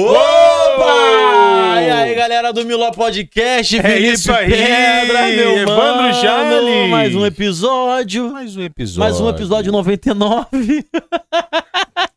Opa! E aí, galera do Miló Podcast, É Felipe isso aí, Pedra, meu Evandro. Jales. Mais um episódio. Mais um episódio. Mais um episódio 99.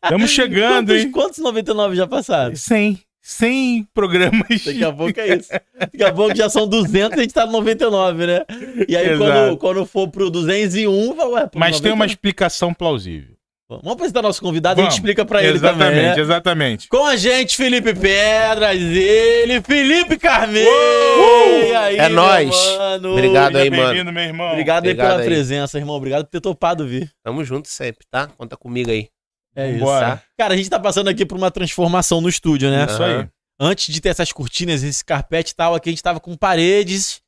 Estamos chegando, quantos, hein? quantos 99 já passaram? 100. 100 programas. Daqui a pouco é isso. Daqui a pouco já são 200 e a gente tá no 99, né? E aí, quando, Exato. quando for pro 201, vai, ué, pro Mas tem uma 99. explicação plausível. Vamos apresentar nosso convidado e a gente explica pra ele exatamente, também, né? exatamente. Com a gente, Felipe Pedras, ele, Felipe Carneiro. E aí, É mano? Obrigado Seja aí, mano. bem-vindo, meu irmão. Obrigado, aí Obrigado pela aí. presença, irmão. Obrigado por ter topado vir. Tamo junto sempre, tá? Conta comigo aí. É Vambora. isso. Cara, a gente tá passando aqui por uma transformação no estúdio, né? Isso aí. Antes de ter essas cortinas, esse carpete e tal, aqui a gente tava com paredes.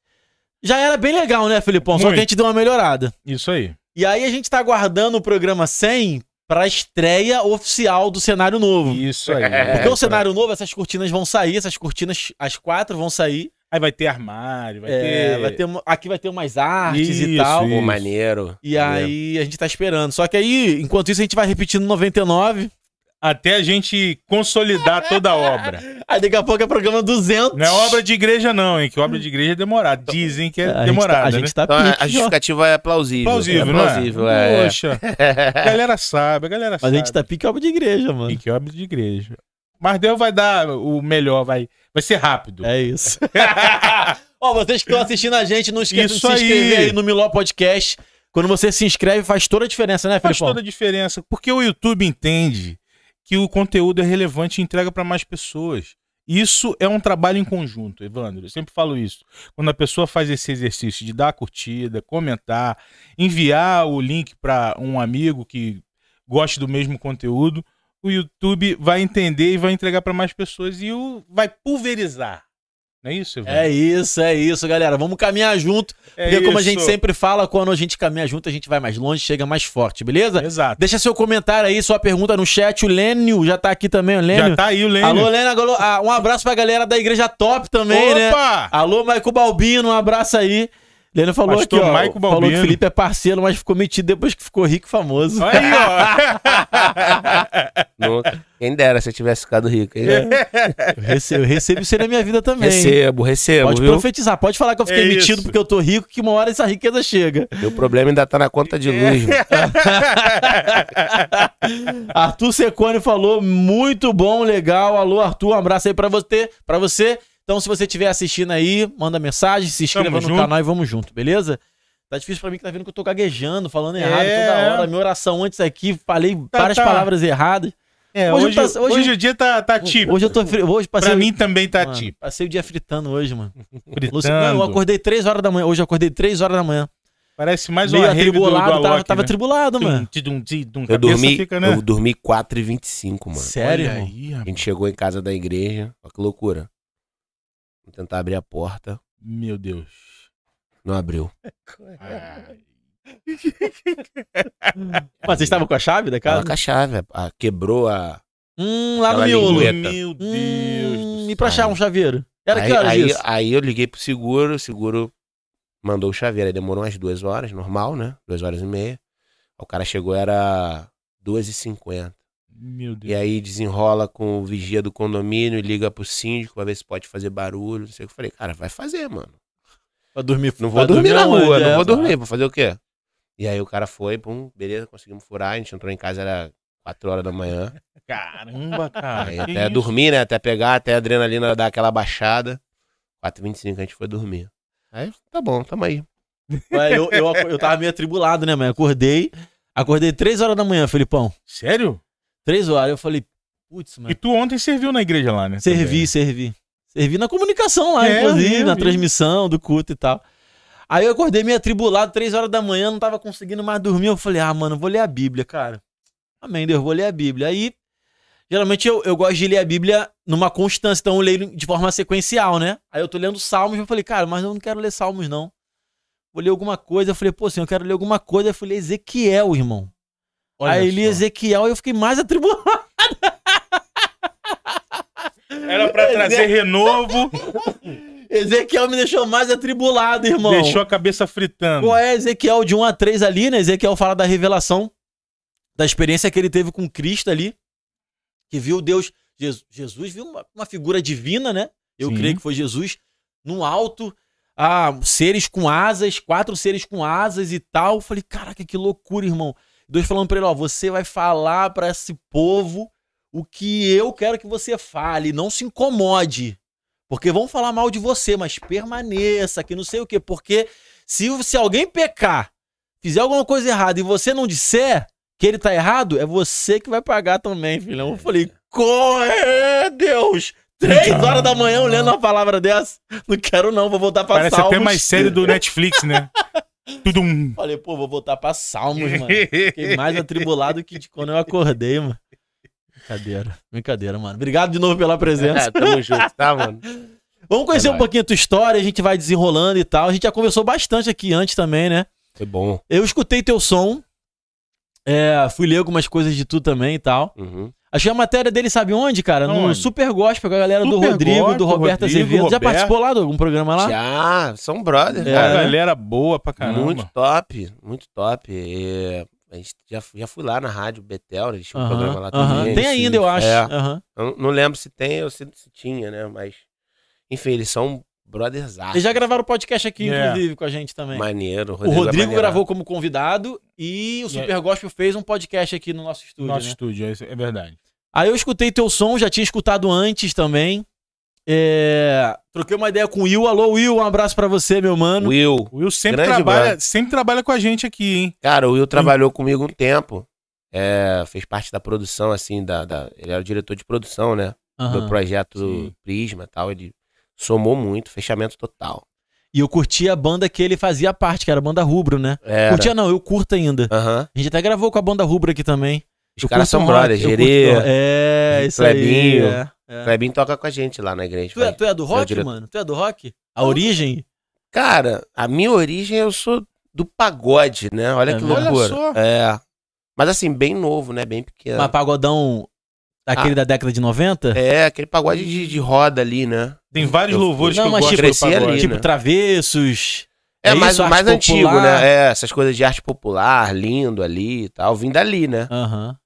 Já era bem legal, né, Felipão? Só que a gente deu uma melhorada. Isso aí. E aí a gente tá aguardando o programa 100 pra estreia oficial do cenário novo. Isso aí. Porque É, o cenário novo, essas cortinas vão sair, essas cortinas, as quatro vão sair. Aí vai ter armário, vai É, ter... vai ter aqui vai ter umas artes e Isso, tal. Pô, Isso. maneiro. E aí a gente tá esperando. Só que aí, enquanto isso, a gente vai repetindo 99. Até a gente consolidar toda a obra. Aí daqui a pouco é programa 200. Não é obra de igreja não, hein? Que obra de igreja é demorada. Dizem que é a gente tá, demorada, a né? gente tá Então, a- pique, a justificativa é plausível. Plausível, é não é? plausível, é. é. Poxa, a galera sabe, a galera Mas sabe. a gente tá pique obra de igreja, mano. E que obra de igreja. Mas Deus vai dar o melhor, vai, vai ser rápido. É isso. Ó, vocês que estão assistindo a gente, não esqueçam Isso de se inscrever aí. aí no Miló Podcast. Quando você se inscreve, faz toda a diferença, né, Faz Felipão? toda a diferença. Porque o YouTube entende que o conteúdo é relevante e entrega para mais pessoas. Isso é um trabalho em conjunto, Evandro. Eu sempre falo isso. Quando a pessoa faz esse exercício de dar curtida, comentar, enviar o link para um amigo que goste do mesmo conteúdo, o YouTube vai entender e vai entregar para mais pessoas e o vai pulverizar. Não é isso, Evandro? É isso, é isso, galera. Vamos caminhar junto. É porque, como a isso. gente sempre fala, quando a gente caminha junto, a gente vai mais longe, chega mais forte, beleza? Exato. Deixa seu comentário aí, sua pergunta no chat. O Lênio já tá aqui também, o Lênio. Já tá aí o Lênin. Alô, Lênio. alô, ah, um abraço pra galera da Igreja Top também, né? Opa! Alô, Maico Balbino, um abraço aí. Lênio falou Pastor aqui, ó. Maico falou que Balbino. o Felipe é parceiro, mas ficou metido depois que ficou rico e famoso. Aí, ó. Nunca. Quem dera se eu tivesse ficado rico. hein? Eu recebo, eu recebo isso aí na minha vida também. Recebo, recebo, Pode viu? profetizar, pode falar que eu fiquei É metido isso. porque eu tô rico, que uma hora essa riqueza chega. Meu problema ainda tá na conta de luz, mano. Arthur Secone falou, muito bom, legal. Alô, Arthur, um abraço aí pra você. Pra você. Então, se você estiver assistindo aí, manda mensagem, se inscreva Tamo no junto. canal e vamos junto, beleza? Tá difícil pra mim que tá vendo que eu tô gaguejando, falando errado É. toda hora. Minha oração antes aqui, falei várias tá. palavras erradas. É, Hoje hoje, eu hoje, hoje- o dia tá, tá típico. Hoje eu tô fri... hoje passei Pra mim também tá Mano, típico. Passei o dia fritando hoje, mano. Fritando. Não, eu acordei 3 horas da manhã. Hoje eu acordei 3 horas da manhã. Parece mais uma rave do, do tava, Alok, tava né? atribulado, mano. Tum, tidum, tidum, Eu dormi, fica, né? eu dormi 4h25, mano. Sério, aí, A gente chegou em casa da igreja. Olha que loucura. Tentar abrir a porta. Meu Deus. Não abriu. Mas vocês estavam com a chave da casa? Ela com a chave. a- quebrou a. Hum, lá no miolo. lingueta. Meu Deus Hum, e pra achar um chaveiro? Era aí, que horas aí, isso? aí eu liguei pro seguro, o seguro mandou o chaveiro. Aí demorou umas duas horas, normal, né? Duas horas e meia. O cara chegou, era duas e cinquenta. Meu Deus. E aí desenrola com o vigia do condomínio e liga pro síndico pra ver se pode fazer barulho. Não sei o que eu falei, cara, vai fazer, mano. Pra dormir Não vou pra dormir na rua, É, não vou dormir, vou fazer o quê? E aí o cara foi, pum, beleza, conseguimos furar, a gente entrou em casa, era 4 horas da manhã. Caramba, cara. Aí até isso? dormir, né? Até pegar, até a adrenalina dar aquela baixada. 4h25 a gente foi dormir. Aí, tá bom, tamo aí. Eu, eu, eu tava meio atribulado, né, mãe? Acordei. Acordei 3 horas da manhã, Felipão. Sério? 3 horas. Eu falei, putz, E mano. tu ontem serviu na igreja lá, né? Servi, também. servi. Servi na comunicação lá, É, inclusive, vi, na vi. transmissão do culto e tal. Aí eu acordei meio atribulado, 3 horas da manhã, não tava conseguindo mais dormir. Eu falei, ah, mano, vou ler a Bíblia, cara. Amém, Deus, vou ler a Bíblia. Aí, geralmente eu, eu gosto de ler a Bíblia numa constância, então eu leio de forma sequencial, né? Aí eu tô lendo Salmos, eu falei, cara, mas eu não quero ler Salmos, não. Vou ler alguma coisa. Eu falei, pô, assim, eu quero ler alguma coisa. Eu falei, Ezequiel, irmão. Olha Aí li. Ezequiel e eu fiquei mais atribulado. Era pra trazer renovo, Ezequiel me deixou mais atribulado, irmão. deixou a cabeça fritando. Qual é Ezequiel de 1 a 3 ali, né? Ezequiel fala da revelação, da experiência que ele teve com Cristo ali, que viu Deus Jesus, Jesus viu uma, uma figura divina, né? Eu Sim. creio que foi Jesus no alto, ah, seres com asas, quatro seres com asas e tal. Eu falei, caraca, que loucura, irmão. Deus falando pra ele, ó, você vai falar pra esse povo o que eu quero que você fale, não se incomode. Porque vão falar mal de você, mas permaneça, que não sei o quê. Porque se, se alguém pecar, fizer alguma coisa errada e você não disser que ele tá errado, é você que vai pagar também, filhão. Eu falei, corre, Deus! Três horas da manhã olhando uma palavra dessa. Não quero não, vou voltar pra Parece Salmos. até mais série do Netflix, né? Tudo um. Falei, pô, vou voltar pra Salmos, mano. Fiquei mais atribulado que de quando eu acordei, mano. Brincadeira, brincadeira, mano. Obrigado de novo pela presença. É, tamo junto, tá, mano? Vamos conhecer É um nóis. pouquinho a tua história, a gente vai desenrolando e tal. A gente já conversou bastante aqui antes também, né? Foi bom. Eu escutei teu som, é, fui ler algumas coisas de tu também e tal. Uhum. Achei a matéria dele, sabe onde, cara? No Onde? Super Gospel, com a galera do Super Rodrigo, do Roberto Rodrigo, Azevedo. Já Roberto. participou lá de algum programa lá? Já, são brothers, É, Uma cara. galera boa pra caramba. Muito top, muito top. E a gente já, já fui lá na rádio Betel, eles tinham um Aham, programa lá aham. também. Tem ainda, eu acho. É. Aham. Eu não- lembro se tem ou se, se tinha, né? Mas, enfim, eles são brothers Eles já gravaram podcast aqui, É. inclusive, com a gente também. Maneiro. o Rodrigo é gravou como convidado e o Super Gospel fez um podcast aqui no nosso estúdio, Nosso né? estúdio, é é verdade. Aí eu escutei teu som, já tinha escutado antes também. É, Troquei uma ideia com o Will. Alô, Will, um abraço pra você, meu mano. Will. O Will sempre trabalha, sempre trabalha com a gente aqui, hein? Cara, o Will trabalhou comigo um tempo. É, fez parte da produção, assim, da, da- ele era o diretor de produção, né? Do Aham. projeto sim. Prisma e tal. Ele somou muito, fechamento total. E eu curti a banda que ele fazia parte, que era a banda Rubro, né? Era. Curtia não, eu curto ainda. Aham. A gente até gravou com a banda Rubro aqui também. Os Eu caras são brothers, eu Gerê. É, isso aí. Clebinho. é, é. Clebinho toca com a gente lá na igreja. Tu, é, tu é do rock, diretor. mano? Tu é do rock? A origem? Cara, a minha origem eu sou do pagode, né? Olha É que mesmo? loucura. Olha só. É. Mas assim, bem novo, né? Bem pequeno. Mas pagodão aquele Ah. da década de 90? É, aquele pagode de, de roda ali, né? Tem vários Eu- louvores Não, que eu gosto tipo, do ali, tipo né? Travessos. É, É mais, isso, mais antigo, né? É, essas coisas de arte popular, lindo ali e tal. Vim dali, né? Aham.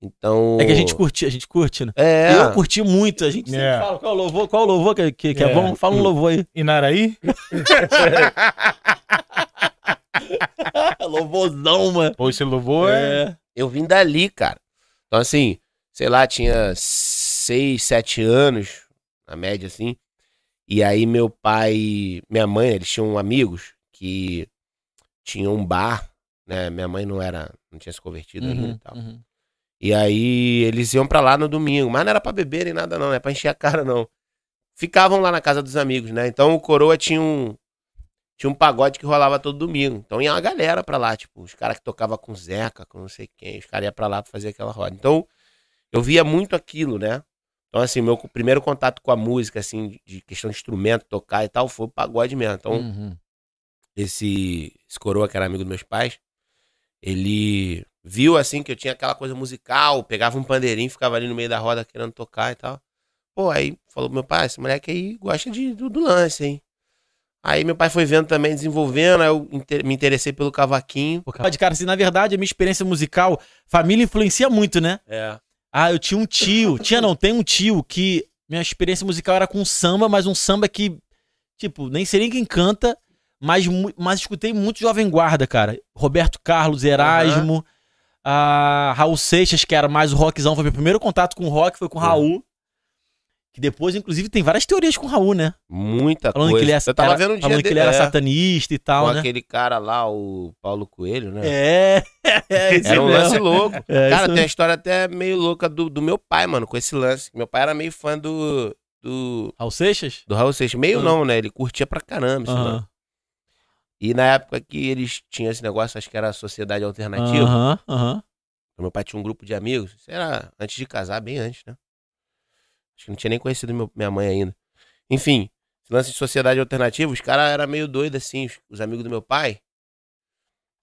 Então. É que a gente curte, a gente curte, né? É. Eu curti muito, a gente sempre É. fala qual é o louvor, qual é o louvor que, que, que é. É. bom, fala um louvor aí. Inaraí? Louvorzão, mano. Ou esse louvor é... É. Eu vim dali, cara. Então, assim, sei lá, tinha seis, sete anos, na média, assim. E aí, meu pai, minha mãe, eles tinham amigos que tinham um bar, né? Minha mãe não era, não tinha se convertido ainda Uhum, e tal. uhum. E aí, eles iam pra lá no domingo, mas não era pra beber nem nada, não, não é pra encher a cara, não. Ficavam lá na casa dos amigos, né? Então, o Coroa tinha um. Tinha um pagode que rolava todo domingo. Então ia uma galera pra lá, tipo, os caras que tocavam com Zeca, com não sei quem, os caras iam pra lá pra fazer aquela roda. Então, eu via muito aquilo, né? Então, assim, meu primeiro contato com a música, assim, de- de questão de instrumento, tocar e tal, foi o pagode mesmo. Então, Uhum. esse, esse coroa que era amigo dos meus pais, ele viu assim que eu tinha aquela coisa musical, pegava um pandeirinho, ficava ali no meio da roda querendo tocar e tal. Pô, aí falou pro meu pai, esse moleque aí gosta de, do, do lance, hein? Aí meu pai foi vendo também, desenvolvendo, aí eu inter- me interessei pelo cavaquinho. Pô, cara, cara, assim, na verdade, a minha experiência musical, família influencia muito, né? É. Ah, eu tinha um tio, tinha não, tem um tio que minha experiência musical era com samba, mas um samba que, tipo, nem sei nem quem canta, mas, mas escutei muito Jovem Guarda, cara. Roberto Carlos, Erasmo, a Raul Seixas, que era mais o rockzão, foi meu primeiro contato com o rock, foi com o. Raul. Que depois, inclusive, tem várias teorias com o Raul, né? Muita Falando coisa. que ele, é, eu tava era- vendo um dia falando que ele era é, satanista e tal, com né? aquele cara lá, o Paulo Coelho, né? É, é, isso Era um mesmo. lance louco. É, Cara, isso tem uma história até meio louca do, do meu pai, mano, com esse lance. Meu pai era meio fã do, do, Raul Seixas? do Raul Seixas. Meio Ah. não, né? Ele curtia pra caramba esse lance. E na época que eles tinham esse negócio, acho que era a Sociedade Alternativa. Aham, aham. Meu pai tinha um grupo de amigos. Isso era antes de casar, bem antes, né? Acho que não tinha nem conhecido meu- minha mãe ainda. Enfim, esse lance de Sociedade Alternativa, os caras eram meio doidos, assim, os, os amigos do meu pai.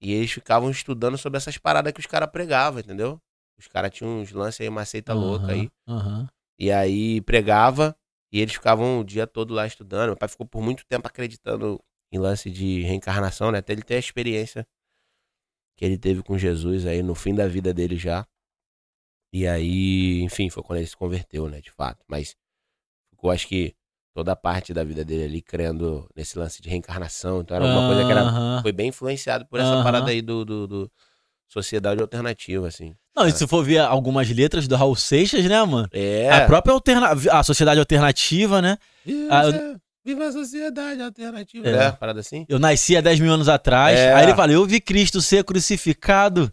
E eles ficavam estudando sobre essas paradas que os caras pregavam, entendeu? Os caras tinham uns lances aí, uma seita louca aí. Aham. E aí pregava e eles ficavam o dia todo lá estudando. Meu pai ficou por muito tempo acreditando em lance de reencarnação, né? Até ele ter a experiência que ele teve com Jesus aí no fim da vida dele já. E aí, enfim, foi quando ele se converteu, né, de fato. Mas ficou, acho que, toda a parte da vida dele ali crendo nesse lance de reencarnação. Então era uma coisa que era, foi bem influenciado por essa Aham. parada aí do, do, do sociedade alternativa, assim. Não, e se for ver algumas letras do Raul Seixas, né, mano? É. A própria alterna... a sociedade alternativa, né? Viva, Ah, eu- essa- viva a sociedade alternativa. É. É, parada assim? Eu nasci há 10 mil anos atrás. É. Aí ele fala: Eu vi Cristo ser crucificado.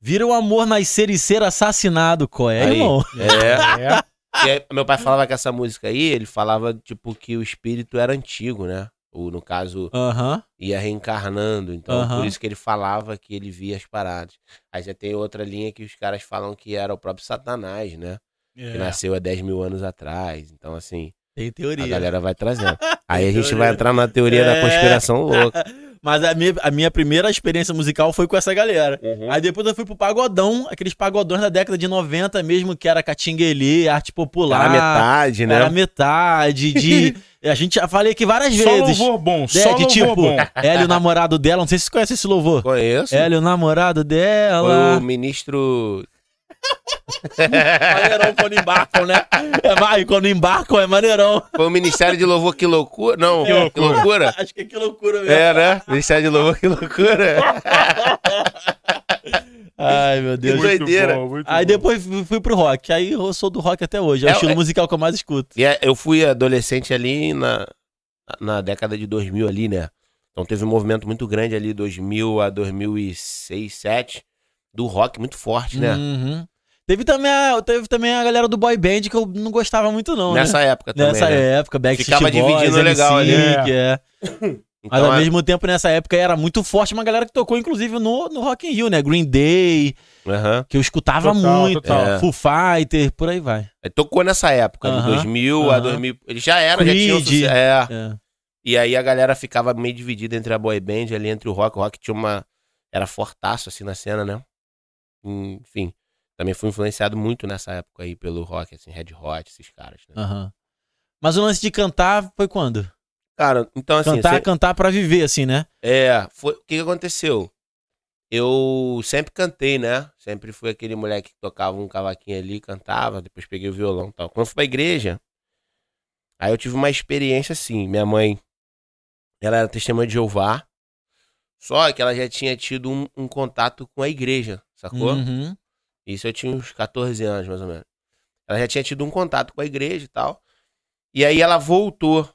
Vira o amor nascer e ser assassinado, qual é, Aí. irmão? É. É. E aí, meu pai falava que essa música aí, ele falava, tipo, que o espírito era antigo, né? O, no caso, Aham. ia reencarnando. Então, Aham. por isso que ele falava que ele via as paradas. Aí já tem outra linha que os caras falam que era o próprio Satanás, né? Que É. nasceu há 10 mil anos atrás. Então, assim, Tem a teoria. galera vai trazendo. Aí a gente teoria. vai entrar na teoria É. da conspiração louca. Mas a minha, a minha primeira experiência musical foi com essa galera. Aí depois eu fui pro pagodão, aqueles pagodões da década de 90 mesmo, que era catinguelê, arte popular. Era metade, né? Era metade de... a gente já falei aqui várias Só vezes. louvor bom, É, só que louvor tipo, bom. Hélio, o namorado dela, não sei se você conhece esse louvor. Conheço. Hélio, o namorado Foi dela. o ministro. Maneirão quando embarcam, né? É, vai, quando embarcam é maneirão. Foi o Ministério de Louvor, que loucura. Não, Que que loucura. Acho que é que loucura mesmo. É, né? Ministério de Louvor, que loucura. Ai, meu Deus. Muito doideira. bom, muito Aí bom. depois fui fui pro rock. Aí eu sou do rock até hoje. É o É, estilo é- musical que eu mais escuto. E é, eu fui adolescente ali na, na década de 2000 ali, né? Então teve um movimento muito grande ali, 2000 a 2006, 2007, do rock muito forte, né? Uhum. Teve também, a, teve também a galera do boy band que eu não gostava muito, não. né? Nessa época também, Nessa né? época, Backstreet Ficava Boys, dividindo legal ali. NSYNC, é. Mas Então, ao é- mesmo tempo, nessa época, era muito forte uma galera que tocou, inclusive, no, no Rock in Rio, né? Green Day, aham. que eu escutava Total, muito. total. é, Foo Fighter, por aí vai. Aí Tocou nessa época, de Aham, 2000 a aham. 2000. Ele já era, já tinha um Creed. sucesso. É. É. E aí a galera ficava meio dividida entre a boy band ali, entre o rock. O rock tinha uma. Era fortaço assim na cena, né? Enfim. Também fui influenciado muito nessa época aí pelo rock, assim, Red Hot, esses caras, né? aham. Mas o lance de cantar foi quando? Cara, então assim. Cantar, cê- cantar pra viver, assim, né? É, foi, o que, que aconteceu? Eu sempre cantei, né? Sempre fui aquele moleque que tocava um cavaquinho ali, cantava, depois peguei o violão e tal. Quando eu fui pra igreja, aí eu tive uma experiência assim. Minha mãe, ela era testemunha de Jeová, só que ela já tinha tido um, um contato com a igreja, sacou? Uhum. Isso eu tinha uns 14 anos, mais ou menos. Ela já tinha tido um contato com a igreja e tal. E aí ela voltou,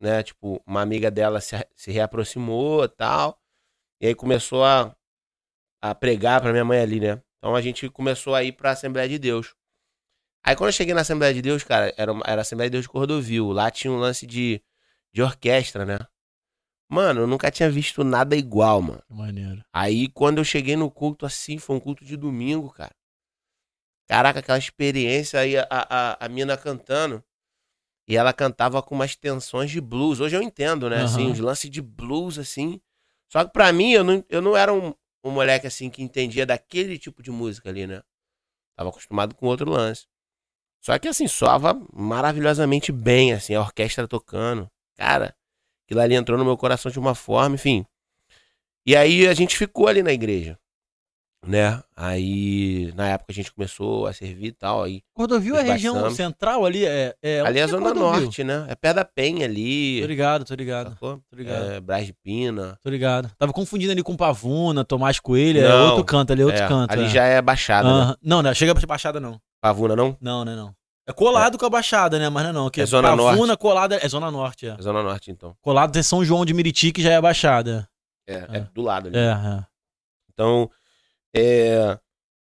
né? Tipo, uma amiga dela se, se reaproximou e tal. E aí começou a, a pregar pra minha mãe ali, né? Então a gente começou a ir pra Assembleia de Deus. Aí quando eu cheguei na Assembleia de Deus, cara, era, uma- era a Assembleia de Deus de Cordovil. Lá tinha um lance de, de orquestra, né? Mano, eu nunca tinha visto nada igual, mano. Maneiro. Aí, quando eu cheguei no culto assim, foi um culto de domingo, cara. Caraca, aquela experiência aí, a, a, a mina cantando. E ela cantava com umas tensões de blues. Hoje eu entendo, né? Assim, Aham. os lances de blues, assim. Só que pra mim, eu não, eu não era um, um moleque, assim, que entendia daquele tipo de música ali, né? Tava acostumado com outro lance. Só que, assim, soava maravilhosamente bem, assim, a orquestra tocando. Cara, aquilo ali entrou no meu coração de uma forma, enfim. E aí a gente ficou ali na igreja, né? Aí, na época, a gente começou a servir e tal. Aí, Cordovil é Os região central ali? É, é, ali é a onde Zona Cordovil? Norte, né? É perto da Penha ali. Tô ligado, tô ligado, sacou? tô ligado. É, Brás de Pina. Tô ligado. Tava confundindo ali com Pavuna, Tomás Coelho, é Não, outro canto ali, é outro É, canto. ali é. já é Baixada, né? Aham. Não, não, chega pra ser Baixada não. Pavuna, não? Não, não é não. É colado com a Baixada, né? Mas não é não. Que É Zona Pavuna, colada, é Zona Norte, é. É Zona Norte, então. Colado tem São João de Meriti, que já é a Baixada. É, é É. do lado ali. É, é. Então, é...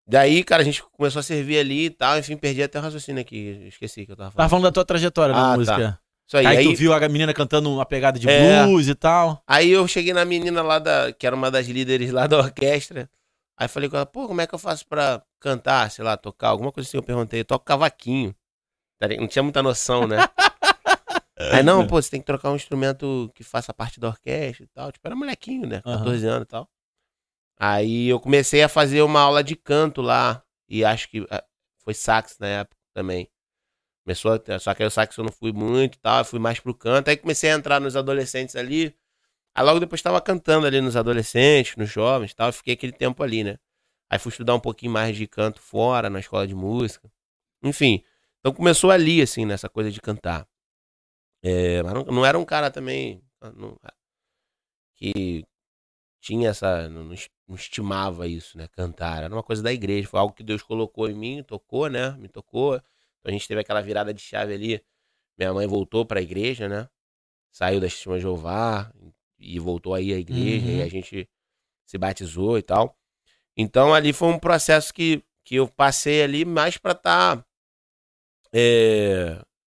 Daí, cara, a gente começou a servir ali e tal. Enfim, perdi até o raciocínio aqui. Esqueci que eu tava falando. Tava falando da tua trajetória Ah, na tá. música. Isso aí. Aí, Aí, tu viu a menina cantando uma pegada de É. blues e tal. aí eu cheguei na menina lá da... Que era uma das líderes lá da orquestra. Aí falei com ela, pô, como é que eu faço pra cantar, sei lá, tocar? Alguma coisa assim. Eu perguntei. Eu toco cavaquinho. Tá? Não tinha muita noção, né? Aí, não, pô, você tem que trocar um instrumento que faça parte da orquestra e tal. Tipo, era molequinho, né? Aham. 14 anos e tal. Aí eu comecei a fazer uma aula de canto lá. E acho que ah, foi sax na época também. Começou só que aí o sax eu não fui muito e tal, eu fui mais pro canto. Aí comecei a entrar nos adolescentes ali. Aí logo depois tava cantando ali nos adolescentes, nos jovens e tal. Eu fiquei aquele tempo ali, né? Aí fui estudar um pouquinho mais de canto fora, na escola de música. Enfim, então começou ali, assim, nessa coisa de cantar. É, mas não, não era um cara também não- que tinha essa. Não, não es- não estimava isso, né? Cantar. Era uma coisa da igreja. Foi algo que Deus colocou em mim, tocou, né? Me tocou. Então a gente teve aquela virada de chave ali. Minha mãe voltou pra igreja, né? Saiu da Estima Jeová e voltou aí à igreja. Uhum. E a gente se batizou e tal. Então ali foi um processo que, que eu passei ali mais pra estar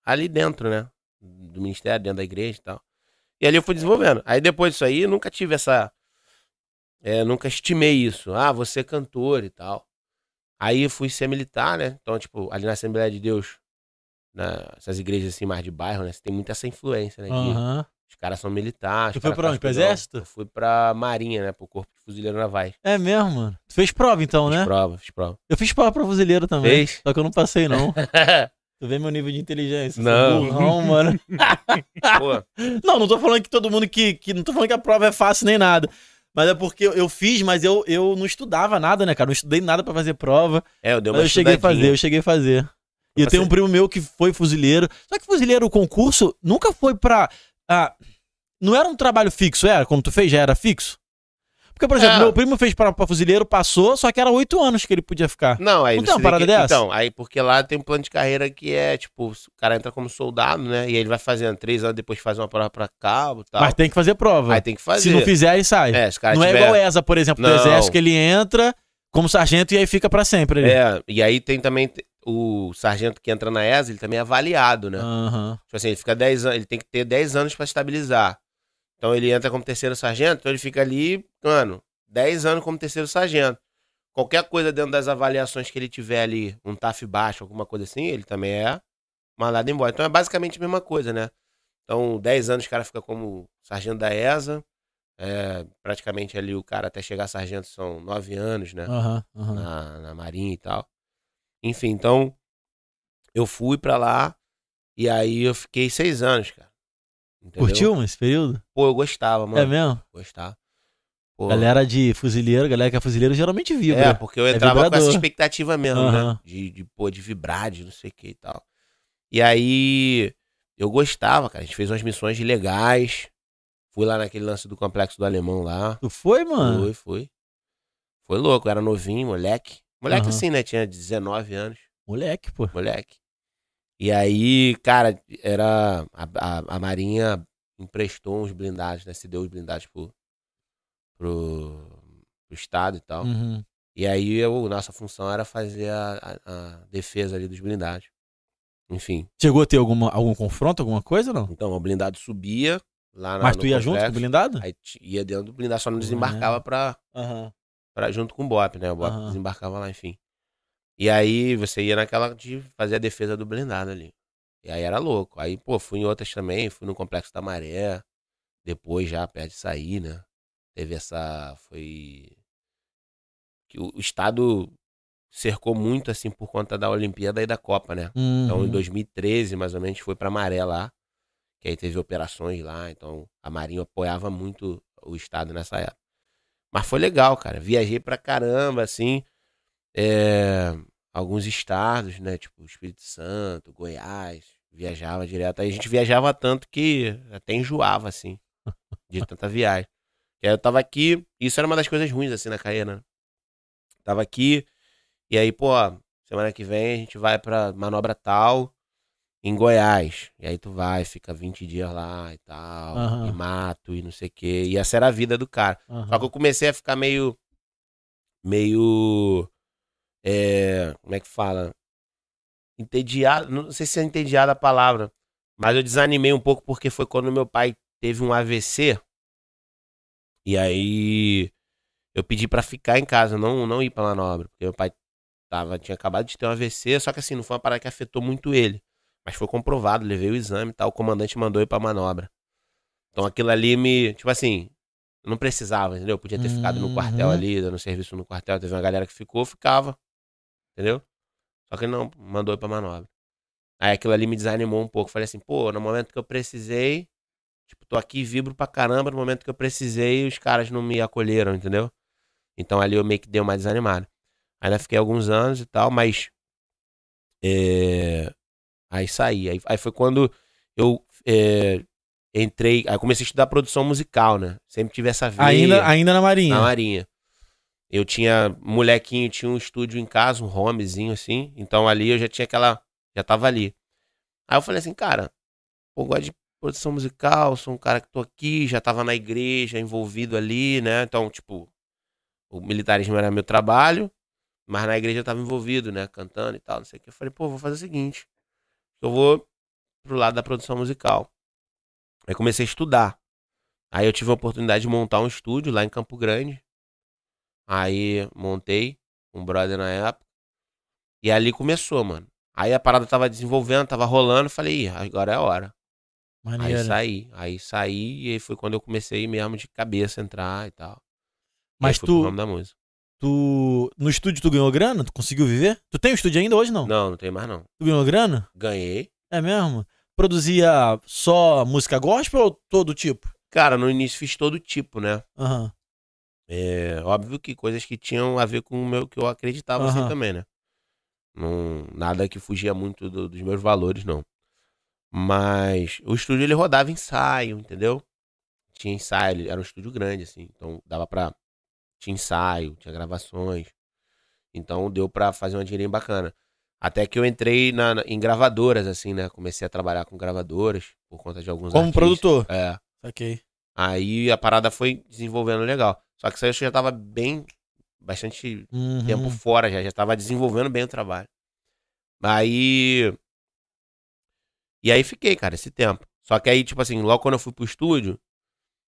ali dentro, né? Do ministério, dentro da igreja e tal. E ali eu fui desenvolvendo. Aí depois disso aí, eu nunca tive essa. é, nunca estimei isso. Ah, você é cantor e tal. Aí eu fui ser militar, né? Então, tipo, ali na Assembleia de Deus, nessas igrejas assim mais de bairro, né? Você tem muita essa influência, né? de- Aham. Os caras são militares. Tu foi pra onde? Pro exército? Eu fui pra Marinha, né? Pro Corpo de Fuzileiro Navais. É mesmo, mano. Tu fez prova então, Fiz né? prova, fiz prova. Eu fiz prova pra fuzileiro também. Fez? Só que eu não passei, não. Tu vê meu nível de inteligência. Não. Burrão, mano. Pô, Não, não tô falando que todo mundo que, que. Não tô falando que a prova é fácil nem nada. Mas é porque eu, fiz, mas eu, eu não estudava nada, né, cara? Não estudei nada pra fazer prova. é, eu dei uma Mas eu cheguei a fazer, eu cheguei a fazer. E eu tenho um primo meu que foi fuzileiro. Só que fuzileiro, o concurso, nunca foi pra. Ah, não era um trabalho fixo, era? Quando tu fez, já era fixo? Porque, por exemplo, É. meu primo fez pra fuzileiro, passou, só que era oito anos que ele podia ficar. Não, aí Não tem uma parada que... dessa? Então, aí porque lá tem um plano de carreira que é, tipo, o cara entra como soldado, né? E aí ele vai fazendo três anos depois faz uma prova pra cabo e tal. Mas tem que fazer prova. Aí tem que fazer. Se não fizer, aí sai. É, se o cara não tiver... é igual ESA, por exemplo, do Não. exército, que ele entra como sargento e aí fica pra sempre. ali. É, e aí tem também o sargento que entra na ESA, ele também é avaliado, né? Aham. Tipo assim, ele fica 10 anos, ele tem que ter 10 anos pra estabilizar. Então ele entra como terceiro sargento, então ele fica ali, mano, 10 anos como terceiro sargento. Qualquer coisa dentro das avaliações que ele tiver ali, um TAF baixo, alguma coisa assim, ele também é mandado embora. Então é basicamente a mesma coisa, né? Então, 10 anos o cara fica como sargento da ESA. É, praticamente ali o cara até chegar sargento são 9 anos, né? Aham. aham. na, na Marinha e tal. Enfim, então eu fui pra lá e aí eu fiquei seis anos, cara. Entendeu? Curtiu esse período? Pô, eu gostava, mano. É mesmo? Gostava. Pô, Galera de fuzileiro, galera que é fuzileiro geralmente vibra. é, porque eu entrava com essa expectativa mesmo, Aham. né? De, de, pô, de vibrar, de não sei o que e tal. E aí eu gostava, cara. A gente fez umas missões legais. Fui lá naquele lance do complexo do alemão lá. Tu foi, mano? Foi, foi. Foi louco, eu era novinho, moleque. Moleque Aham. assim, né? Tinha 19 anos. Moleque, pô. moleque. E aí, cara, era. A, a, a Marinha emprestou uns blindados, né? Se deu os blindados pro, pro, pro Estado e tal. Uhum. E aí, eu, nossa função era fazer a, a- a defesa ali dos blindados. Enfim. Chegou a ter alguma, algum confronto, alguma coisa, não? Então, o blindado subia lá na. Mas tu ia junto com o blindado? Aí ia dentro do blindado, só não desembarcava pra, Aham. Pra, junto com o BOP, né? O BOP Aham. desembarcava lá, enfim. E aí você ia naquela de fazer a defesa do blindado ali. E aí era louco. Aí, pô, fui em outras também, fui no Complexo da Maré, depois já perto de sair, né? Teve essa. Foi. Que o, o Estado cercou muito, assim, por conta da Olimpíada e da Copa, né? Então, em Uhum. 2013, mais ou menos, foi pra Maré lá. Que aí teve operações lá. Então, a Marinha apoiava muito o Estado nessa época. Mas foi legal, cara. Viajei pra caramba, assim. é, alguns estados, né? Tipo, Espírito Santo, Goiás. Viajava direto. Aí a gente viajava tanto que até enjoava, assim. De tanta viagem. E aí eu tava aqui. Isso era uma das coisas ruins, assim, na carreira, né? Tava aqui. E aí, pô, semana que vem a gente vai pra manobra tal em Goiás. E aí tu vai, fica 20 dias lá e tal, Aham. e mato e não sei o quê. E essa era a vida do cara. aham. Só que eu comecei a ficar meio. meio. É, como é que fala? Entediado. Não sei se é entediado a palavra. Mas eu desanimei um pouco porque foi quando meu pai teve um AVC. E aí. Eu pedi pra ficar em casa, não, não ir pra manobra. Porque meu pai tava, tinha acabado de ter um AVC, só que assim, não foi uma parada que afetou muito ele. Mas foi comprovado, levei o exame e tal. O comandante mandou ir pra manobra. Então aquilo ali me. Tipo assim, não precisava, entendeu? Eu podia ter ficado no quartel Uhum. ali, dando serviço no quartel. Teve uma galera que ficou, ficava. Entendeu? Só que ele não, mandou ir pra manobra. Aí aquilo ali me desanimou um pouco. Falei assim, pô, no momento que eu precisei, tipo, tô aqui, vibro pra caramba. No momento que eu precisei, os caras não me acolheram, entendeu? Então ali eu meio que dei uma desanimada. Ainda fiquei alguns anos e tal, mas. é, aí saí. Aí, aí foi quando eu é, entrei. Aí comecei a estudar produção musical, né? Sempre tive essa veia Ainda, ainda na Marinha. na Marinha. Eu tinha, molequinho, tinha um estúdio em casa, um homezinho assim. Então ali eu já tinha aquela. Já tava ali. Aí eu falei assim, cara, pô, eu gosto de produção musical, sou um cara que tô aqui, já tava na igreja, envolvido ali, né? Então, tipo, o militarismo era meu trabalho, mas na igreja eu tava envolvido, né? Cantando e tal, não sei o que. Eu falei, pô, vou fazer o seguinte. Eu vou pro lado da produção musical. Aí comecei a estudar. Aí eu tive a oportunidade de montar um estúdio lá em Campo Grande. Aí montei um brother na época. E ali começou, mano. Aí a parada tava desenvolvendo, tava rolando. Falei, Ih, agora é a hora. Aí Maneiro. saí. Aí saí e aí foi quando eu comecei mesmo de cabeça a entrar e tal. E Mas aí pro tu- ramo da música. Tu. No estúdio tu ganhou grana? Tu conseguiu viver? Tu tem o estúdio ainda hoje não? Não, não tem mais não. Tu ganhou grana? Ganhei. É mesmo? Produzia só música gospel ou todo tipo? Cara, no início fiz todo tipo, né? Aham. É óbvio que coisas que tinham a ver com o meu que eu acreditava assim Aham. também, né? Não, nada que fugia muito do- dos meus valores, não. Mas o estúdio ele rodava ensaio, entendeu? Tinha ensaio, era um estúdio grande, assim. Então dava pra. Tinha ensaio, tinha gravações. Então deu pra fazer uma dinheirinha bacana. Até que eu entrei na, na- em gravadoras, assim, né? Comecei a trabalhar com gravadoras por conta de alguns Como artistas. produtor. É. Saquei. Aí a parada foi desenvolvendo legal. Só que isso aí eu já tava bem. Bastante Uhum. tempo fora já. Já tava desenvolvendo bem o trabalho. Aí. E aí fiquei, cara, esse tempo. Só que aí, tipo assim, logo quando eu fui pro estúdio,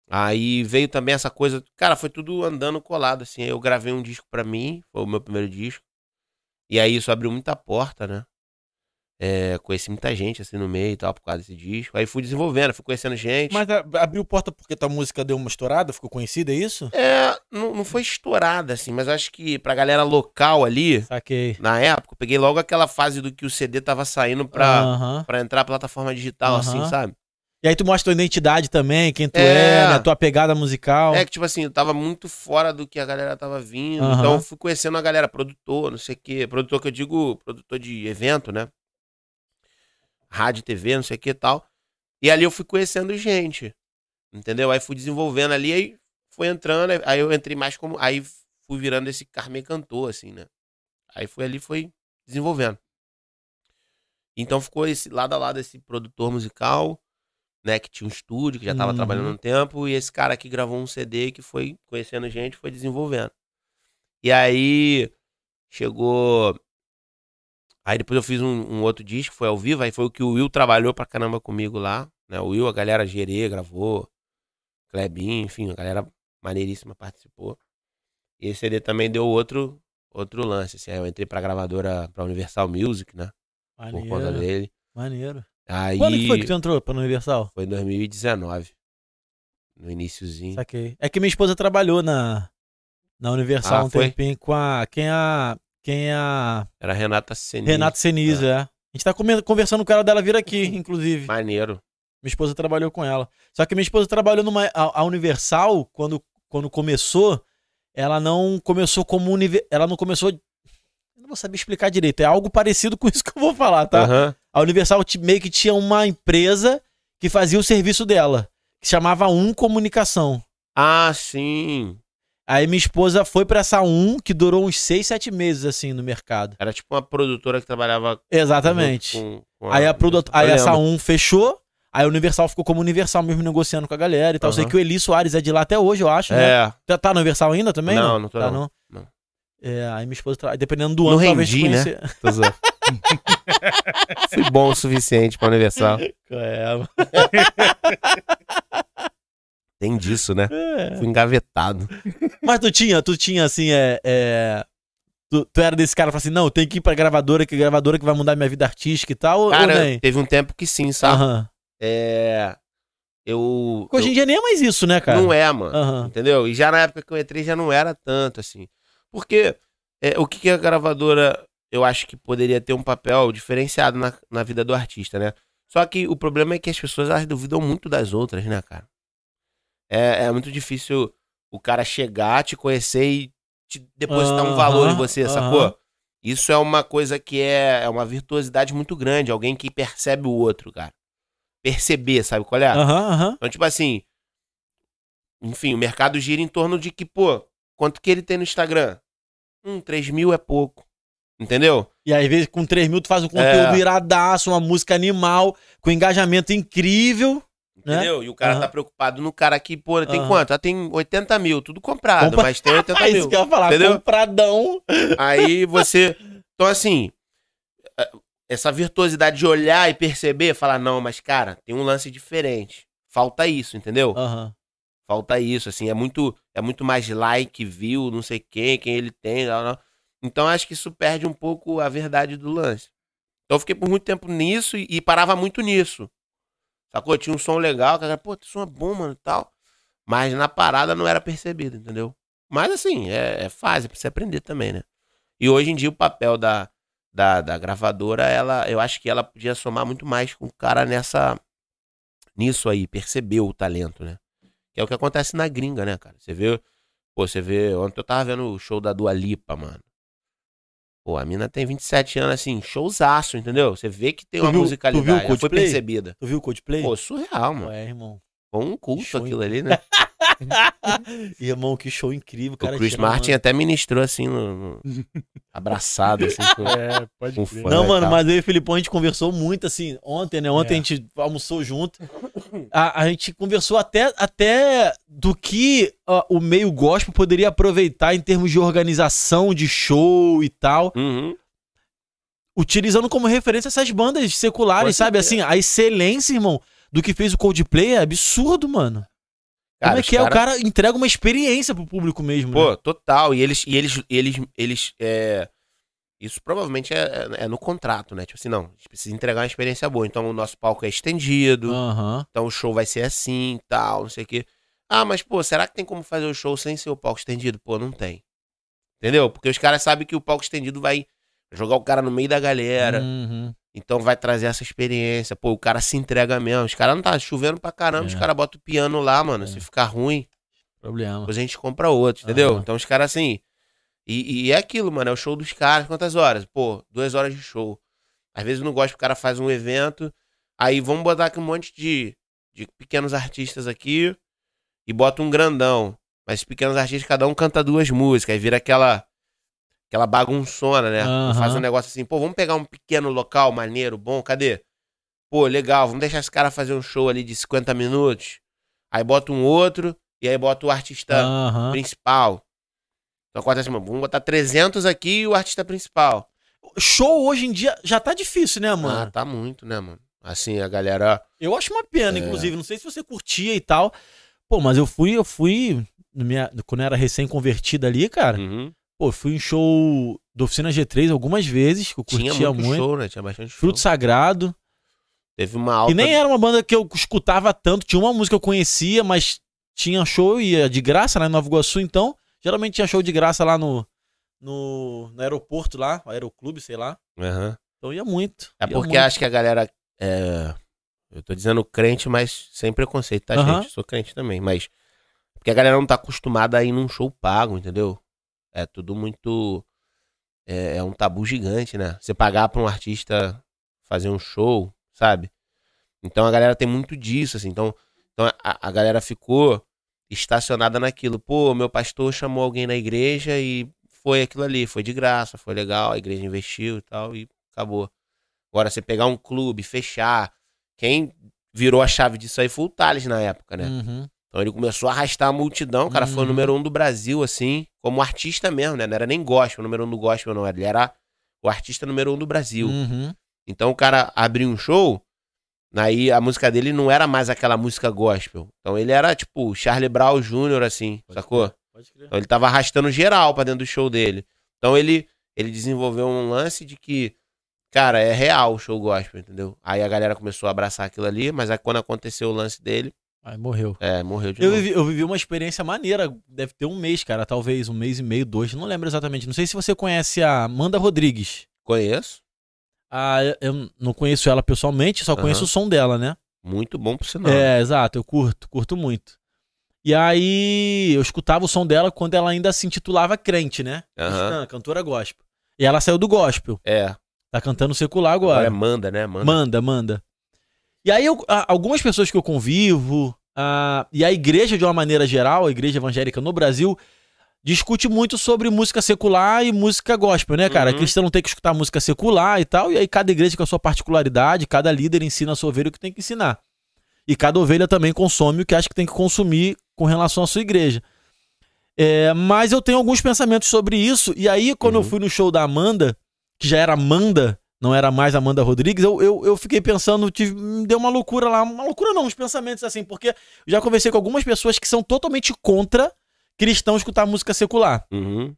aí veio também essa coisa. Cara, foi tudo andando colado, assim. Aí eu gravei um disco pra mim, foi o meu primeiro disco. E aí isso abriu muita porta, né? É, conheci muita gente assim no meio e tal, por causa desse disco. Aí fui desenvolvendo, fui conhecendo gente. Mas abriu porta porque tua música deu uma estourada, ficou conhecida, é isso? É, não, não foi estourada, assim, mas acho que pra galera local ali, Saquei. na época, peguei logo aquela fase do que o CD tava saindo pra, Aham. pra entrar plataforma digital, assim, Aham. sabe? E aí tu mostra tua identidade também, quem tu É. é, né, tua pegada musical. É que, tipo assim, eu tava muito fora do que a galera tava vindo. Aham. Então eu fui conhecendo a galera, produtor, não sei o quê. Produtor que eu digo, produtor de evento, né? Rádio, TV, não sei o que e tal. E ali eu fui conhecendo gente. Entendeu? Aí fui desenvolvendo ali, aí foi entrando, aí eu entrei mais como. Aí fui virando esse Carmen cantor, assim, né? Aí foi ali, foi desenvolvendo. Então ficou esse lado a lado esse produtor musical, né? Que tinha um estúdio, que já tava Uhum. trabalhando um tempo, e esse cara que gravou um CD que foi conhecendo gente, foi desenvolvendo. E aí chegou. Aí depois eu fiz um, um outro disco, foi ao vivo, aí foi o que o Will trabalhou pra caramba comigo lá. Né? O Will, a galera Gerê gravou, Klebin, enfim, a galera maneiríssima participou. E esse CD também deu outro, outro lance. Assim, aí eu entrei pra gravadora, pra Universal Music, né? Por conta Maneiro. dele. Maneiro. Aí Quando que foi que tu entrou pra Universal? foi em 2019. No iníciozinho. Saquei. É que minha esposa trabalhou na, na Universal Ah, um foi? tempinho com a. Quem é a. Quem é a. Era a Renata Senini. Renato Senise, é. A gente tá conversando com ela dela vir aqui, inclusive. Maneiro. Minha esposa trabalhou com ela. Só que minha esposa trabalhou numa. A, a Universal, quando, quando começou, ela não começou como. Univer, ela não começou. Eu não vou saber explicar direito. É algo parecido com isso que eu vou falar, tá? Aham. A Universal meio que tinha uma empresa que fazia o serviço dela, que chamava Um Comunicação. Ah, sim. Aí minha esposa foi pra essa Um, que durou uns 6, 7 meses, assim, no mercado. Era tipo uma produtora que trabalhava Exatamente. com, com Aí, a produ... Eu aí essa. Um fechou, aí a Universal ficou como Universal mesmo negociando com a galera e tal. Aham. Sei que o Eli Soares é de lá até hoje, eu acho, né? É. Tá, tá no Universal ainda também? Não, Não, não tô tá, não. não. Não. É, aí minha esposa, tra... dependendo do Não ano, talvez rendi, né? Fui bom o suficiente pra Universal. É, Tem disso, né? é. Fui engavetado. Mas tu tinha, tu tinha assim, é. é... Tu, tu era desse cara assim, não, eu tenho que ir pra gravadora, que gravadora que vai mudar minha vida artística e tal, Cara, teve um tempo que sim, sabe? Aham. É. Eu. Hoje em dia nem é mais isso, né, cara? Não é, mano. Aham. Entendeu? E já na época que eu entrei já não era tanto assim. Porque é, o que, que a gravadora eu acho que poderia ter um papel diferenciado na, na vida do artista, né? Só que o problema é que as pessoas elas duvidam muito das outras, né, cara? É, é muito difícil o cara chegar, te conhecer e te depositar um valor em você, aham. sacou? Isso é uma coisa que é, é uma virtuosidade muito grande. Alguém que percebe o outro, cara. Perceber, sabe qual é? Aham, aham. Então, tipo assim. Enfim, o mercado gira em torno de que, pô, quanto que ele tem no Instagram? Hum, 3 mil é pouco. Entendeu? E às vezes, com 3 mil, tu faz um conteúdo É. iradaço, uma música animal, com engajamento incrível. Né? Entendeu? E o cara Aham. tá preocupado no cara que, pô, tem Aham. quanto? Ah, tem 80 mil, tudo comprado, Compra- mas tem 80 Ah, isso mil. que eu ia falar, Entendeu? compradão. Aí você. Então, assim, eh, essa virtuosidade de olhar e perceber, falar, não, mas, cara, tem um lance diferente. Falta isso, entendeu? Aham. Falta isso, assim, é muito, é muito mais like, view, não sei quem, quem ele tem. Lá, lá. Então, acho que isso perde um pouco a verdade do lance. Então, eu fiquei por muito tempo nisso e, e parava muito nisso. Sacou? Tinha um som legal, cara, pô, esse som é bom, mano, tal. Mas na parada não era percebido, entendeu? Mas assim, é, é fase pra você aprender também, né? E hoje em dia o papel da, da, da gravadora, ela, eu acho que ela podia somar muito mais com o cara nessa. Nisso aí, perceber o talento, né? Que é o que acontece na gringa, né, cara? Você vê. Pô, você vê. Ontem eu tava vendo o show da Dua Lipa, mano. Pô, a mina tem 27 anos, assim, showzaço, entendeu? Você vê que tem Tu uma viu- tu musicalidade. viu o foi percebida. Tu viu o Coldplay? Pô, surreal, mano. Ué, irmão. Foi um culto show, aquilo ali, né? irmão, que show incrível, O cara. Chris tira, Martin mano. até ministrou assim, no, no- abraçado, assim, com, É, pode com crer. fã. Não, mano, mas eu e o Filipão, a gente conversou muito, assim, ontem, né? Ontem É. a gente almoçou junto. A, a gente conversou até, até do que ó, o meio gospel poderia aproveitar em termos de organização, de show e tal. Uhum. Utilizando como referência essas bandas seculares, Com sabe? certeza. Assim, a excelência, irmão, do que fez o Coldplay é absurdo, mano. Cara, como é que é? O cara- cara entrega uma experiência pro público mesmo, Pô, né? total. E eles, e eles, eles, eles, é... Isso provavelmente é, é- é no contrato, né? Tipo assim, não, a gente precisa entregar uma experiência boa. Então o nosso palco é estendido, Aham. então o show vai ser assim e tal, não sei o quê. Ah, mas pô, será que tem como fazer o show sem ser o palco estendido? Pô, não tem. Entendeu? Porque os caras sabem que o palco estendido vai jogar o cara no meio da galera. Uhum. Então vai trazer essa experiência. Pô, o cara se entrega mesmo. Os caras não tá chovendo pra caramba, É. os caras botam o piano lá, mano. É. Se ficar ruim, Problema. depois a gente compra outro, entendeu? Aham. Então os caras assim. E, e é aquilo, mano. É o show dos caras. Quantas horas? Pô, duas horas de show. Às vezes eu não gosto que o cara faz um evento. Aí vamos botar aqui um monte de, de pequenos artistas aqui e bota um grandão. Mas os pequenos artistas, cada um canta duas músicas. Aí vira aquela. Aquela bagunçona, né? Aham. Faz um negócio assim, pô, vamos pegar um pequeno local maneiro, bom, cadê? Pô, legal, vamos deixar esse cara fazer um show ali de 50 minutos. Aí bota um outro, e aí bota o artista Aham. principal. Então acontece, mano, vamos botar 300 aqui e o artista principal. Show hoje em dia já tá difícil, né, Ah, mano? tá muito, né, mano? Assim, a galera. Eu acho uma pena, É. inclusive. Não sei se você curtia e tal. Pô, mas eu fui, eu fui. minha- quando eu era recém-convertida ali, cara. Uhum. Pô, fui em show do Oficina G3 algumas vezes, que eu curtia Tinha muito. muito, show, né? Tinha bastante show. Fruto Sagrado. Teve uma alta. E nem era uma banda que eu escutava tanto. Tinha uma música que eu conhecia, mas tinha show e ia de graça lá em Nova Iguaçu, então. Geralmente tinha show de graça lá no, no, no aeroporto lá, aeroclube, sei lá. Aham. Então ia muito. É ia porque muito. acho que a galera. É... Eu tô dizendo crente, mas sem preconceito, tá, Aham. gente? Sou crente também, mas. Porque a galera não tá acostumada a ir num show pago, entendeu? É tudo muito. É, é um tabu gigante, né? Você pagar pra um artista fazer um show, sabe? Então a galera tem muito disso, assim. Então, então a, a galera ficou estacionada naquilo. Pô, meu pastor chamou alguém na igreja e foi aquilo ali. Foi de graça, foi legal, a igreja investiu e tal, e acabou. Agora, você pegar um clube, fechar. Quem virou a chave disso aí foi o Thales na época, né? Uhum. Então ele começou a arrastar a multidão. O cara foi o Uhum. número um do Brasil, assim, como artista mesmo, né? Não era nem gospel, o número um do gospel, não. Ele era o artista número um do Brasil. Uhum. Então o cara abriu um show, aí a música dele não era mais aquela música gospel. Então ele era tipo Charlie Brown Jr., assim, Pode sacou? Pode crer. Então ele tava arrastando geral pra dentro do show dele. Então ele, ele desenvolveu um lance de que, cara, é real o show gospel, entendeu? Aí a galera começou a abraçar aquilo ali, mas aí quando aconteceu o lance dele, Aí morreu. é, morreu de Eu novo. vivi, eu vivi uma experiência maneira, deve ter um mês, cara, talvez um mês e meio, dois, não lembro exatamente. Não sei se você conhece a Amanda Rodrigues. Conheço. Ah, eu- não conheço ela pessoalmente, só conheço Aham. o som dela, né? Muito bom por sinal. É, exato, eu curto, curto muito. E aí eu escutava o som dela quando ela ainda se intitulava crente, né? Aham. Cristã, cantora gospel. E ela saiu do gospel. É. Tá cantando secular Agora agora. é manda, né? Manda. Manda, manda. E aí, eu- algumas pessoas que eu convivo, a- e a igreja, de uma maneira geral, a igreja evangélica no Brasil, discute muito sobre música secular e música gospel, né, cara? Uhum. Cristão tem que escutar música secular e tal, e aí cada igreja com a sua particularidade, cada líder ensina a sua ovelha o que tem que ensinar. E cada ovelha também consome o que acha que tem que consumir com relação à sua igreja. É, mas eu tenho alguns pensamentos sobre isso, e aí, quando eu Uhum. fui no show da Amanda, que já era Amanda, não era mais Amanda Rodrigues, eu, eu, eu fiquei pensando, tive, me deu uma loucura lá, uma loucura não, uns pensamentos assim, porque eu já conversei com algumas pessoas que são totalmente contra cristãos escutar música secular. Uhum.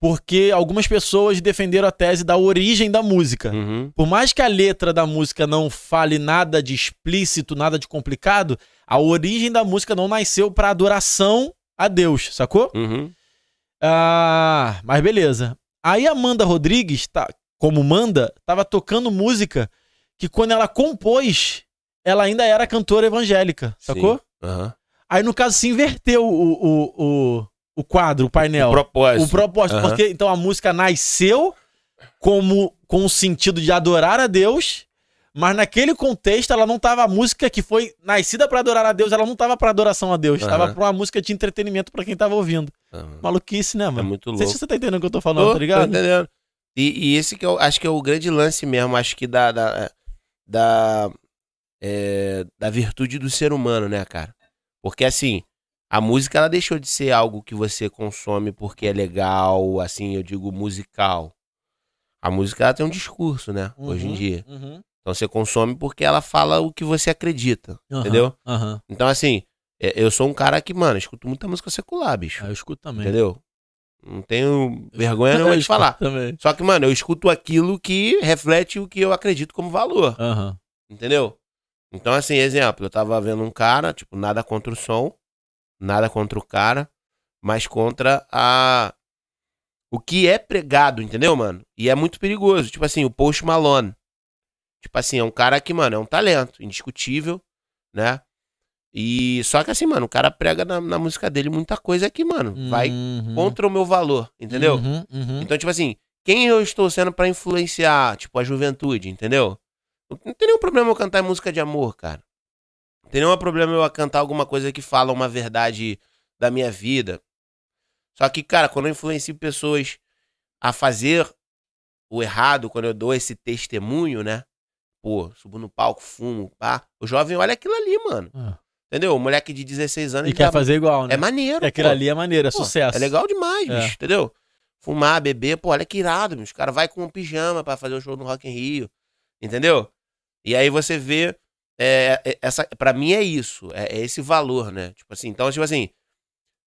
Porque algumas pessoas defenderam a tese da origem da música. Uhum. Por mais que a letra da música não fale nada de explícito, nada de complicado, a origem da música não nasceu para adoração a Deus, sacou? Uhum. Ah, mas beleza. Aí a Amanda Rodrigues, tá, como manda, tava tocando música que quando ela compôs, ela ainda era cantora evangélica, sacou? Aham. Aí no caso se inverteu o, o, o, o quadro, o painel. O propósito. O propósito, Aham. porque então a música nasceu como com o sentido de adorar a Deus, mas naquele contexto ela não tava a música que foi nascida pra adorar a Deus, ela não tava pra adoração a Deus, Aham. tava pra uma música de entretenimento pra quem tava ouvindo. Aham. Maluquice, né, É mano? muito Não louco. sei se você tá entendendo o que eu tô falando, tá ligado? Tô entendendo. E, e esse que eu acho que é o grande lance mesmo, acho que da, da, da, é, da virtude do ser humano, né, cara? Porque assim, a música ela deixou de ser algo que você consome porque é legal, assim, eu digo musical. A música ela tem um discurso, né, hoje em Uhum, dia. uhum. Então você consome porque ela fala o que você acredita, Aham, entendeu? Então assim, é, eu sou um cara que, mano, escuto muita música secular, bicho. Ah, eu escuto também. Entendeu? Não tenho vergonha nenhuma de falar. Também. Só que, mano, eu escuto aquilo que reflete o que eu acredito como valor. Aham. Entendeu? Então, assim, exemplo, eu tava vendo um cara, tipo, nada contra o som, nada contra o cara, mas contra a. O que é pregado, entendeu, mano? E é muito perigoso. Tipo assim, o Post Malone. Tipo assim, é um cara que, mano, é um talento, indiscutível, né? E só que assim, mano, o cara prega na, na música dele muita coisa que, mano, vai Uhum. contra o meu valor, entendeu? Uhum, uhum. Então, tipo assim, quem eu estou sendo pra influenciar, tipo, a juventude, entendeu? Não não tem nenhum problema eu cantar música de amor, cara. Não tem nenhum problema eu cantar alguma coisa que fala uma verdade da minha vida. Só que, cara, quando eu influencio pessoas a fazer o errado, quando eu dou esse testemunho, né? Pô, subo no palco, fumo, pá. O jovem olha aquilo ali, mano. Ah. Entendeu? O moleque de 16 anos. E quer fazer igual, né? É maneiro, É aquilo pô. ali é maneiro, é Pô, sucesso. É legal demais, É. bicho, entendeu? Fumar, beber, pô, olha que irado, bicho. Os caras vai com um pijama pra fazer o show no Rock in Rio, entendeu? E aí você vê, é, é, essa, pra mim é isso, é, é esse valor, né? Tipo assim, então, tipo assim,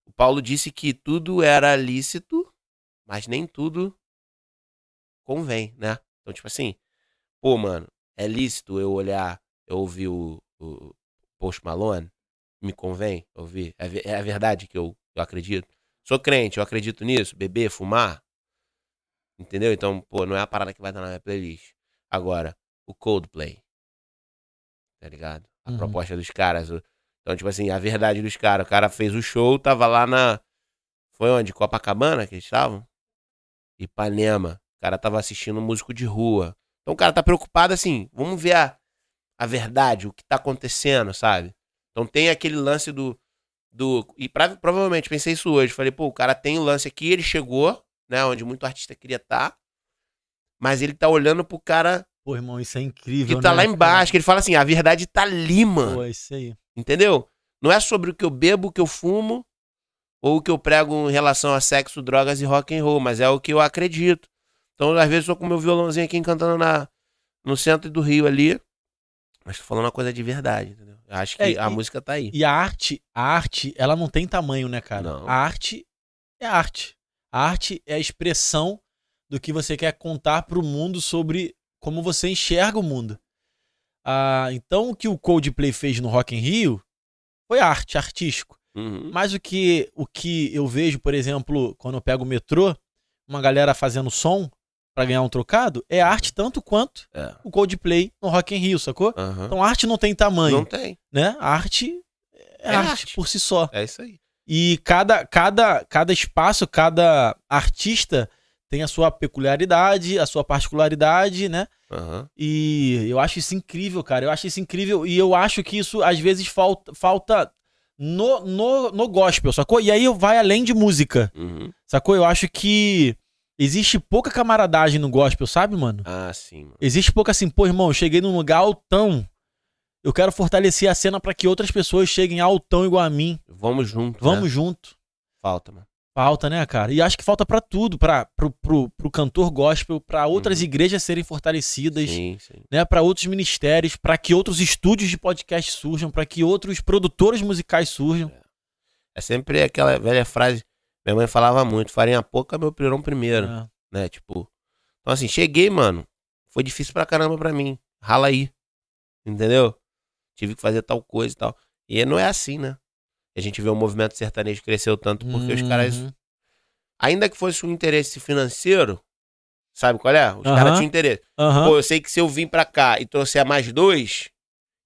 o Paulo disse que tudo era lícito, mas nem tudo convém, né? Então, tipo assim, pô, mano, é lícito eu olhar, eu ouvir o, o Post Malone? Me convém ouvir? É, é a verdade que eu, eu acredito? Sou crente, eu acredito nisso? Beber, fumar? Entendeu? Então, pô, não é a parada que vai estar na minha playlist. Agora, o Coldplay. Tá ligado? A Uhum. proposta dos caras. o- Então, tipo assim, a verdade dos caras. O cara fez o show, tava lá na. Foi onde? Copacabana que eles estavam? Ipanema. O cara tava assistindo um músico de rua. Então o cara tá preocupado assim, vamos ver a, a verdade, o que tá acontecendo, sabe? Então tem aquele lance do. do e pra- provavelmente pensei isso hoje. Falei, pô, o cara tem o lance aqui, ele chegou, né? Onde muito artista queria estar. mas ele tá olhando pro cara Pô, irmão, isso é que incrível, tá né, lá cara? embaixo, que ele fala assim: a verdade tá ali, mano. Pô, é isso aí. Entendeu? Não é sobre o que eu bebo, o que eu fumo, ou o que eu prego em relação a sexo, drogas e rock and roll, mas é o que eu acredito. Então, às vezes, eu tô com meu violãozinho aqui cantando na, no centro do Rio ali, mas tô falando uma coisa de verdade, entendeu? Eu acho que É, a e- música tá aí. E a arte, a arte, ela não tem tamanho, né, cara? Não. A arte é arte. A arte é a expressão do que você quer contar pro mundo sobre como você enxerga o mundo. Ah, então, o que o Coldplay fez no Rock in Rio foi arte, artístico. Uhum. Mas o que, o que eu vejo, por exemplo, quando eu pego o metrô, uma galera fazendo som pra ganhar um trocado, é arte tanto quanto É. o Coldplay no Rock in Rio, sacou? Aham. Então, arte não tem tamanho Não tem. né? A arte é, É arte, arte. por si só. É isso aí. E cada, cada, cada espaço, cada artista tem a sua peculiaridade, a sua particularidade, né? Aham. E eu acho isso incrível, cara. Eu acho isso incrível. E eu acho que isso, às vezes, falta, falta no, no, no gospel, sacou? E aí vai além de música, Uhum. sacou? Eu acho que existe pouca camaradagem no gospel, sabe, mano? Ah, sim, mano. Existe pouca assim, pô, irmão, eu cheguei num lugar altão. Eu quero fortalecer a cena pra que outras pessoas cheguem altão igual a mim. Vamos junto. Vamos Né? junto. Falta, mano. Falta, né, cara? E acho que falta pra tudo, para pro, pro, pro cantor gospel, pra outras Uhum. igrejas serem fortalecidas, Sim, sim. né, para outros ministérios, pra que outros estúdios de podcast surjam, pra que outros produtores musicais surjam. É sempre aquela velha frase. Minha mãe falava muito: farinha pouca, meu pirão primeiro. É. Né? Tipo. Então, assim, cheguei, mano. Foi difícil pra caramba pra mim. Rala aí. Entendeu? Tive que fazer tal coisa e tal. E não é assim, né? A gente vê o movimento sertanejo cresceu tanto porque os caras. Uhum. Ainda que fosse um interesse financeiro, sabe qual é? Os Aham. caras tinham interesse. Aham. Pô, eu sei que se eu vim pra cá e trouxer mais dois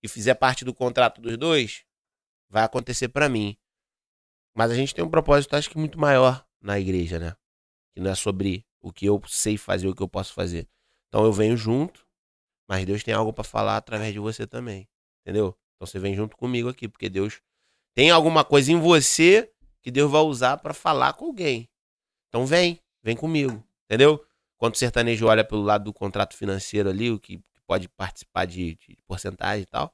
e fizer parte do contrato dos dois, vai acontecer pra mim. Mas a gente tem um propósito, acho que muito maior na igreja, né? Que não é sobre o que eu sei fazer, o que eu posso fazer. Então eu venho junto, mas Deus tem algo pra falar através de você também, entendeu? Então você vem junto comigo aqui, porque Deus tem alguma coisa em você que Deus vai usar pra falar com alguém. Então vem, vem comigo, entendeu? Quando o sertanejo olha pelo lado do contrato financeiro ali, o que que pode participar de, de porcentagem e tal,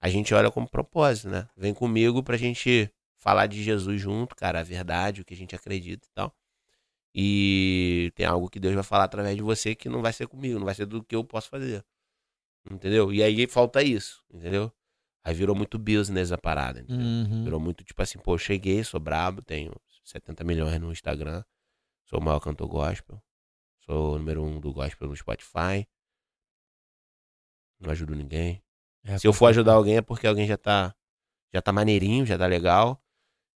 a gente olha como propósito, né? Vem comigo pra gente falar de Jesus junto, cara, a verdade, o que a gente acredita e tal. E tem algo que Deus vai falar através de você que não vai ser comigo, não vai ser do que eu posso fazer. Entendeu? E aí falta isso, entendeu? Aí virou muito business a parada, entendeu? Uhum. Virou muito tipo assim, pô, eu cheguei, sou brabo, tenho 70 milhões no Instagram, sou o maior cantor gospel, sou o número um do gospel no Spotify, não ajudo ninguém. É Se eu for ajudar alguém é porque alguém já tá, já tá maneirinho, já tá legal,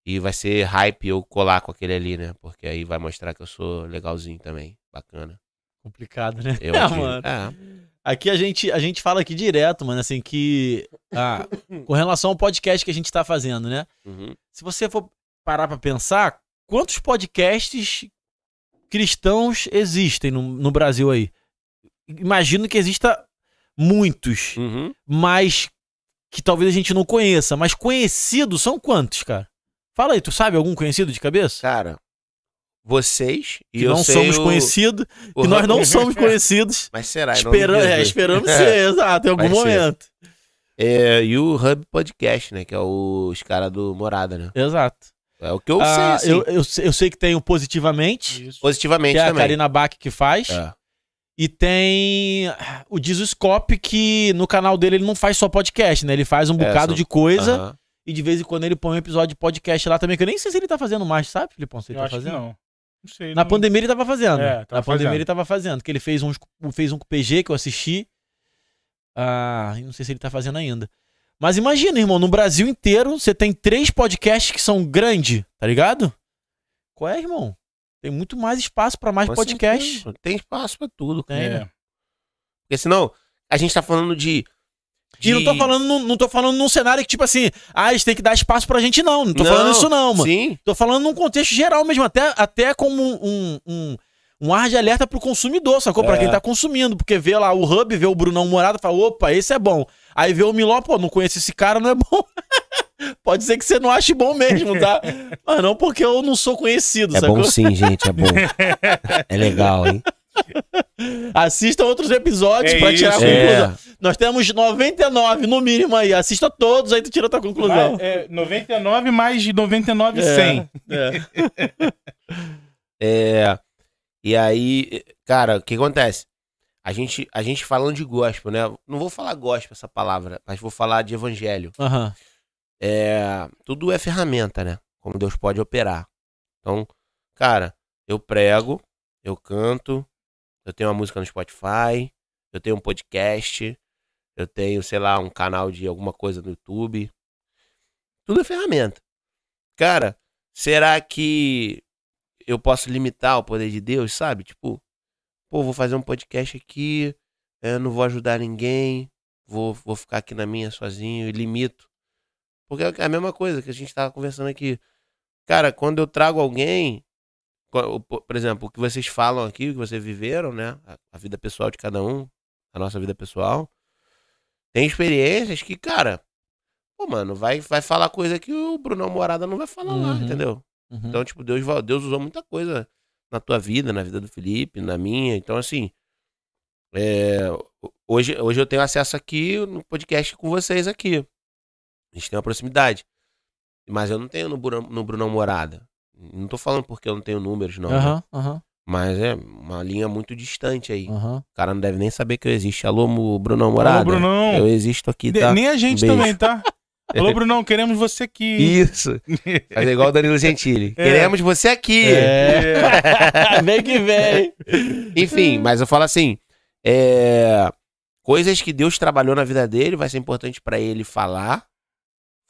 e vai ser hype eu colar com aquele ali, né? Porque aí vai mostrar que eu sou legalzinho também, bacana. complicado, né? Eu É, aqui- mano. É, Aqui a gente, a gente fala aqui direto, mano, assim, que. ah, com relação ao podcast que a gente tá fazendo, né? uhum. Se você for parar pra pensar, quantos podcasts cristãos existem no, no Brasil aí? Imagino que exista muitos, Uhum. mas que talvez a gente não conheça. Mas conhecidos são quantos, cara? Fala aí, tu sabe algum conhecido de cabeça? Cara, vocês e Que eu não somos o- conhecidos, o que nós não somos conhecidos. Mas será? Esperando, é, esperamos ser, exato, em algum Vai momento. É, e o Hub Podcast, né? Que é o- os caras do Morada, né? Exato. É o que eu Ah, sei, assim. eu, eu, sei- eu sei que tem o Positivamente, Isso. Positivamente que é a também. Karina Bach que faz. É. E tem o Dizoscope, que no canal dele ele não faz só podcast, né? Ele faz um É, bocado são- de coisa Aham. E de vez em quando ele põe um episódio de podcast lá também, que eu nem sei se ele tá fazendo mais, sabe, Filipão? Se ele Eu tá acho que fazendo. não. Não sei. Na não- pandemia ele tava fazendo. É, Na tava pandemia fazendo. ele tava fazendo, que ele fez, uns, fez um com PG que eu assisti. Ah, eu não sei se ele tá fazendo ainda. Mas imagina, irmão, no Brasil inteiro você tem três podcasts que são grandes, tá ligado? Qual é, irmão? Tem muito mais espaço pra mais Com podcast. certeza. Tem espaço pra tudo. Tem, É. né? Porque senão, a gente tá falando de. E não tô de- falando, num- não tô falando num cenário que, tipo assim, ah, eles têm que dar espaço pra gente, não. Não tô Não, falando isso, não, mano. Sim. Tô falando num contexto geral mesmo, até, até como um, um, um, ar de alerta pro consumidor, sacou? Pra É. quem tá consumindo. Porque vê lá o Hub, vê o Brunão Morado e fala, opa, esse é bom. Aí vê o Miló, pô, não conheço esse cara, não é bom. Pode ser que você não ache bom mesmo, tá? Mas não porque eu não sou conhecido, É sacou? bom sim, gente, é bom. é legal, hein? Assista outros episódios É pra tirar a conclusão. É. Nós temos 99 no mínimo aí. Assista todos, aí tu tira a tua conclusão. Vai- é, 99 mais de 99, É, 100. é. É. E aí, cara, o que acontece? A gente, a gente falando de gospel, né? Não vou falar gospel essa palavra, mas vou falar de evangelho. Aham. É, tudo é ferramenta, né? Como Deus pode operar. Então, cara, eu prego, eu canto, eu tenho uma música no Spotify, eu tenho um podcast, eu tenho, sei lá, um canal de alguma coisa no YouTube. Tudo é ferramenta. Cara, será que eu posso limitar o poder de Deus, sabe? Tipo, pô, vou fazer um podcast aqui, eu não vou ajudar ninguém, vou, vou ficar aqui na minha sozinho e limito. Porque é a mesma coisa que a gente tava conversando aqui. Cara, quando eu trago alguém, por exemplo, o que vocês falam aqui, o que vocês viveram, né? A, vida pessoal de cada um, a nossa vida pessoal. Tem experiências que, cara, pô, mano, vai, vai falar coisa que o Brunão Morada não vai falar lá, Uhum. entendeu? Uhum. Então, tipo, Deus, Deus usou muita coisa na tua vida, na vida do Felipe, na minha. Então, assim, é, hoje, hoje eu tenho acesso aqui no podcast com vocês aqui. A gente tem uma proximidade. Mas eu não tenho no, Brunão- no Brunão Morada. Não tô falando porque eu não tenho números, não. né? Aham, aham, Mas é uma linha muito distante aí. aham. O cara não deve nem saber que eu existo. Alô, Brunão Morada. Alô, Brunão. Eu existo aqui, De- tá? Nem a gente Beijo. também, tá? Alô, Brunão, queremos você aqui. Isso. Fazer igual o Danilo Gentili. É. Queremos você aqui. É. vem que vem. Enfim, mas eu falo assim, é, coisas que Deus trabalhou na vida dele, vai ser importante pra ele falar.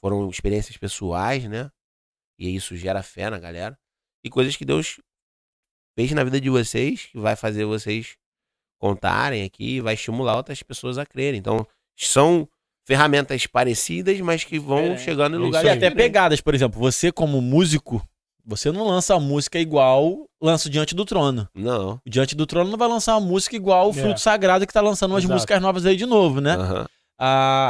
Foram experiências pessoais, né? E isso gera fé na galera. E coisas que Deus fez na vida de vocês, que vai fazer vocês contarem aqui, vai estimular outras pessoas a crerem. Então, são ferramentas parecidas, mas que vão Diferente. chegando em É lugares E isso aí. até diferentes. pegadas, por exemplo, você como músico, você não lança a música igual lança o Diante do Trono. Não. O Diante do Trono não vai lançar uma música igual o É. Fruto Sagrado que tá lançando umas Exato. músicas novas aí de novo, né? Aham.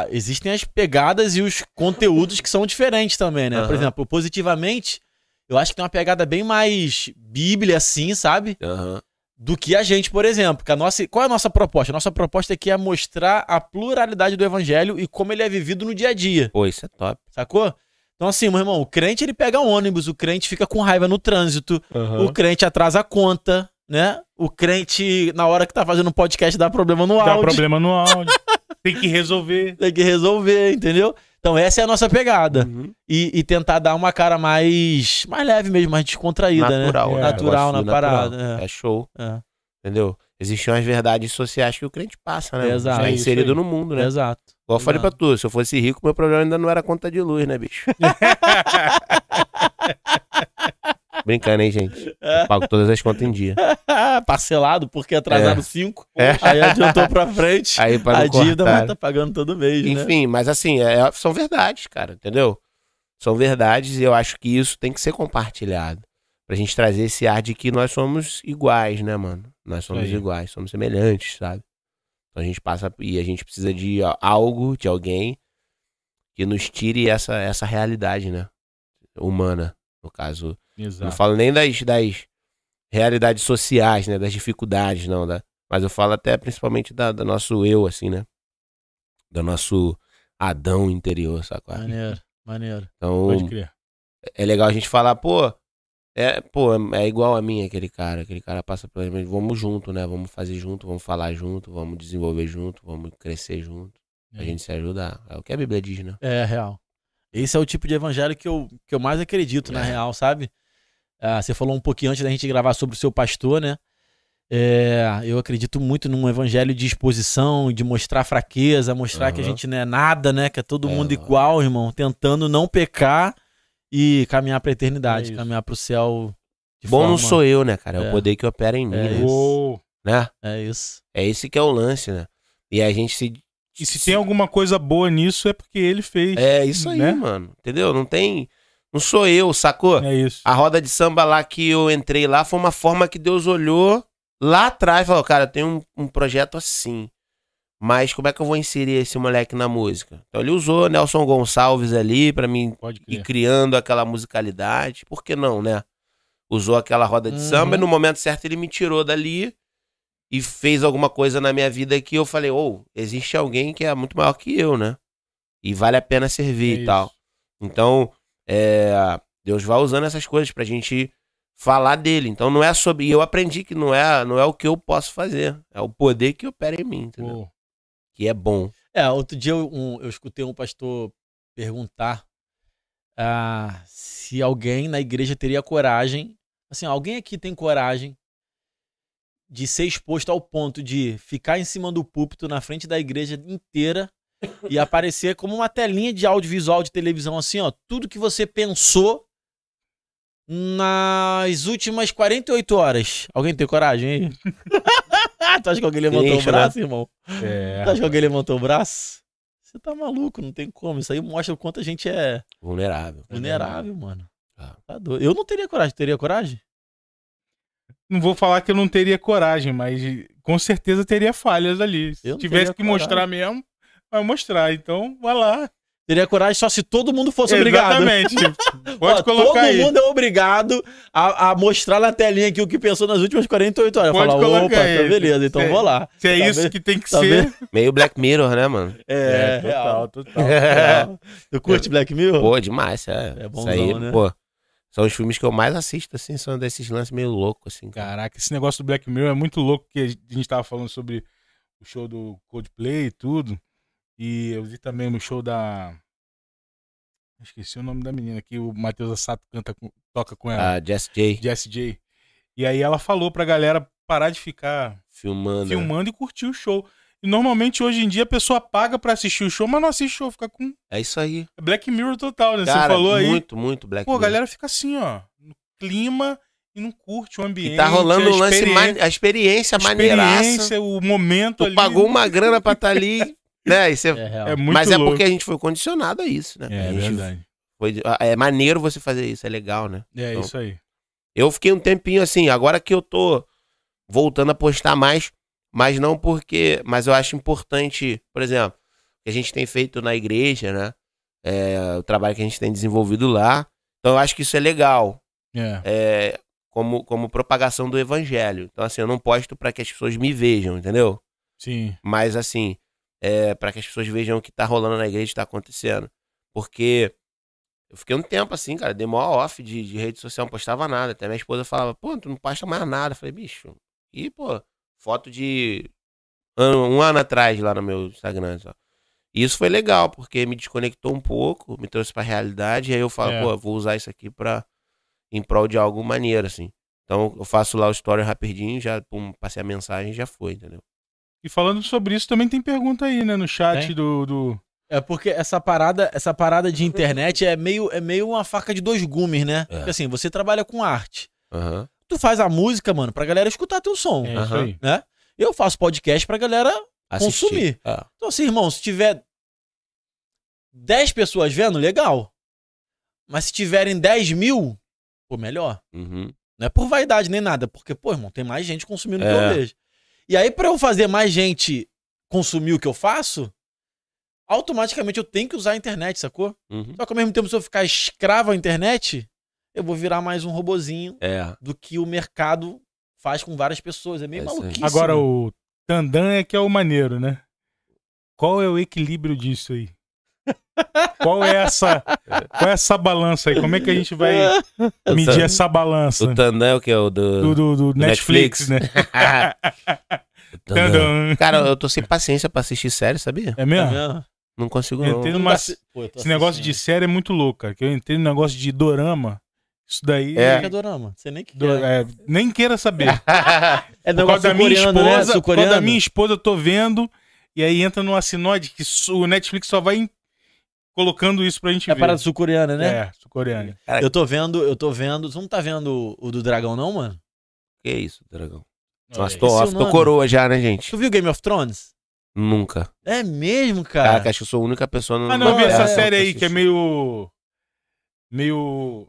Existem as pegadas e os conteúdos que são diferentes também, né? Por Aham. exemplo, positivamente, eu acho que tem uma pegada bem mais bíblia, assim, sabe? Aham. Do que a gente, por exemplo. Que a nossa, qual é a nossa proposta? A nossa proposta aqui é mostrar a pluralidade do evangelho e como ele é vivido no dia a dia, Pô, isso é top. sacou? Então, assim, meu irmão, o crente ele pega ônibus, o crente fica com raiva no trânsito, o crente atrasa a conta, né? O crente, na hora que tá fazendo um podcast, dá problema no Dá áudio. problema no áudio. Tem que resolver. Tem que resolver, entendeu? Então, essa é a nossa pegada. Uhum. E, e tentar dar uma cara mais, mais leve mesmo, mais descontraída, Natural, né? né? Natural na parada. natural. É. É show. É. Entendeu? Existem as verdades sociais que o crente passa, né? Exato. Já É isso inserido no mundo, né? Exato. Igual eu falei pra Exato. tu, se eu fosse rico, meu problema ainda não era conta de luz, né, bicho? Brincando, hein, gente? Eu pago todas as contas em dia. Parcelado, porque atrasaram É. cinco. É. Aí adiantou pra frente. Aí pra a dívida cortar. mas tá pagando todo mês, né? Enfim, mas assim, é- são verdades, cara, entendeu? São verdades e eu acho que isso tem que ser compartilhado. Pra gente trazer esse ar de que nós somos iguais, né, mano? Nós somos aí. iguais, somos semelhantes, sabe? Então a gente passa e a gente precisa de algo, de alguém que nos tire essa, essa realidade, né? Humana, no caso. Não Exato. falo nem das, das realidades sociais, né? Das dificuldades, não. Da, mas eu falo até principalmente da, do nosso eu, assim, né? Do nosso Adão interior, sacou? Maneiro, maneiro. Então, Pode crer. é legal a gente falar, pô, é, pô, é igual a mim aquele cara. Aquele cara passa por mim, vamos junto, né? Vamos fazer junto, vamos falar junto, vamos desenvolver junto, vamos crescer junto. A É. gente se ajuda. É o que a Bíblia diz, né? É, real. Esse é o tipo de evangelho que eu, que eu mais acredito, na É. real, sabe? Ah, você falou um pouquinho antes da gente gravar sobre o seu pastor, né? É, eu acredito muito num evangelho de exposição, de mostrar fraqueza, mostrar que a gente não é nada, né? Que é todo É, mundo igual, irmão. Tentando não pecar e caminhar pra eternidade, É caminhar pro céu. De Bom não forma- sou eu, né, cara? É, É. o poder que opera em mim, É né? isso. Né? É isso. É esse que é o lance, né? E a gente se. E se tem alguma coisa boa nisso, é porque ele fez. É isso aí, né? mano. Entendeu? Não tem. Não sou eu, sacou? É isso. A roda de samba lá que eu entrei lá foi uma forma que Deus olhou lá atrás e falou: Cara, eu tenho um, um projeto assim. Mas como é que eu vou inserir esse moleque na música? Então ele usou Nelson Gonçalves ali pra mim ir criando aquela musicalidade. Por que não, né? Usou aquela roda de Uhum. samba e no momento certo ele me tirou dali e fez alguma coisa na minha vida que eu falei, ou existe alguém que é muito maior que eu, né? E vale a pena servir É e tal. Então, é, Deus vai usando essas coisas pra gente falar dele. Então não é sobre. E eu aprendi que não é, não é o que eu posso fazer. É o poder que opera em mim, entendeu? Uou. Que é bom. É, outro dia eu, um- eu escutei um pastor perguntar ah, se alguém na igreja teria coragem. Assim, alguém aqui tem coragem de ser exposto ao ponto de ficar em cima do púlpito na frente da igreja inteira e aparecer como uma telinha de audiovisual de televisão, assim, ó. Tudo que você pensou nas últimas 48 horas. Alguém tem coragem aí? tu acha que alguém levantou o Deixa, braço, irmão? É. Tu acha que alguém levantou o braço? Você tá maluco, não tem como. Isso aí mostra o quanto a gente é Vulnerável. vulnerável, mano. Ah. Tá doido. Eu não teria coragem. Teria coragem? Não vou falar que eu não teria coragem, mas com certeza teria falhas ali. Se tivesse que mostrar mesmo, vai mostrar. Então, vai lá. Teria coragem só se todo mundo fosse obrigado. Exatamente. Pode Ó, colocar todo aí. mundo é obrigado a, a mostrar na telinha aqui o que pensou nas últimas 48 horas. Pode Falar, colocar opa, tá aí. beleza, então Se- vou lá. Se é Tá isso vendo? que tem que Tá ser. vendo? Meio Black Mirror, né, mano? É, total, real, total. real. Tu curte Black Mirror? Pô, demais, é. É Isso bonzão, aí, né? pô. São os filmes que eu mais assisto, assim, são desses lances meio loucos, assim. cara. Caraca, esse negócio do Black Mirror é muito louco, que a gente tava falando sobre o show do Coldplay e tudo. E eu vi também no show da. Esqueci o nome da menina que o Matheus Assato canta toca com ela. A Jess J Jessie J. E aí ela falou pra galera parar de ficar filmando. né? filmando e curtir o show. E normalmente hoje em dia a pessoa paga pra assistir o show, mas não assiste o show, fica com É isso aí. Black Mirror total, né? Você Cara, falou aí. muito, muito Black Pô, a Mirror. galera fica assim, ó, no clima e não curte o ambiente. E tá rolando a um lance, experiência- ma- a experiência a maneiraça. experiência, o momento Tu ali. pagou uma grana pra estar ali, né? E você- É. É muito Mas é louco. porque a gente foi condicionado a isso, né? É gente verdade. foi- É maneiro você fazer isso, é legal, né? É Então, isso aí. Eu fiquei um tempinho assim, agora que eu tô voltando a postar mais, mas não porque. Mas eu acho importante, por exemplo, o que a gente tem feito na igreja, né? É, o trabalho que a gente tem desenvolvido lá. Então eu acho que isso é legal. É. é, como, como propagação do evangelho. Então, assim, eu não posto pra que as pessoas me vejam, entendeu? Sim. Mas, assim, é, para que as pessoas vejam o que tá rolando na igreja, tá acontecendo. Porque eu fiquei um tempo assim, cara, dei mó off de, de rede social, não postava nada. Até minha esposa falava, pô, tu não posta mais nada. Eu falei, bicho, e, pô, foto de ano- um ano atrás lá no meu Instagram. Só. E isso foi legal, porque me desconectou um pouco, me trouxe pra realidade. E aí eu falo, É. pô, vou usar isso aqui pra, em prol de algo maneiro, assim. Então eu faço lá o story rapidinho, já pum, passei a mensagem e já foi, entendeu? E falando sobre isso, também tem pergunta aí, né, no chat do, do. É porque essa parada, essa parada de internet é meio, é meio uma faca de dois gumes, né? É. Porque assim, você trabalha com arte. Aham. Tu faz a música, mano, pra galera escutar teu som, É isso aí. né? Eu faço podcast pra galera Assistir. Consumir. É. Então, assim, irmão, se tiver 10 pessoas vendo, legal. Mas se tiverem 10 mil, pô, melhor. Uhum. Não é por vaidade nem nada, porque, pô, irmão, tem mais gente consumindo o que É. eu vejo. E aí, pra eu fazer mais gente consumir o que eu faço, automaticamente eu tenho que usar a internet, sacou? Uhum. Só que ao mesmo tempo, se eu ficar escravo à internet, eu vou virar mais um robozinho É. do que o mercado faz com várias pessoas. É meio É maluquice. Agora o Tandan é que é o maneiro, né? Qual é o equilíbrio disso aí? Qual é essa, qual é essa balança aí? Como é que a gente vai medir essa balança O Tandan é o que? Do, do. do, do Netflix, Netflix. né? Cara, eu tô sem paciência pra assistir série, sabia? É É mesmo? Não consigo, Eu não. Pô, eu Esse negócio de série é muito louco, cara. Que eu entrei no negócio de dorama. Isso daí. É. Que é dorama? Você nem que do- quer. é, nem queira saber. É Por causa da minha né? esposa, por Sul-coreano. da minha esposa, eu tô vendo. E aí entra no assinode que o Netflix só vai colocando isso pra gente É ver. parada sul-coreana, né? É, sul-coreana. Eu tô vendo, eu tô vendo. Você não tá vendo o do dragão, não, mano? que isso, dragão? Aí. tô off, o tô coroa já, né, gente? Tu viu Game of Thrones? Nunca. É mesmo, cara. Caraca, acho que eu sou a única pessoa no Ah, não, eu vi essa é, série aí que é meio. Meio.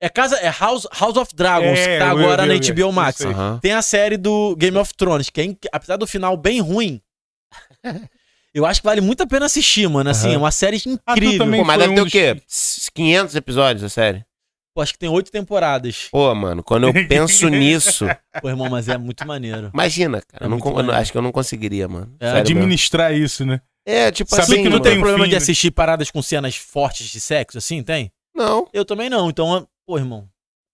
É casa, é House, House of Dragons, É, que tá agora eu na eu vi. HBO Max. Tem a série do Game of Thrones, que é, apesar do final bem ruim, eu acho que vale muito a pena assistir, mano. Assim, é uma série Ah, incrível. também Pô, mas deve um ter o quê? que- S- 500 episódios a série? Pô, acho que tem oito temporadas. Pô, mano, quando eu penso nisso. Pô, irmão, mas é muito maneiro. Imagina, cara. É eu não eu acho que eu não conseguiria, mano. É, Sério mesmo. Administrar isso, né? É, tipo Saber assim. que não não tem mano. um problema fim, de né? assistir paradas com cenas fortes de sexo, assim, tem? Não. Eu também não. Então, pô, irmão,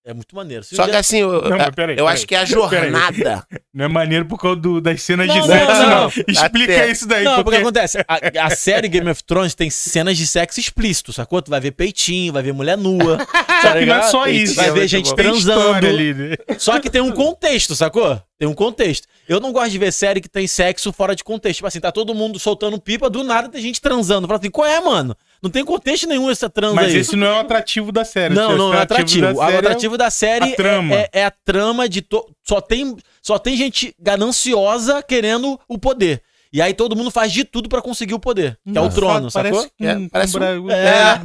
é muito maneiro. Se Só que dia- assim, eu, Não, peraí, eu peraí. acho que a Peraí. jornada. Não é maneiro por causa do- das cenas de Não, sexo, não, não. não. Explica Até- isso daí. Não, porque porque... acontece. A, a série Game of Thrones tem cenas de sexo explícito, sacou? Tu vai ver peitinho, vai ver mulher nua. Que não é só isso. Vai é ver muito gente bom. Transando. ali, né? Só que tem um contexto, sacou? Tem um contexto. Eu não gosto de ver série que tem sexo fora de contexto. Tipo assim, tá todo mundo soltando pipa, do nada tem gente transando. Fala assim, qual é, mano? Não tem contexto nenhum essa transa Mas aí. esse não é o atrativo da série. Não, não é atrativo. da O série é atrativo da série a trama. É, é- é a trama de. To... Só, tem, só tem gente gananciosa querendo o poder. E aí todo mundo faz de tudo pra conseguir o poder, que é o Nossa, trono, parece sacou? É, um parece um- É.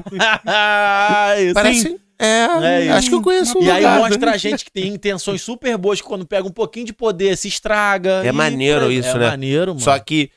Isso. Parece. É, É isso. acho que eu conheço um E aí lugar. mostra a gente que tem intenções super boas, que quando pega um pouquinho de poder, se estraga. É e maneiro aí- isso, é né? maneiro, mano. Só que,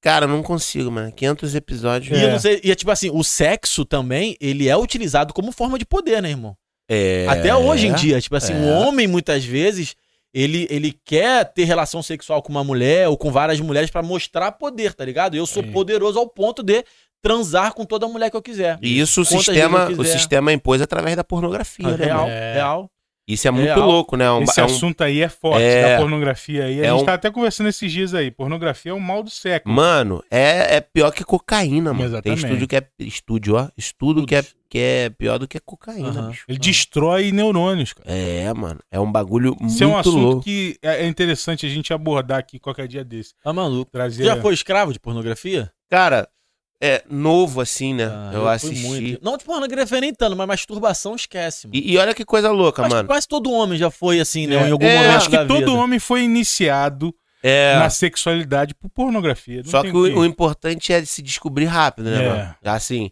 cara, eu não consigo, mano. 500 episódios. E, eu É. não sei, e é tipo assim, o sexo também, ele é utilizado como forma de poder, né, irmão? É. Até hoje em dia, tipo assim, É. o homem muitas vezes, ele, ele quer ter relação sexual com uma mulher ou com várias mulheres pra mostrar poder, tá ligado? Eu sou Sim. poderoso ao ponto de transar com toda mulher que eu quiser. E isso o sistema, o sistema impôs através da pornografia, né, real? É. real. Isso é muito Real. louco, né? É um- Esse é um- assunto aí é forte, É. da pornografia aí. A É gente um- tá até conversando esses dias aí. Pornografia é o mal do século. Mano, é, é pior que cocaína, mano. Exatamente. Tem estúdio que é. Estúdio, ó. Estudo que é, que é pior do que cocaína, bicho. Ele destrói neurônios, cara. É, mano. É um bagulho Isso é um muito assunto louco. que é é interessante a gente abordar aqui qualquer dia desse. Tá maluco. Trazer. Já foi escravo de pornografia? Cara, é novo assim, né? Ah, eu, fui assisti. muito. Não de pornografia nem tanto, mas masturbação esquece, mano. E, e olha que coisa louca, Acho mano. quase todo homem já foi assim, né? É, em algum é, momento Eu acho que todo vida. homem foi iniciado É. na sexualidade por pornografia. Não Só que o, o importante é se descobrir rápido, né, É. mano? Assim,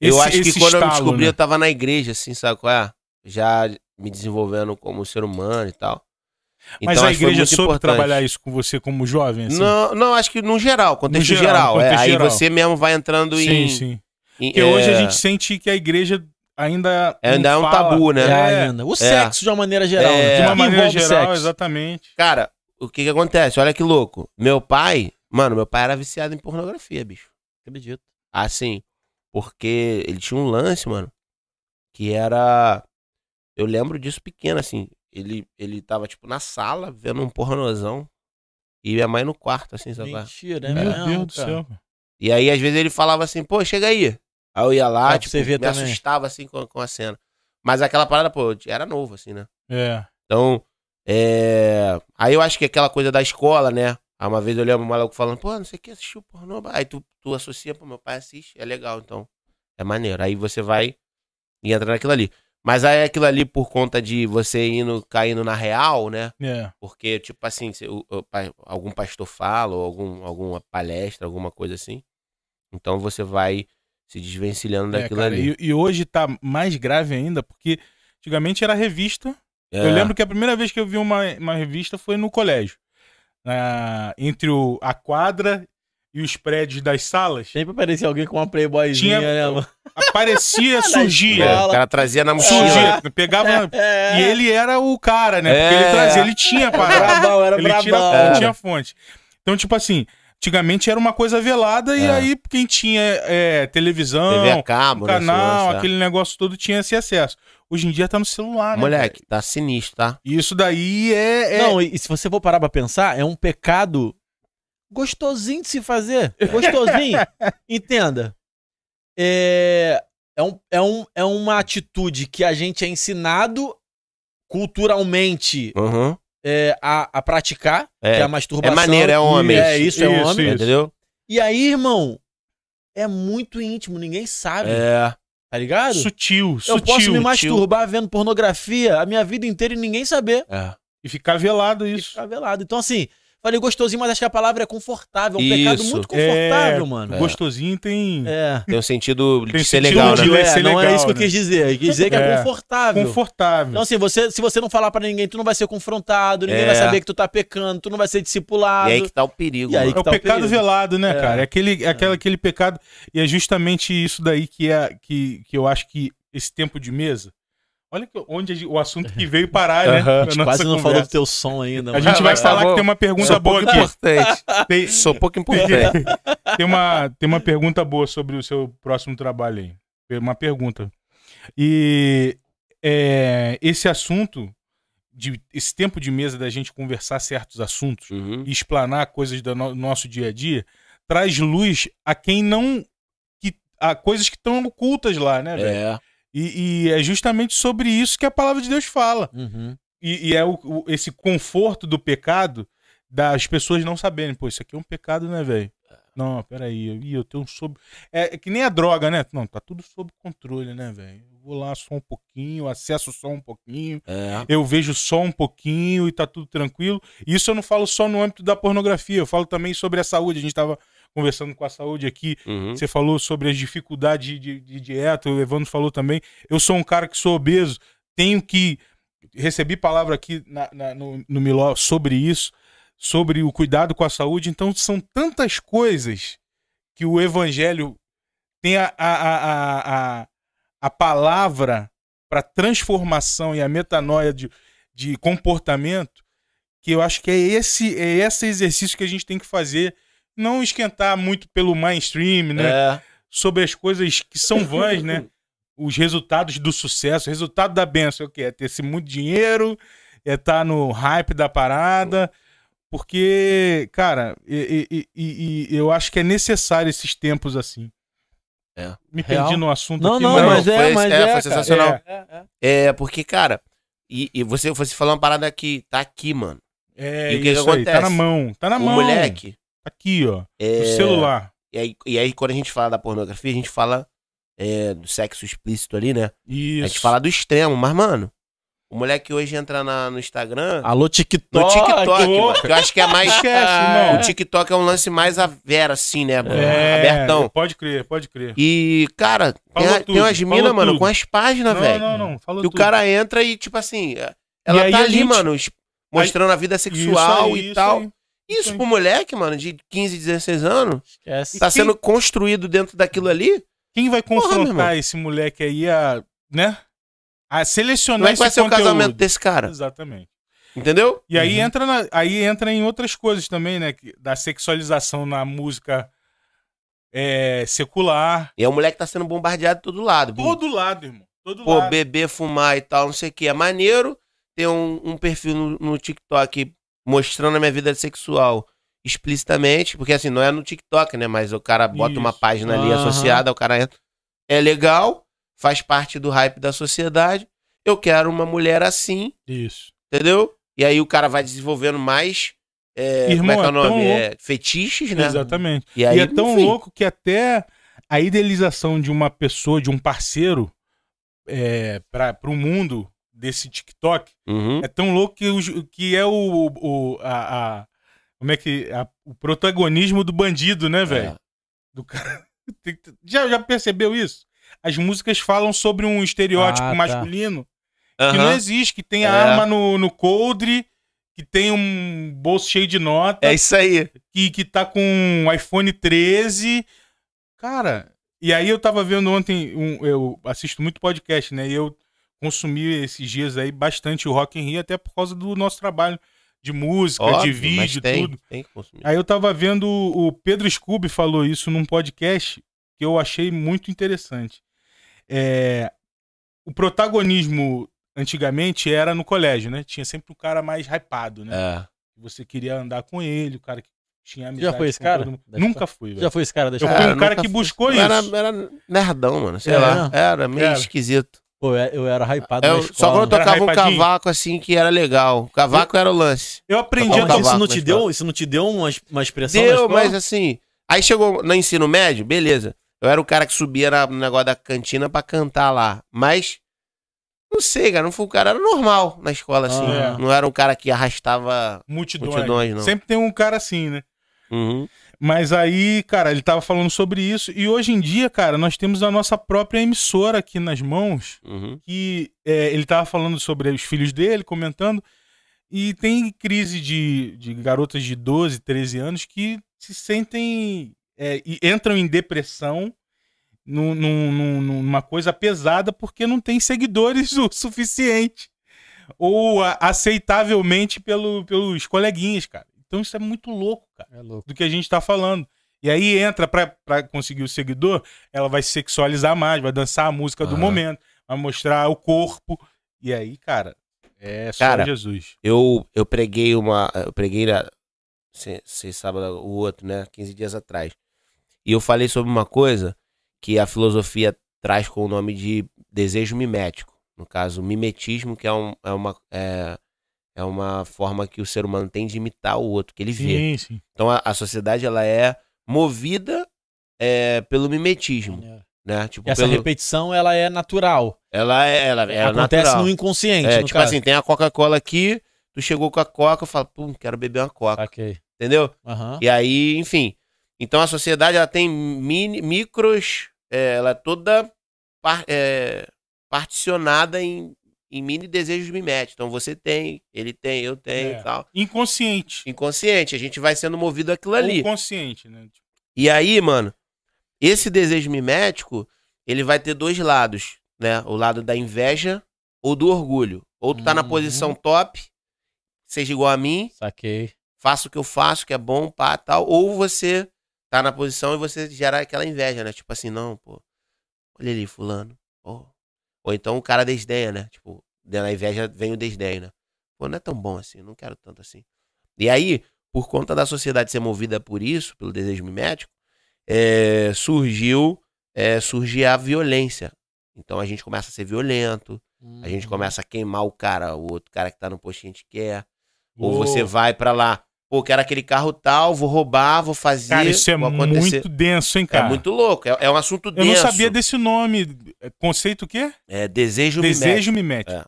eu Esse- acho que quando eu me estalo, descobri, né? eu tava na igreja, assim, sabe qual é? Já me desenvolvendo como ser humano e tal. Mas Então, a acho que foi igreja soube importante. trabalhar isso com você como jovem? Assim? Não, não, acho que no geral, contexto No geral, geral. é, contexto aí geral. você mesmo vai entrando sim, em. sim. em- Porque hoje a é, gente sente que a igreja ainda. É, ainda é um fala. tabu, né? É, É, ainda. O sexo de uma maneira geral. É. né? De uma Que maneira geral, sexo. exatamente. Cara, o que que acontece? Olha que louco. Meu pai, mano, meu pai era viciado em pornografia, bicho. Acredito. Assim, porque ele tinha um lance, mano, que era. Eu lembro disso pequeno, assim. Ele, ele tava, tipo, na sala, vendo um pornozão. E minha mãe no quarto, assim, sabe? Mentira, é Meu Deus do céu. E aí, às vezes, ele falava assim, pô, chega aí. Aí eu ia lá, tipo, me também. assustava, assim, com, com a cena. Mas aquela parada, pô, era novo, assim, né? É. Então, é... Aí eu acho que aquela coisa da escola, né? Aí uma vez eu lembro um maluco falando, pô, não sei o que, assistiu pornô. Aí tu, tu associa, pô, meu pai assiste, é legal, então. É maneiro. Aí você vai e entra naquilo ali. Mas aí aquilo ali, por conta de você indo, caindo na real, né? É. Porque, tipo assim, se o- o algum pastor fala, ou algum, alguma palestra, alguma coisa assim. Então você vai se desvencilhando É, daquilo cara, ali. e, e hoje tá mais grave ainda, porque antigamente era revista. É. Eu lembro que a primeira vez que eu vi uma, uma revista foi no colégio. Na- entre o, a quadra e os prédios das salas. Sempre aparecia alguém com uma playboyzinha, Tinha- né, mano? Aparecia, surgia. É, o cara trazia na mochila. Surgia. Pegava. É. E ele era o cara, né? Porque É. ele trazia, ele tinha parada. Brabão, era ele brabão. tira, É. ele tinha fonte. Então, tipo assim, antigamente era uma coisa velada e É. aí quem tinha é, televisão, TV a cabo, né, canal, é. aquele negócio todo tinha esse acesso. Hoje em dia tá no celular, né? Moleque, tá sinistro, tá? E isso daí é. é- Não, e, e se você for parar pra pensar, é um pecado gostosinho de se fazer. Gostosinho. Entenda. É, é, um, é, um, é uma atitude que a gente é ensinado culturalmente Uhum. é, a, a praticar, É. que é a masturbação. É maneiro, é homem. É, isso, é Isso, homem. isso. Entendeu? E aí, irmão, é muito íntimo, ninguém sabe, É. tá ligado? sutil, Eu sutil. posso me sutil. masturbar vendo pornografia a minha vida inteira e ninguém saber. É. E ficar velado E isso. ficar velado. Então, assim, falei gostosinho, mas acho que a palavra é confortável. É um pecado Isso. muito confortável, É, mano. Gostosinho tem. É. Tem um sentido Tem de ser sentido legal, de né? é, ser não é legal, isso que eu né? quis dizer. Eu quis dizer que é, É. confortável. Confortável. Então, assim, você, se você não falar pra ninguém, tu não vai ser confrontado, ninguém É. vai saber que tu tá pecando, tu não vai ser discipulado. E aí que tá o perigo, E. É o tá o pecado perigo. velado, né, É. cara? É aquele, é aquela, aquele pecado. E é justamente isso daí que, é, que, que eu acho que esse tempo de mesa. Olha que- onde a o assunto que veio parar, né? A nossa quase não falou conversa. do teu som ainda. A mano. gente vai tá falar bom. que tem uma pergunta Sou boa pouco aqui. importante. Tem, Sou pouco importante. tem, uma, tem uma pergunta boa sobre o seu próximo trabalho aí. Uma pergunta. E é, esse assunto, de, esse tempo de mesa da gente conversar certos assuntos Uhum. e explanar coisas do no- nosso dia a dia, traz luz a quem não. Que, a coisas que estão ocultas lá, né, velho? É. E, e é justamente sobre isso que a palavra de Deus fala. Uhum. E, e é o- o- esse conforto do pecado das pessoas não saberem. Pô, isso aqui é um pecado, né, velho? Não, peraí. eu- Ih, eu tenho sob. É, é que nem a droga, né? Não, tá tudo sob controle, né, velho? Eu Vou lá só um pouquinho, acesso só um pouquinho, É. eu vejo só um pouquinho e tá tudo tranquilo. Isso eu não falo só no âmbito da pornografia, eu falo também sobre a saúde. A gente tava conversando com a saúde aqui. Uhum. Você falou sobre as dificuldades de, de- de dieta, o Evandro falou também. Eu sou um cara que sou obeso, tenho que. Recebi palavra aqui na- na- no, no Miló sobre isso, sobre o cuidado com a saúde. Então, são tantas coisas que o Evangelho tem a, a, a, a, a, palavra para transformação e a metanoia de, de comportamento, que eu acho que é esse, é esse exercício que a gente tem que fazer. Não esquentar muito pelo mainstream, né? É. sobre as coisas que são vãs, né? Os resultados do sucesso, o resultado da benção é o quê? É ter esse muito dinheiro, é estar no hype da parada, porque, cara, e, e- e- e eu acho que é necessário esses tempos assim. É. Me Real. perdi no assunto Não, aqui, não, Não, mas é, foi- mas é, é, foi sensacional. É. É, é. É, porque, cara, e, e você, você falou uma parada que tá aqui, mano. É, E o que que isso aí, tá acontece? na mão, tá na o mão. moleque. Tá aqui, ó, É, no celular. E aí, e aí, quando a gente fala da pornografia, a gente fala é, do sexo explícito ali, né? Isso. A gente fala do extremo, mas, mano, o moleque hoje entra na- no Instagram. Alô, TikTok. No TikTok, mano, que eu acho que é mais. Esquece, O irmão. TikTok é um lance mais a vera, assim, né, mano? É, Abertão. pode crer, pode crer. E, cara, tem, Falou a- tem tudo, umas falou minas, mano, tudo. com as páginas, Não, velho. não, não, fala E o tudo. cara entra e, tipo assim, ela aí tá ali, gente- mano, mostrando a vida sexual aí, e isso tal. aí. Isso pro moleque, mano, de 15, 16 anos, Esquece. tá quem- sendo construído dentro daquilo ali. Quem vai Porra, confrontar esse moleque aí a, né? A selecionar Como é que vai ser o casamento desse cara? Exatamente. Entendeu? E aí Uhum. entra na- aí entra em outras coisas também, né? que- Da sexualização na música é, secular. E aí o moleque tá sendo bombardeado de todo lado. Todo lado, irmão. Todo Pô, lado. beber, fumar e tal, não sei o que. É maneiro ter um, um perfil no, no TikTok mostrando a minha vida sexual explicitamente, porque assim, não é no TikTok, né? Mas o cara bota uma Isso. página ali Aham. associada, o cara entra. É legal, faz parte do hype da sociedade. Eu quero uma mulher assim, Isso. entendeu? E aí o cara vai desenvolvendo mais. É, como Irmão, é que é o é nome? louco. É, fetiches, né? Exatamente. E aí, e é tão enfim. louco que até a idealização de uma pessoa, de um parceiro é, para o mundo desse TikTok Uhum. é tão louco que, os- que é o, o a, a- como é que a- o protagonismo do bandido, né, velho? É. Do cara. Já, já percebeu isso? As músicas falam sobre um estereótipo Ah, tá. masculino que não existe, que tem a É. arma no, no coldre, que tem um bolso cheio de nota, É isso aí. que, que tá com um iPhone 13. Cara, e aí eu tava vendo ontem, um- eu assisto muito podcast, né? E eu consumi esses dias aí bastante o Rock in Rio, até por causa do nosso trabalho de música, Óbvio, de mas vídeo, tem, tudo. Tem que consumir. Aí eu tava vendo o o Pedro Scooby falou isso num podcast que eu achei muito interessante. É, o protagonismo antigamente era no colégio, né? Tinha sempre um cara mais hypado, né? É. Você queria andar com ele, o cara que tinha Já amizade foi esse cara? Nunca fui, velho. Já foi esse cara da Eu escola? fui um Cara, que fui. buscou Era, isso. era nerdão, mano. Sei É, lá. Era meio Era. esquisito. Pô, eu- eu era hypado na Eu, escola. só quando eu Era tocava um cavaco assim que era legal. O cavaco era o lance. Eu aprendi a isso não te deu, isso não te deu uma, uma expressão Deu, mas assim. Aí chegou no ensino médio, beleza. Eu era o cara que subia na- no negócio da cantina pra cantar lá. Mas. Não sei, cara. Não foi um cara. Era normal na escola, assim. Ah. Não era um cara que arrastava. multidões. Multidões, não. Sempre tem um cara assim, né? Uhum. Mas aí, cara, ele tava falando sobre isso. E hoje em dia, cara, nós temos a nossa própria emissora aqui nas mãos. Uhum. Que é, ele tava falando sobre os filhos dele, comentando. E tem crise de, de garotas de 12, 13 anos que se sentem. É, e entram em depressão num- num- num- numa coisa pesada porque não tem seguidores o suficiente. Ou a- aceitavelmente pelo, pelos coleguinhas, cara. Então isso é muito louco, cara É louco. do que a gente tá falando. E aí entra pra, pra conseguir o seguidor, ela vai sexualizar mais, vai dançar a música do Aham. momento, vai mostrar o corpo. E aí, cara, é só Cara, Jesus. Eu, eu preguei uma. Eu preguei na. Se, se sábado o outro, né? 15 dias atrás. E eu falei sobre uma coisa que a filosofia traz com o nome de desejo mimético. No caso, mimetismo, que é, um, é, uma, é, é uma forma que o ser humano tem de imitar o outro, que ele vê. Sim, sim. Então a, a sociedade ela é movida é, pelo mimetismo, né? Tipo, essa pelo... repetição, ela é natural. ela é, ela é Acontece natural. no inconsciente, É, no tipo caso. assim, tem a Coca-Cola aqui, tu chegou com a Coca, eu falo, pum, quero beber uma Coca, Ok. entendeu? Aham. E aí, enfim. Então a sociedade ela tem mini, micros, é, ela é toda par- é, particionada em, em mini desejos miméticos. Então você tem, ele tem, eu tenho É. e tal. Inconsciente. Inconsciente, a gente vai sendo movido aquilo ali. Ou consciente, né? E aí, mano, esse desejo mimético, ele vai ter dois lados, né? O lado da inveja ou do orgulho. Ou tu tá na Uhum. posição top, seja igual a mim, Saquei. faça o que eu faço, que é bom, pá, tal. Ou você tá na posição e você gera aquela inveja, né? Tipo assim, não, pô, olha ali, fulano. pô. Ou então o cara desdenha, né? Tipo, na inveja vem o desdenho, né? Pô, não é tão bom assim, não quero tanto assim. E aí, por conta da sociedade ser movida por isso, pelo desejo mimético, é, surgiu, é, surge a violência. Então a gente começa a ser violento, a gente Uhum. começa a queimar o cara, o outro cara que tá no posto que a gente quer. Ou você vai pra lá, pô, quero aquele carro tal, vou roubar, vou fazer. Cara, isso é muito denso, hein, É cara? muito louco, é, é um assunto Eu denso. não sabia desse nome. É, Conceito o quê? É desejo, Desejo mimético. mimético. É.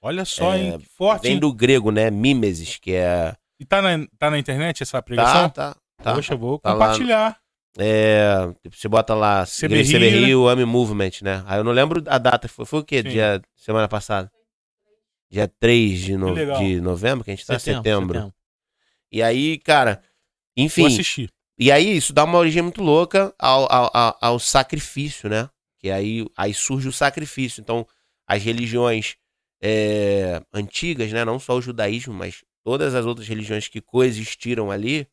Olha só, É, hein? Que forte. Vem hein? do grego, né? Mimesis, que é. E tá na, tá na internet essa Tá, pregação? tá, tá. Poxa, eu vou Tá compartilhar. É, você bota lá CB Rio, Rio, Ame Movement, né? Aí eu não lembro a data, foi, foi o quê? Sim. Dia, semana passada? Dia 3 de, no- de novembro, que a gente tá Setembro, setembro. setembro. E aí, cara, enfim. Vou assistir. E aí, isso dá uma origem muito louca ao, ao, ao- ao sacrifício, né? Que aí, aí surge o sacrifício. Então, as religiões é, antigas, né? Não só o judaísmo, mas todas as outras religiões que coexistiram ali,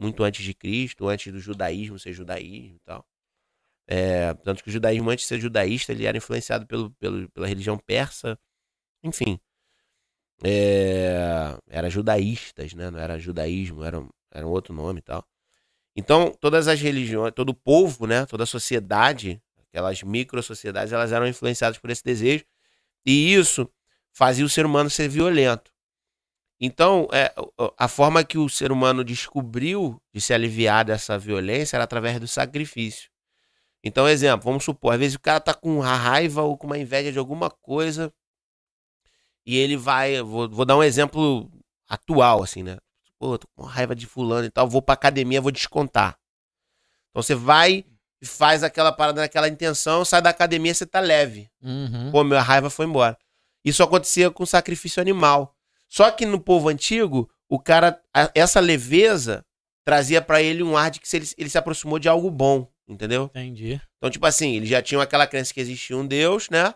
muito antes de Cristo, antes do judaísmo ser judaísmo e tal. É, tanto que o judaísmo, antes de ser judaísta, ele era influenciado pelo, pelo, pela religião persa. Enfim. É, era judaístas, né? Não era judaísmo, era, era um outro nome e tal. Então, todas as religiões, todo o povo, né, toda a sociedade, aquelas micro-sociedades, elas eram influenciadas por esse desejo, e isso fazia o ser humano ser violento. Então, é, a forma que o ser humano descobriu de se aliviar dessa violência era através do sacrifício. Então, exemplo, vamos supor, às vezes o cara tá com raiva ou com uma inveja de alguma coisa, e ele vai, vou, vou dar um exemplo atual, assim, né? Pô, tô com raiva de fulano e tal, vou pra academia, vou descontar. Então você vai e faz aquela parada naquela intenção, sai da academia, você tá leve. Uhum. Pô, minha raiva foi embora. Isso acontecia com sacrifício animal. Só que no povo antigo, o cara, a- essa leveza trazia pra ele um ar de que se ele, ele se aproximou de algo bom, entendeu? Entendi. Então, tipo assim, eles já tinham aquela crença que existia um Deus, né?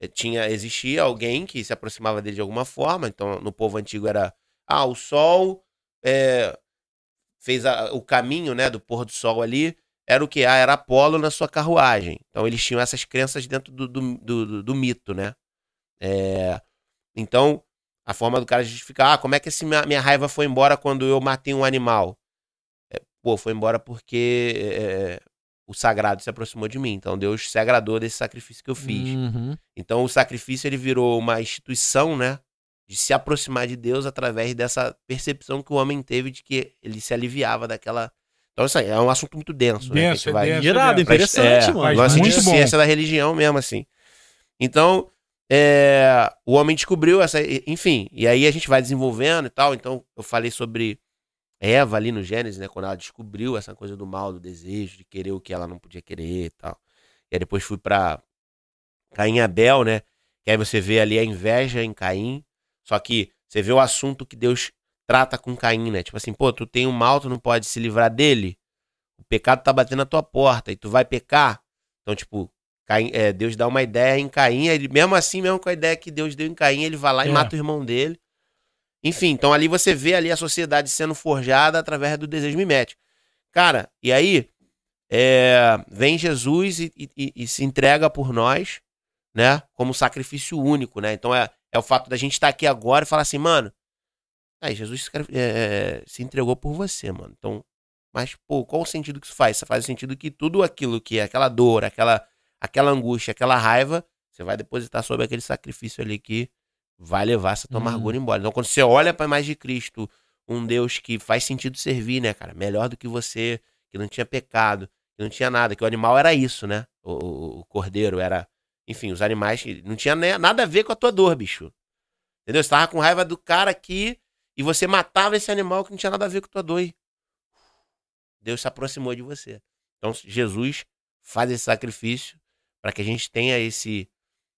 Eh, Tinha, existia alguém que se aproximava dele de alguma forma. Então, no povo antigo era, ah, o sol é, fez a- o caminho, né, do pôr do sol ali. Era o que? Ah, era Apolo na sua carruagem. Então, eles tinham essas crenças dentro do, do, do, do- mito, né? É, então, a forma do cara justificar, ah, como é que esse minha, minha raiva foi embora quando eu matei um animal? É, pô, foi embora porque o sagrado se aproximou de mim. Então Deus se agradou desse sacrifício que eu fiz. Uhum. Então o sacrifício ele virou uma instituição, né? De se aproximar de Deus através dessa percepção que o homem teve de que ele se aliviava daquela. Então isso aí é um assunto muito denso, né? que a Denso, é vai- denso. Irado, Pra- interessante, é, mano. mas lance muito ciência da religião mesmo, assim. Então, é, o homem descobriu essa. Enfim, e aí a gente vai desenvolvendo e tal. Então, eu falei sobre Eva ali no Gênesis, né? Quando ela descobriu essa coisa do mal, do desejo, de querer o que ela não podia querer e tal. E aí depois fui pra Caim Abel, né? Que aí você vê ali a inveja em Caim. Só que você vê o assunto que Deus trata com Caim, né? Tipo assim, pô, tu tem um mal, tu não pode se livrar dele. O pecado tá batendo na tua porta e tu vai pecar. Então, tipo, Caim- é, Deus dá uma ideia em Caim, ele, mesmo assim, mesmo com a ideia que Deus deu em Caim, ele vai lá e É. mata o irmão dele. Enfim, então ali você vê ali a sociedade sendo forjada através do desejo mimético. Cara, e aí é, vem Jesus e, e- e- se entrega por nós, né? Como sacrifício único, né? Então é, é o fato da gente estar aqui agora e falar assim, mano, aí Jesus é, é, se entregou por você, mano. Então, mas, pô, qual o sentido que isso faz? Isso faz o sentido que tudo aquilo que é aquela dor, aquela, aquela angústia, aquela raiva, você vai depositar sobre aquele sacrifício ali que vai levar essa tua Hum. amargura embora. Então, quando você olha para mais de Cristo, um Deus que faz sentido servir, né, cara? Melhor do que você que não tinha pecado, que não tinha nada, que o animal era isso, né? O, o- o cordeiro era. Enfim, os animais que não tinha nada a ver com a tua dor, bicho. Entendeu? Você tava com raiva do cara aqui e você matava esse animal que não tinha nada a ver com a tua dor. E Deus se aproximou de você. Então, Jesus faz esse sacrifício para que a gente tenha esse,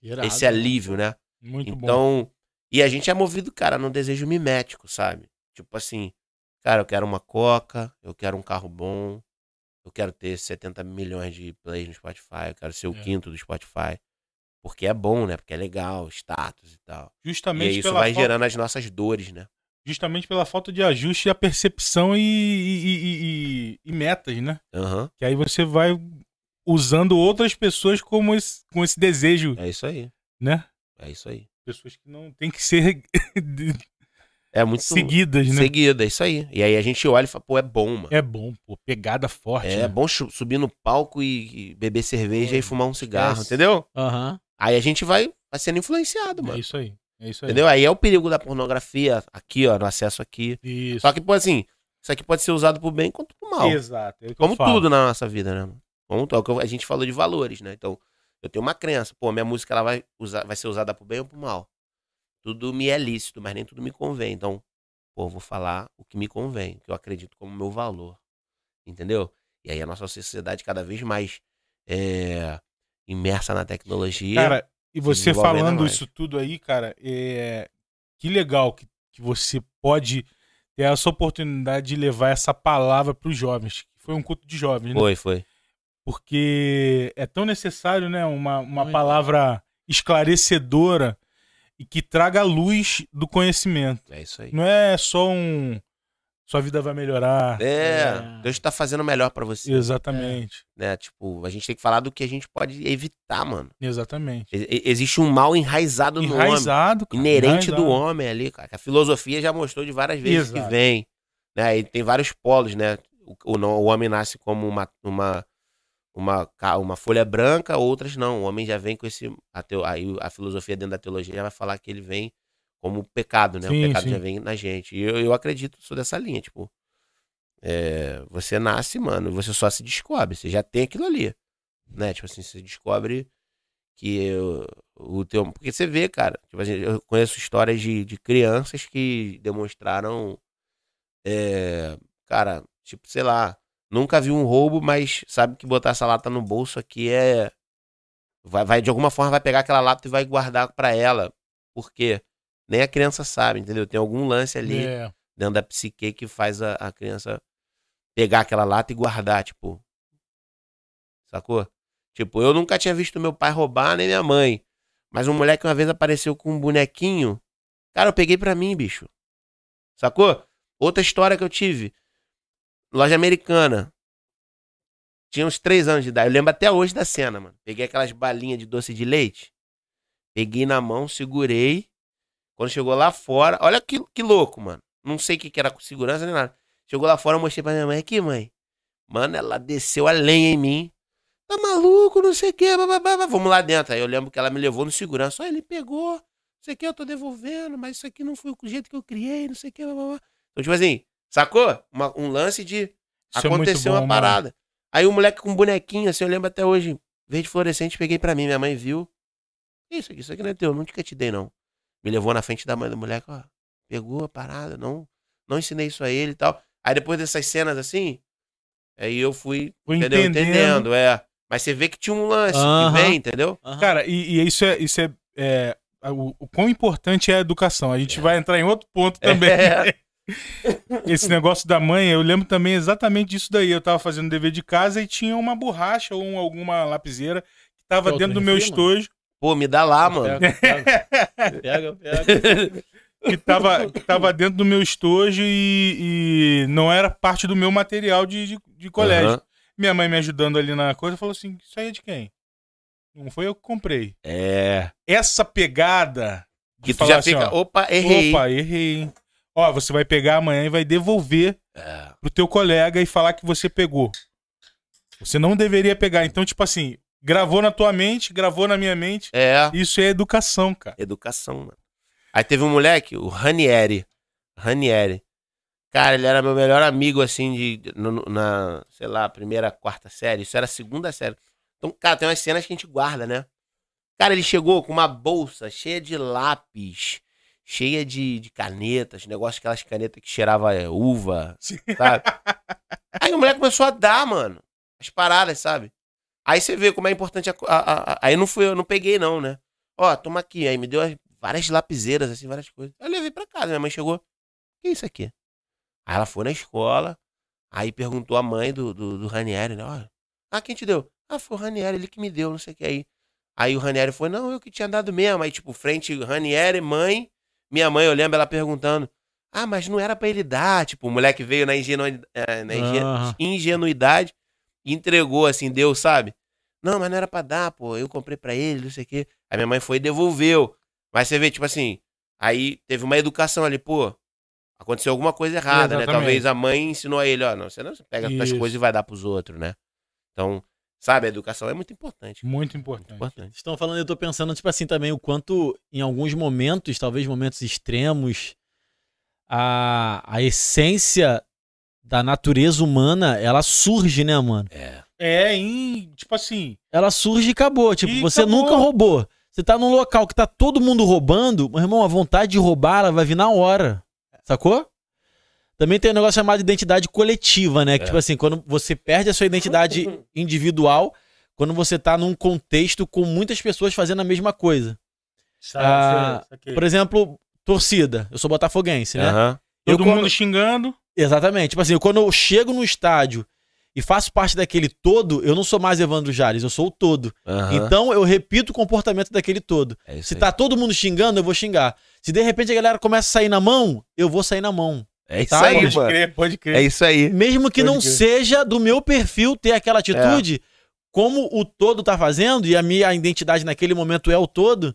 Irado, esse alívio, né? Muito bom. Então, e a gente é movido, cara, num desejo mimético, sabe? Tipo assim, cara, eu quero uma coca, eu quero um carro bom, eu quero ter 70 milhões de plays no Spotify, eu quero ser o É. quinto do Spotify. Porque é bom, né? Porque é legal, status e tal. E Justamente, aí isso vai falta, gerando as nossas dores, né? justamente pela falta de ajuste e a percepção e, e- e- e- e metas, né? Aham, Que aí você vai usando outras pessoas como esse, com esse desejo, é isso aí. né? É isso aí. Pessoas que não tem que ser É muito seguidas, né? seguido, é isso aí. E aí a gente olha e fala, pô, é bom, mano. É bom, pô, pegada forte. É, né? bom chu- subir no palco e, e beber cerveja e fumar um cigarro, esquece. entendeu? Aham. Aí a gente vai, vai sendo influenciado, mano. É isso aí. É isso aí. Entendeu? Aí é o perigo da pornografia aqui, ó, no acesso aqui. Isso. Só que, pô, assim, isso aqui pode ser usado pro bem quanto pro mal. Exato. É Como tudo na nossa vida, né? Como tudo. É o que eu- a gente falou de valores, né? Então, eu tenho uma crença. Pô, minha música ela vai, usar, vai ser usada pro bem ou pro mal. Tudo me é lícito, mas nem tudo me convém. Então, pô, eu vou falar o que me convém, o que eu acredito como meu valor. Entendeu? E aí a nossa sociedade cada vez mais é, imersa na tecnologia. Cara, e você falando isso tudo aí, cara, é... que legal que, que você pode ter essa oportunidade de levar essa palavra para os jovens. Foi um culto de jovens, né? foi, foi. Porque é tão necessário, né? Uma, uma Muito. palavra esclarecedora e que traga a luz do conhecimento. É isso aí. Não é só um. Sua vida vai melhorar. É, É. Deus tá fazendo o melhor pra você. Exatamente. né? Tipo, a gente tem que falar do que a gente pode evitar, mano. Exatamente. E- Existe um mal enraizado no homem, Enraizado, cara, inerente do enraizado. homem ali, cara. que A filosofia já mostrou de várias vezes Exato. que vem, né? E tem vários polos, né? O, o, o homem nasce como uma, uma, uma, uma folha branca, outras não. O homem já vem com esse. A teo, aí a filosofia dentro da teologia já vai falar que ele vem como pecado, né? Sim, o pecado sim. já vem na gente. E eu, eu acredito, sou dessa linha, tipo. é, você nasce, mano, e você só se descobre. Você já tem aquilo ali. Né? Tipo assim, você descobre que o, o teu. Porque você vê, cara. Tipo assim, eu conheço histórias de, de crianças que demonstraram. é, cara, tipo, sei lá. Nunca viu um roubo, mas sabe que botar essa lata no bolso aqui é. Vai, vai de alguma forma vai pegar aquela lata e vai guardar pra ela. Por quê? Nem a criança sabe, entendeu? Tem algum lance ali É, dentro da psique que faz a, a criança pegar aquela lata e guardar, tipo. Sacou? Tipo, eu nunca tinha visto meu pai roubar, nem minha mãe. Mas um moleque uma vez apareceu com um bonequinho. Cara, eu peguei pra mim, bicho. Sacou? Outra história que eu tive. Loja americana. Tinha uns três anos de idade. Eu lembro até hoje da cena, mano. Peguei aquelas balinhas de doce de leite. Peguei na mão, segurei. Quando chegou lá fora, olha que, que louco, mano. Não sei o que, que era com segurança nem nada. Chegou lá fora, eu mostrei pra minha mãe aqui, mãe. Mano, ela desceu a lenha em mim. Tá maluco, não sei o que, vamos lá dentro. Aí eu lembro que ela me levou no segurança. Ó, ele pegou, não sei que, eu tô devolvendo, mas isso aqui não foi o jeito que eu criei, não sei o que, Então, tipo assim, sacou? Uma- um lance de isso é aconteceu bom, uma mano. parada. Aí o moleque com um bonequinho, assim, eu lembro até hoje, verde fluorescente, peguei pra mim, minha mãe viu. Isso aqui, isso aqui não é teu, nunca te dei, não. Me levou na frente da mãe do moleque, ó. Pegou a parada, não, não ensinei isso a ele e tal. Aí depois dessas cenas assim, aí eu fui, Fui entendeu? entendendo. Entendendo, é. Mas você vê que tinha um lance Aham. que vem, entendeu? Aham. Cara, e, e isso é. Isso é, é, o, o quão importante é a educação. A gente vai entrar em outro ponto também. É. Esse negócio da mãe, eu lembro também exatamente disso daí. Eu tava fazendo dever de casa e tinha uma borracha ou um- alguma lapiseira que tava dentro do meu estojo, Pô, me dá lá, mano. Pega, pega. Que tava, que tava dentro do meu estojo e, e não era parte do meu material de, de, de colégio. Aham. Minha mãe me ajudando ali na coisa falou assim: Isso aí é de quem? Não foi eu que comprei. É. Essa pegada. Que tu já assim, fica, ó, opa, errei. Opa, errei. Ó, você vai pegar amanhã e vai devolver É. pro teu colega e falar que você pegou. Você não deveria pegar. Então, tipo assim, gravou na tua mente, gravou na minha mente. É. Isso é educação, cara. Educação, mano. Aí teve um moleque, o Ranieri. Ranieri. Cara, ele era meu melhor amigo, assim, de, no- na, sei lá, primeira, quarta série. Isso era a segunda série. Então, cara, tem umas cenas que a gente guarda, né? Cara, ele chegou com uma bolsa cheia de lápis, cheia de, de canetas, negócio, aquelas canetas que cheirava é, uva, Sim. sabe? Aí o moleque começou a dar, mano, as paradas, sabe? Aí você vê como é importante a, a- a- Aí não fui eu, não peguei, não, né? Ó, toma aqui. Aí me deu as- várias lapiseiras, assim, várias coisas. Aí eu levei pra casa. Minha mãe chegou. Que é isso aqui? Aí ela foi na escola. Aí perguntou a mãe do, do, do Ranieri, né? Olha, ah, quem te deu? Ah, foi o Ranieri, ele que me deu, não sei o que aí. Aí o Ranieri foi, não, eu que tinha dado mesmo. Aí, tipo, frente, Ranieri, mãe. Minha mãe, eu lembro ela perguntando. Ah, mas não era pra ele dar. Tipo, o moleque veio na, ingenu... eh, na inge- Aham. ingenuidade e entregou, assim, deu, sabe? Não, mas não era pra dar, pô. Eu comprei pra ele, não sei o quê. Aí minha mãe foi e devolveu. Mas você vê, tipo assim, aí teve uma educação ali, pô. Aconteceu alguma coisa errada, né? Exatamente. Talvez a mãe ensinou a ele, ó, não, você não pega as tuas coisas e vai dar pros outros, né? Então, sabe, a educação é muito importante. Muito Muito importante. importante. Estão falando, eu tô pensando, tipo assim, também o quanto, em alguns momentos, talvez momentos extremos, a, a essência da natureza humana, ela surge, né, mano? É. É, em, tipo assim, Ela surge e acabou. Tipo, E você acabou. nunca roubou. Você tá num local que tá todo mundo roubando, meu irmão, a vontade de roubar, ela vai vir na hora. Sacou? Também tem um negócio chamado identidade coletiva, né? Que, É. tipo assim, quando você perde a sua identidade individual, quando você tá num contexto com muitas pessoas fazendo a mesma coisa. Ah, Por exemplo, torcida. Eu sou botafoguense, né? Aham. todo eu mundo quando- xingando. Exatamente. Tipo assim, quando eu chego no estádio e faço parte daquele todo, eu não sou mais Evandro Jales, eu sou o todo. Aham. Então eu repito o comportamento daquele todo. É Se aí. tá todo mundo xingando, eu vou xingar. Se de repente a galera começa a sair na mão, eu vou sair na mão. É isso Tá, aí, Pode mano. crer, pode crer. É isso aí. Mesmo que Pode não crer. seja do meu perfil ter aquela atitude, como o todo tá fazendo e a minha identidade naquele momento é o todo,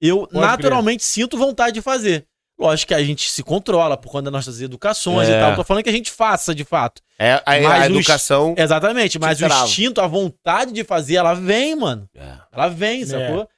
eu Pode naturalmente sinto vontade de fazer. Lógico que a gente se controla por conta das nossas educações É. e tal. Não tô falando que a gente faça de fato. É, a, a educação. Exatamente, mas o instinto, a vontade de fazer, ela vem, mano. É. Ela vem, sacou?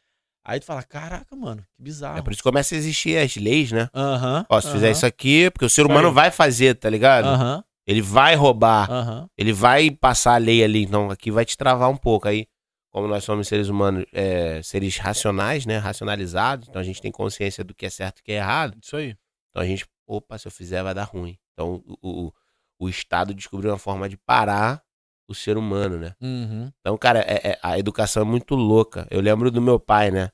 Aí tu fala, caraca, mano, que bizarro. É por isso que começa a existir as leis, né? Aham. Ó, se fizer isso aqui, porque o ser humano vai fazer, tá ligado? Aham, Ele vai roubar, aham. ele vai passar a lei ali, então aqui vai te travar um pouco. Aí, como nós somos seres humanos, é, seres racionais, né? Racionalizados, então a gente tem consciência do que é certo e o que é errado. Isso aí. Então a gente, opa, se eu fizer vai dar ruim. Então o, o, o Estado descobriu uma forma de parar o ser humano, né? Uhum. Então, cara, é- é- a educação é muito louca. Eu lembro do meu pai, né?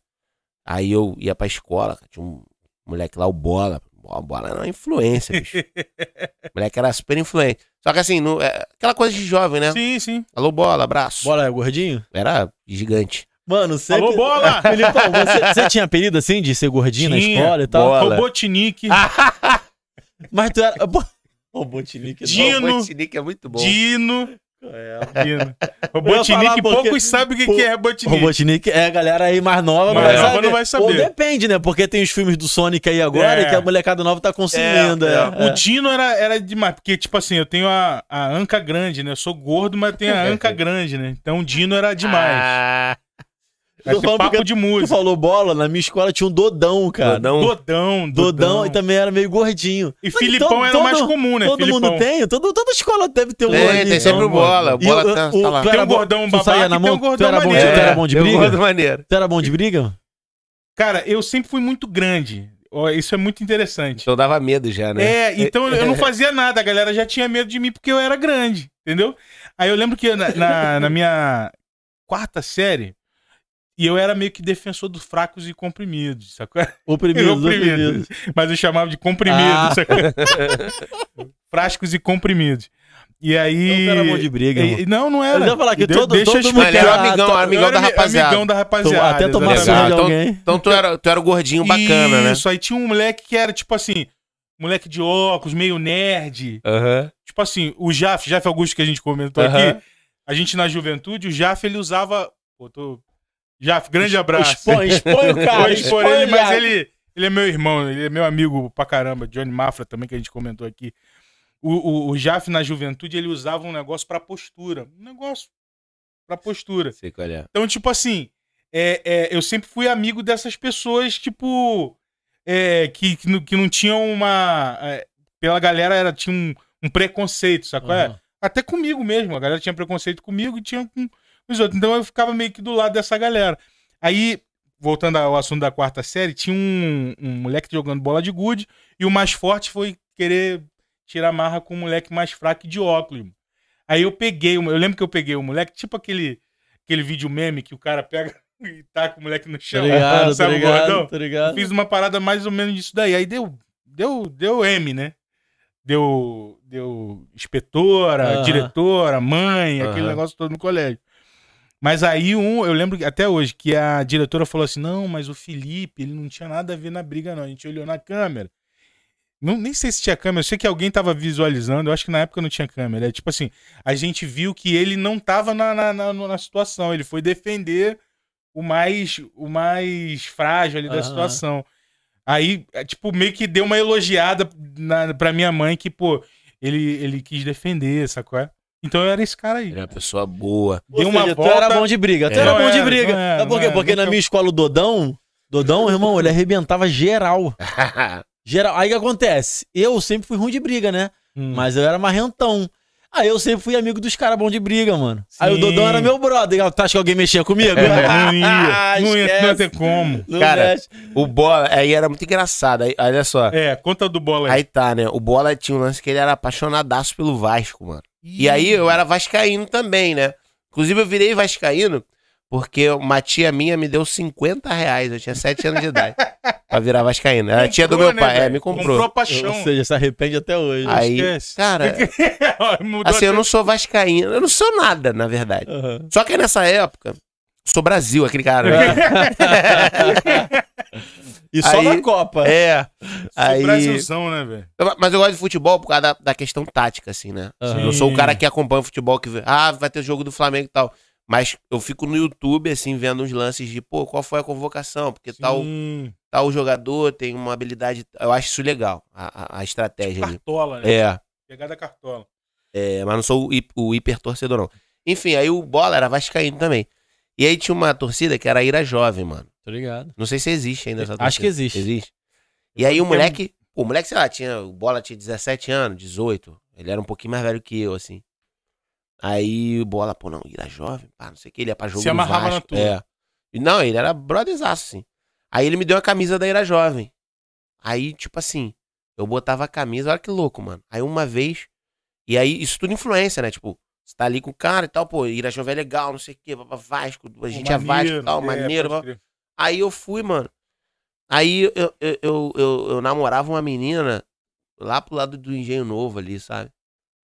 Aí eu ia pra escola, tinha um moleque lá, o Bola. O Bola era uma influência, bicho. o moleque era super influente. Só que assim, no- é aquela coisa de jovem, né? Sim, sim. Alô, Bola, abraço. Bola é gordinho? Era gigante. Mano, sempre... Alô, bola! Filipão, você, você tinha apelido assim de ser gordinho na Tinha. escola e tal? Bola. Robotnik, Mas tu era. Robotnik. Dino. O Botinique é muito bom. Dino. É. Robotnik, porque- poucos sabem o que, Pô, que é Robotnik. Robotnik é a galera aí mais nova, vai nova saber. não vai saber. Ou depende, né? Porque tem os filmes do Sonic aí agora É. e que a molecada nova tá consumindo. É, É, O Dino era, era demais, porque, tipo assim, eu tenho a, a anca grande, né? Eu sou gordo, mas tenho a anca grande, né? Então o Dino era demais. Ah, Falando papo de Tu música. falou bola, na minha escola tinha um Dodão, cara. Dodão. Dodão, Dodão, Dodão. e também era meio gordinho. E Mas Filipão todo- era o mais todo- comum, né? Todo Filipão. mundo tem? Todo, toda escola deve ter um Tem, gordinho. tem sempre o Bola. O Bola E o- tá, o- tá lá. tu Tem era um gordão tu babaca saía e na tem mão? um gordão Tu era bom de- maneiro. tu era bom de tem um briga? gordo maneiro. Tu era bom de briga? Cara, eu sempre fui muito grande. Isso é muito interessante. Então dava medo já, né? É, então eu não fazia nada, a galera já tinha medo de mim porque eu era grande, entendeu? Aí eu lembro que na, na- na minha quarta série, e eu era meio que defensor dos fracos e comprimidos, sacou? Oprimidos, Oprimidos. oprimidos. Mas eu chamava de comprimidos, Ah. sacou? Frascos e comprimidos. E aí. Então tu era de briga. E- Não, não era. Eu ia falar que De- todo- deixa eu todo mundo era Ah, amigão, amigão Eu era da ami- rapaziada. Amigão da rapaziada. Até tomar surra de Então- alguém. Então tu era, tu era o gordinho bacana, né? Isso, aí tinha um moleque que era tipo assim, moleque de óculos, meio nerd. Tipo assim, o Jaf, Jaf Augusto que a gente comentou aqui, a gente na juventude, o Jaf ele usava. Pô, tô... Jaf, grande abraço. Expõe, expõe o cara. Expor expõe ele, mas ele, ele é meu irmão, ele é meu amigo pra caramba. Johnny Mafra também, que a gente comentou aqui. O, o, o Jaf na juventude, ele usava um negócio pra postura. Um negócio pra postura. Sei qual é. Então, tipo assim, é, é, eu sempre fui amigo dessas pessoas, tipo, é, que, que, não, que não tinham uma. é, pela galera era, tinha um, um preconceito, sacou? É? Aham. Até comigo mesmo, a galera tinha preconceito comigo e tinha com os outros. Então eu ficava meio que do lado dessa galera. Aí, voltando ao assunto da quarta série, tinha um, um moleque jogando bola de gude e o mais forte foi querer tirar marra com o moleque mais fraco de óculos. Aí eu peguei, eu lembro que eu peguei o moleque, tipo aquele, aquele vídeo meme que o cara pega e taca o moleque no Tá chão. ligado, tá sabe o ligado, gordão? tá Eu ligado. fiz uma parada mais ou menos disso daí. Aí deu, deu, deu M, né? Deu, deu inspetora, Aham. diretora, mãe, aquele Aham. negócio todo no colégio. Mas aí um, eu lembro até hoje que a diretora falou assim: não, mas o Felipe, ele não tinha nada a ver na briga, não. A gente olhou na câmera. Não, nem sei se tinha câmera, eu sei que alguém tava visualizando, eu acho que na época não tinha câmera. É tipo assim, a gente viu que ele não tava na, na, na, na situação, ele foi defender o mais, o mais frágil ali da Aham. situação. Aí, é, tipo, meio que deu uma elogiada na, pra minha mãe que, pô, ele, ele quis defender, sacou? é? Então eu era esse cara aí. Ele é uma pessoa boa. Deu uma seja, tu volta- era bom de briga. Tu É. era bom de era, briga. não era, Sabe por quê? era. Porque na minha escola, o Dodão, Dodão, irmão, ele arrebentava geral. Geral. Aí o que acontece? Eu sempre fui ruim de briga, né? Hum. Mas eu era marrentão. Aí eu sempre fui amigo dos caras bons de briga, mano. Aí o Sim. Dodão era meu brother. Tu acha que alguém mexia comigo? É, não ia, não ia, não ia ter como. Não Cara, mexe. o Bola, aí era muito engraçado. Aí, olha só. É, conta do bola aí. Aí tá, né? O Bola tinha um lance que ele era apaixonadaço pelo Vasco, mano. E aí eu era vascaíno também, né? Inclusive eu virei vascaíno porque uma tia minha me deu 50 reais. Eu tinha 7 anos de idade pra virar vascaíno. Era a tia do meu né, pai. é, me comprou. Comprou a paixão. Ou seja, se arrepende até hoje. Aí, Esquece. cara, assim, eu não sou vascaíno. Eu não sou nada, na verdade. Aham. Só que nessa época, sou Brasil, aquele cara. Né? E só Aí- na Copa. é. Aí... Brasilzão, né, velho? Mas eu gosto de futebol por causa da, da questão tática, assim, né? Aham. Eu sou o cara que acompanha o futebol, que vê, ah, vai ter jogo do Flamengo e tal. Mas eu fico no YouTube, assim, vendo uns lances de, pô, qual foi a convocação? Porque tal, Sim. tal jogador tem uma habilidade. Eu acho isso legal, a, a- a estratégia ali. Cartola, né? É, Pegada cartola. é, mas não sou o, o hiper torcedor, não. Enfim, aí o Bola era vascaíno também. E aí tinha uma torcida que era a Ira Jovem, mano. Tô ligado. Não sei se existe ainda essa torcida. Acho que existe. Existe. E aí o moleque, o moleque, sei lá, tinha, o Bola tinha 17 anos, 18. Ele era um pouquinho mais velho que eu, assim. Aí o Bola, pô, não, Ira jovem, pá, não sei o que, ele ia pra jogo Se amarrava na Vasco. tua. É. E Não, ele era brotherzaço, assim. Aí ele me deu a camisa da Ira Jovem. Aí, tipo assim, eu botava a camisa, olha que louco, mano. Aí uma vez, e aí isso tudo influência, né? Tipo, você tá ali com o cara e tal, pô, Ira Jovem é legal, não sei o que, Vasco, a gente é Vasco e tal, maneiro. pode blá. crer. Aí eu fui, mano. Aí eu, eu, eu, eu, eu namorava uma menina lá pro lado do Engenho Novo ali, sabe?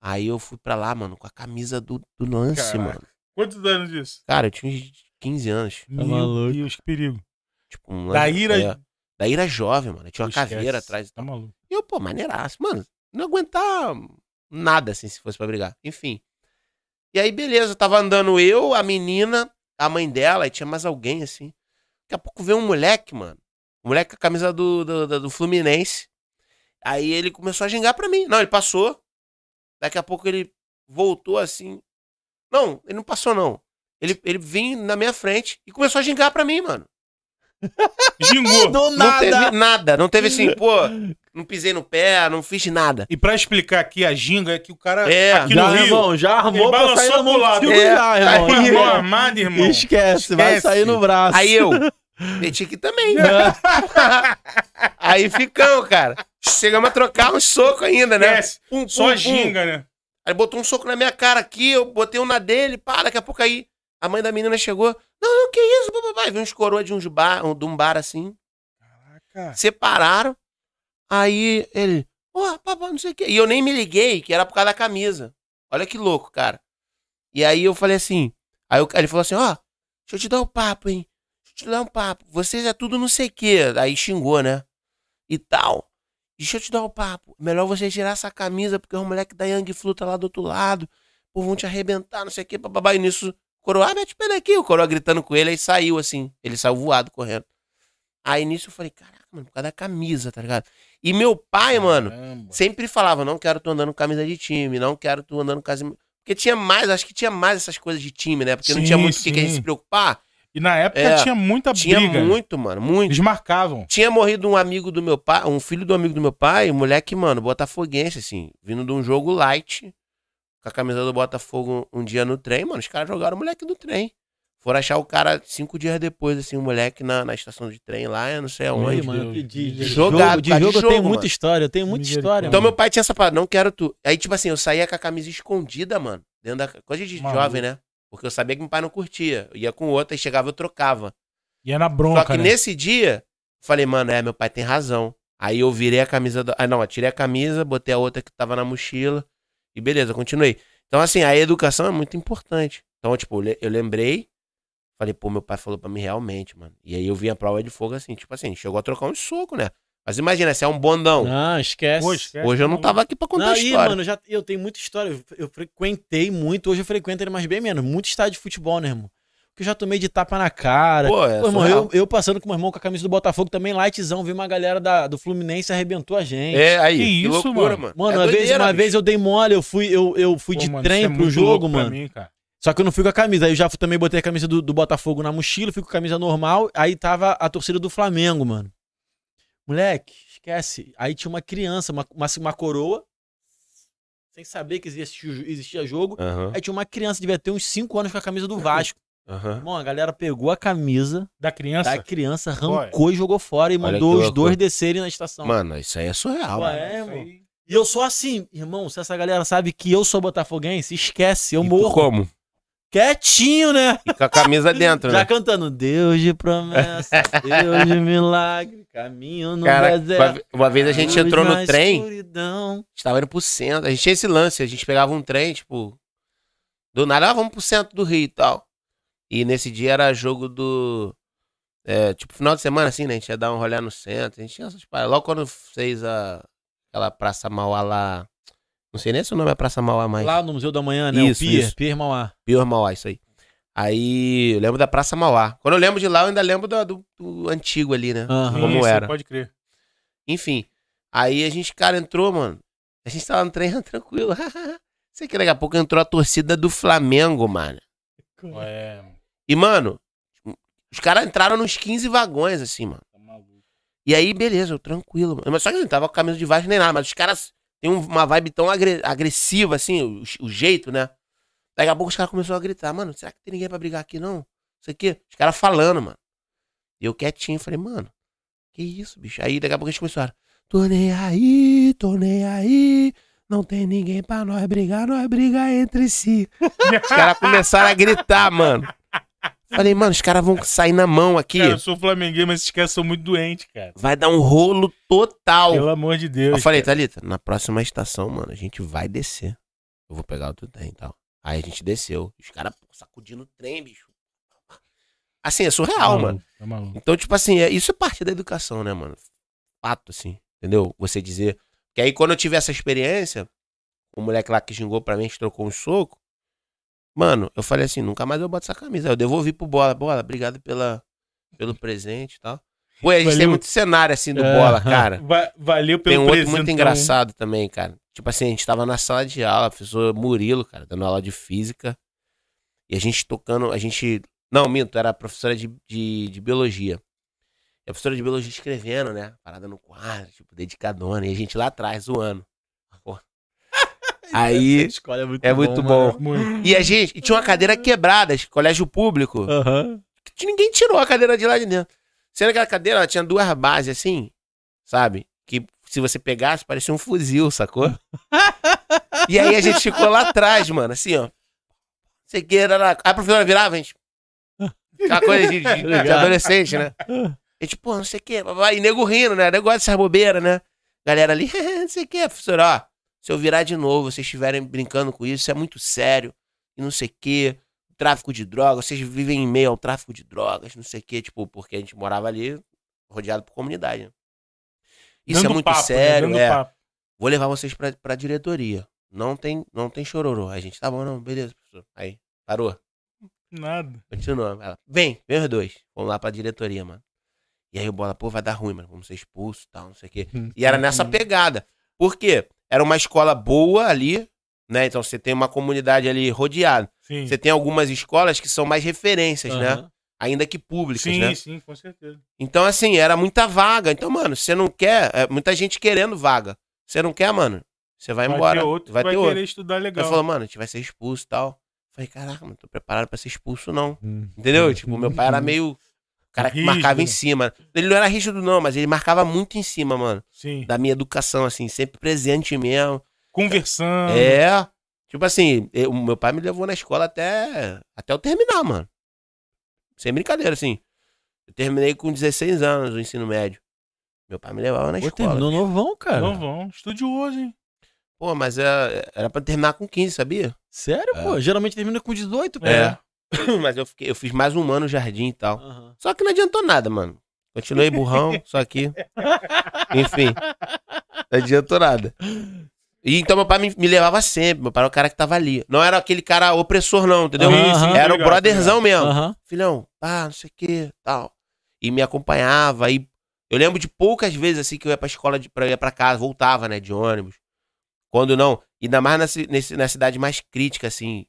Aí eu fui pra lá, mano, com a camisa do, do lance, Caraca. mano. Quantos anos disso? Cara, eu tinha uns 15 anos. Meu maluco. Deus, que perigo. Tipo, um Da lance- ira- é, da ira jovem, mano. Tinha uma Esquece. caveira atrás Tá maluco. E eu, pô, maneiraço. Mano, não aguentar nada, assim, se fosse pra brigar. Enfim. E aí, beleza, tava andando eu, a menina, a mãe dela, e tinha mais alguém, assim. Daqui a pouco veio um moleque, mano. Um moleque com a camisa do, do, do- do Fluminense. Aí ele começou a gingar pra mim. Não, ele passou. Daqui a pouco ele voltou assim. Não, ele não passou, não. Ele, ele vinha na minha frente e começou a gingar pra mim, mano. Gingou. Do Não nada. teve nada. Não teve assim, pô, não pisei no pé, não fiz nada. E pra explicar aqui, a ginga é que o cara É, aqui já, no Rio... irmão, já armou pra sair pro lado. do É, já, irmão. Tá irmão armado, irmão. Esquece, vai Esquece. sair no braço. Aí eu meti aqui também. Aí ficamos, cara. Chegamos a trocar um soco ainda, né? Esquece. Pum, Só a pum. ginga, né? Aí botou um soco na minha cara aqui, eu botei um na dele, pá, daqui a pouco aí a mãe da menina chegou. Não, não, que isso, papai. Viu uns coroas de, uns bar, um- de um bar assim. Caraca. separaram. Aí ele, ó, papai, não sei o quê. E eu nem me liguei que era por causa da camisa. Olha que louco, cara. E aí eu falei assim. Aí o- ele falou assim: ó, deixa eu te dar um papo, hein? Deixa eu te dar um papo. Vocês é tudo não sei o quê. Aí xingou, né? E tal. Deixa eu te dar um papo. Melhor você tirar essa camisa, porque o moleque da Young Flu tá lá do outro lado. Pô, vão te arrebentar, não sei o quê, bababá. E nisso, coroa, ah, mete o pé daqui. O coroa gritando com ele, aí saiu assim. Ele saiu voado correndo. Aí nisso eu falei, caraca, mano, por causa da camisa, tá ligado? E meu pai, mano, Caramba. sempre falava, não quero tu andando com camisa de time, não quero tu andando com camisa... Porque tinha mais, acho que tinha mais essas coisas de time, né? Porque não Sim, tinha muito o que a gente se preocupar. E na época É, tinha muita Tinha briga. muito, mano, muito. Eles marcavam. Tinha morrido um amigo do meu pai, um filho do amigo do meu pai, um moleque, mano, botafoguense, assim, vindo de um jogo light, com a camisa do Botafogo um dia no trem, mano, os caras jogaram o moleque do trem. Foram achar o cara cinco dias depois, assim, o moleque na, na estação de trem lá, eu não sei aonde. mano, de, de, de Jogado, jogo, de tá de jogo eu jogo, tenho muita história, eu tenho muita história. Então mano. meu pai tinha essa parada, não quero tu. Aí, tipo assim, eu saía com a camisa escondida, mano, dentro da... Coisa de Maluco. jovem, né? Porque eu sabia que meu pai não curtia. Eu ia com outra e chegava eu trocava. E na bronca, Só que né? nesse dia, falei, mano, é, meu pai tem razão. Aí eu virei a camisa. Do... Ah, não, eu tirei a camisa, botei a outra que tava na mochila. E beleza, continuei. Então, assim, a educação é muito importante. Então, tipo, eu lembrei. Falei, pô, meu pai falou pra mim realmente, mano. E aí eu vi a prova de fogo assim, tipo assim, chegou a trocar um soco, né? Mas imagina, se é um bondão. Não, esquece. Pô, esquece, Hoje eu não tá tava aqui pra contar Não, história. mano, já, eu tenho muita história. Eu, eu frequentei muito, hoje eu frequento ele mais bem menos. Muito estádio de futebol, né, irmão? Que eu já tomei de tapa na cara. Pô, é Pô, irmão, eu, eu passando com meu irmão com a camisa do Botafogo também, lightzão, vi uma galera da, do Fluminense arrebentou a gente. É, aí, Que que, isso, loucura, mano? mano. É uma, vez, doideira, uma bicho. vez eu dei mole, eu fui, eu, eu fui Pô, de mano, trem isso é pro muito jogo, mano. mim, cara. Só que eu não fui com a camisa. Aí eu já fui- também botei a camisa do, do Botafogo na mochila, fui com a camisa normal. Aí tava a torcida do Flamengo, mano. Moleque, esquece. Aí tinha uma criança, uma, uma, uma coroa, sem saber que existia, existia jogo. Aham, Aí tinha uma criança, devia ter uns 5 anos com a camisa do Vasco. aham. Irmão, a galera pegou a camisa Da criança? da criança, arrancou e jogou fora e Olha mandou os dois descerem na estação. Mano, isso aí é surreal, Ué, mano. é, aí. E eu sou assim, irmão, se essa galera sabe que eu sou botafoguense, esquece, eu E tu morro. como? Quietinho, né? E com a camisa dentro, Já né? cantando Deus de promessa, Deus de milagre, caminho no Cara, deserto. uma, uma vez a gente entrou no trem, escuridão. a gente tava indo pro centro. A gente tinha esse lance, a gente pegava um trem, tipo, do nada, ah, vamos pro centro do Rio e tal. E nesse dia era jogo do. é, tipo, final de semana, assim, né? A gente ia dar um rolê no centro. A gente tinha essas paradas. Logo quando fez a, aquela Praça Mauá lá. Não sei nem se o nome é Praça Mauá mais. Lá no Museu da Manhã, né? Isso, o Pier, isso. Pier Mauá. Pior Mauá, isso aí. Aí eu lembro da Praça Mauá. Quando eu lembro de lá, eu ainda lembro do, do- do antigo ali, né? Aham. Como Isso, era. Pode crer. Enfim. Aí a gente, cara, entrou, mano. A gente tava no trem tranquilo. Sei que daqui a pouco entrou a torcida do Flamengo, mano. É, E, mano, os caras entraram nos 15 vagões, assim, mano. tá maluco. E aí, beleza, eu tranquilo, mano. Mas só que a gente tava com a camisa de Vasco nem nada, mas os caras um- uma vibe tão agre- agressiva, assim, o, o jeito, né? Daqui a pouco os caras começaram a gritar, mano, será que tem ninguém pra brigar aqui, não? Isso aqui. Os caras falando, mano. E eu quietinho, falei, mano, que isso, bicho? Aí daqui a pouco eles começaram, tô nem aí, tô nem aí, não tem ninguém pra nós brigar, nós brigar entre si. Os caras começaram a gritar, mano. Falei, mano, os caras vão sair na mão aqui. Cara, eu sou flamenguista, mas esses caras são muito doentes, cara. Vai dar um rolo total. Pelo amor de Deus. Eu falei, cara. Thalita, na próxima estação, mano, a gente vai descer. Eu vou pegar o trem e tal. Aí a gente desceu. Os caras sacudindo o trem, bicho. Assim, é surreal, Tá mano. maluco, tá maluco. Então, tipo assim, é- isso é parte da educação, né, mano? Fato, assim. Entendeu? Você dizer. Que aí, quando eu tive essa experiência, o moleque lá que xingou pra mim, a gente trocou um soco. Mano, eu falei assim: nunca mais eu boto essa camisa. Aí eu devolvi pro bola. Bola, obrigado pela, pelo presente e tal. Pô, a gente tem Valeu. muito cenário assim do É, bola, cara. Va- valeu pelo Tem um outro muito engraçado também, cara. Tipo assim, a gente tava na sala de aula, professor Murilo, cara, dando aula de física. E a gente tocando, a gente. Não, minto, era professora de, de, de biologia. E a professora de biologia escrevendo, né? Parada no quadro, tipo, dedicadona. E a gente lá atrás, zoando. Aí. Escola é muito É muito bom. Muito. E a gente. E tinha uma cadeira quebrada, colégio público. Aham. que ninguém tirou a cadeira de lá de dentro. Sendo que a cadeira ela tinha duas bases assim, sabe? Que se você pegasse, parecia um fuzil, sacou? e aí a gente ficou lá atrás, mano, assim, ó. Você queira lá. Aí a professora virava, a gente. Aquela coisa de, de- de adolescente, né? A gente, pô, não sei o quê. E nego rindo, né? Negócio dessas bobeiras, né? Galera ali, não sei o quê, professora, ó. Se eu virar de novo, vocês estiverem brincando com isso, isso é muito sério. E não sei o quê tráfico de drogas, vocês vivem em meio ao tráfico de drogas, não sei o quê, tipo, porque a gente morava ali rodeado por comunidade. né? Isso Dando é muito papo, né? sério, Dando é. Vou levar vocês pra, pra diretoria. Não tem, não tem chororô. A gente, tá bom, não, beleza, professor. Aí, parou. Nada. Continuamos. Ela, vem, vem os dois. Vamos lá pra diretoria, mano. E aí o bola, pô, vai dar ruim, mano. Vamos ser expulsos e tal, não sei o quê. E era nessa pegada. Por quê? Era uma escola boa ali, né? Então você tem uma comunidade ali rodeada. Sim. Você tem algumas escolas que são mais referências, né? Aham. ainda que públicas, Sim, né? sim, com certeza. Então, assim, era muita vaga. Então, mano, você não quer. é, muita gente querendo vaga. Você não quer, mano? Você vai, embora. ter outro, vai vai ter querer outro. estudar Ele legal. falou, mano, a gente vai ser expulso e tal. Falei, caraca, mano, tô preparado pra ser expulso, não. Hum. Entendeu? Tipo, meu pai era meio. O cara que Rígido, marcava em cima. Ele não era rígido, não, mas ele marcava muito em cima, mano. Sim. Da minha educação, assim, sempre presente mesmo. Conversando. É. Tipo assim, eu- o meu pai me levou na escola até, até eu terminar, mano. Sem brincadeira, assim. Eu terminei com 16 anos o ensino médio. Meu pai me levava na Pô, escola. terminou novão, cara. Não vão. Estudioso, hein? Pô, mas era, era pra terminar com 15, sabia? Sério, pô? Geralmente termina com 18, pô. É. mas eu, fiquei, eu fiz mais um ano jardim e tal. Aham. Só que não adiantou nada, mano. Continuei burrão, só que. Enfim. Não adiantou nada. E então meu pai me, me levava sempre. Meu pai era o cara que tava ali. Não era aquele cara opressor, não, entendeu? Aham. era o Obrigado, brotherzão mesmo. Aham. Filhão, pá, não sei o que, tal. E me acompanhava. E eu lembro de poucas vezes assim que eu ia pra escola, de, pra, ia pra casa, voltava, né, de ônibus. Quando não. Ainda mais na, na cidade mais crítica, assim,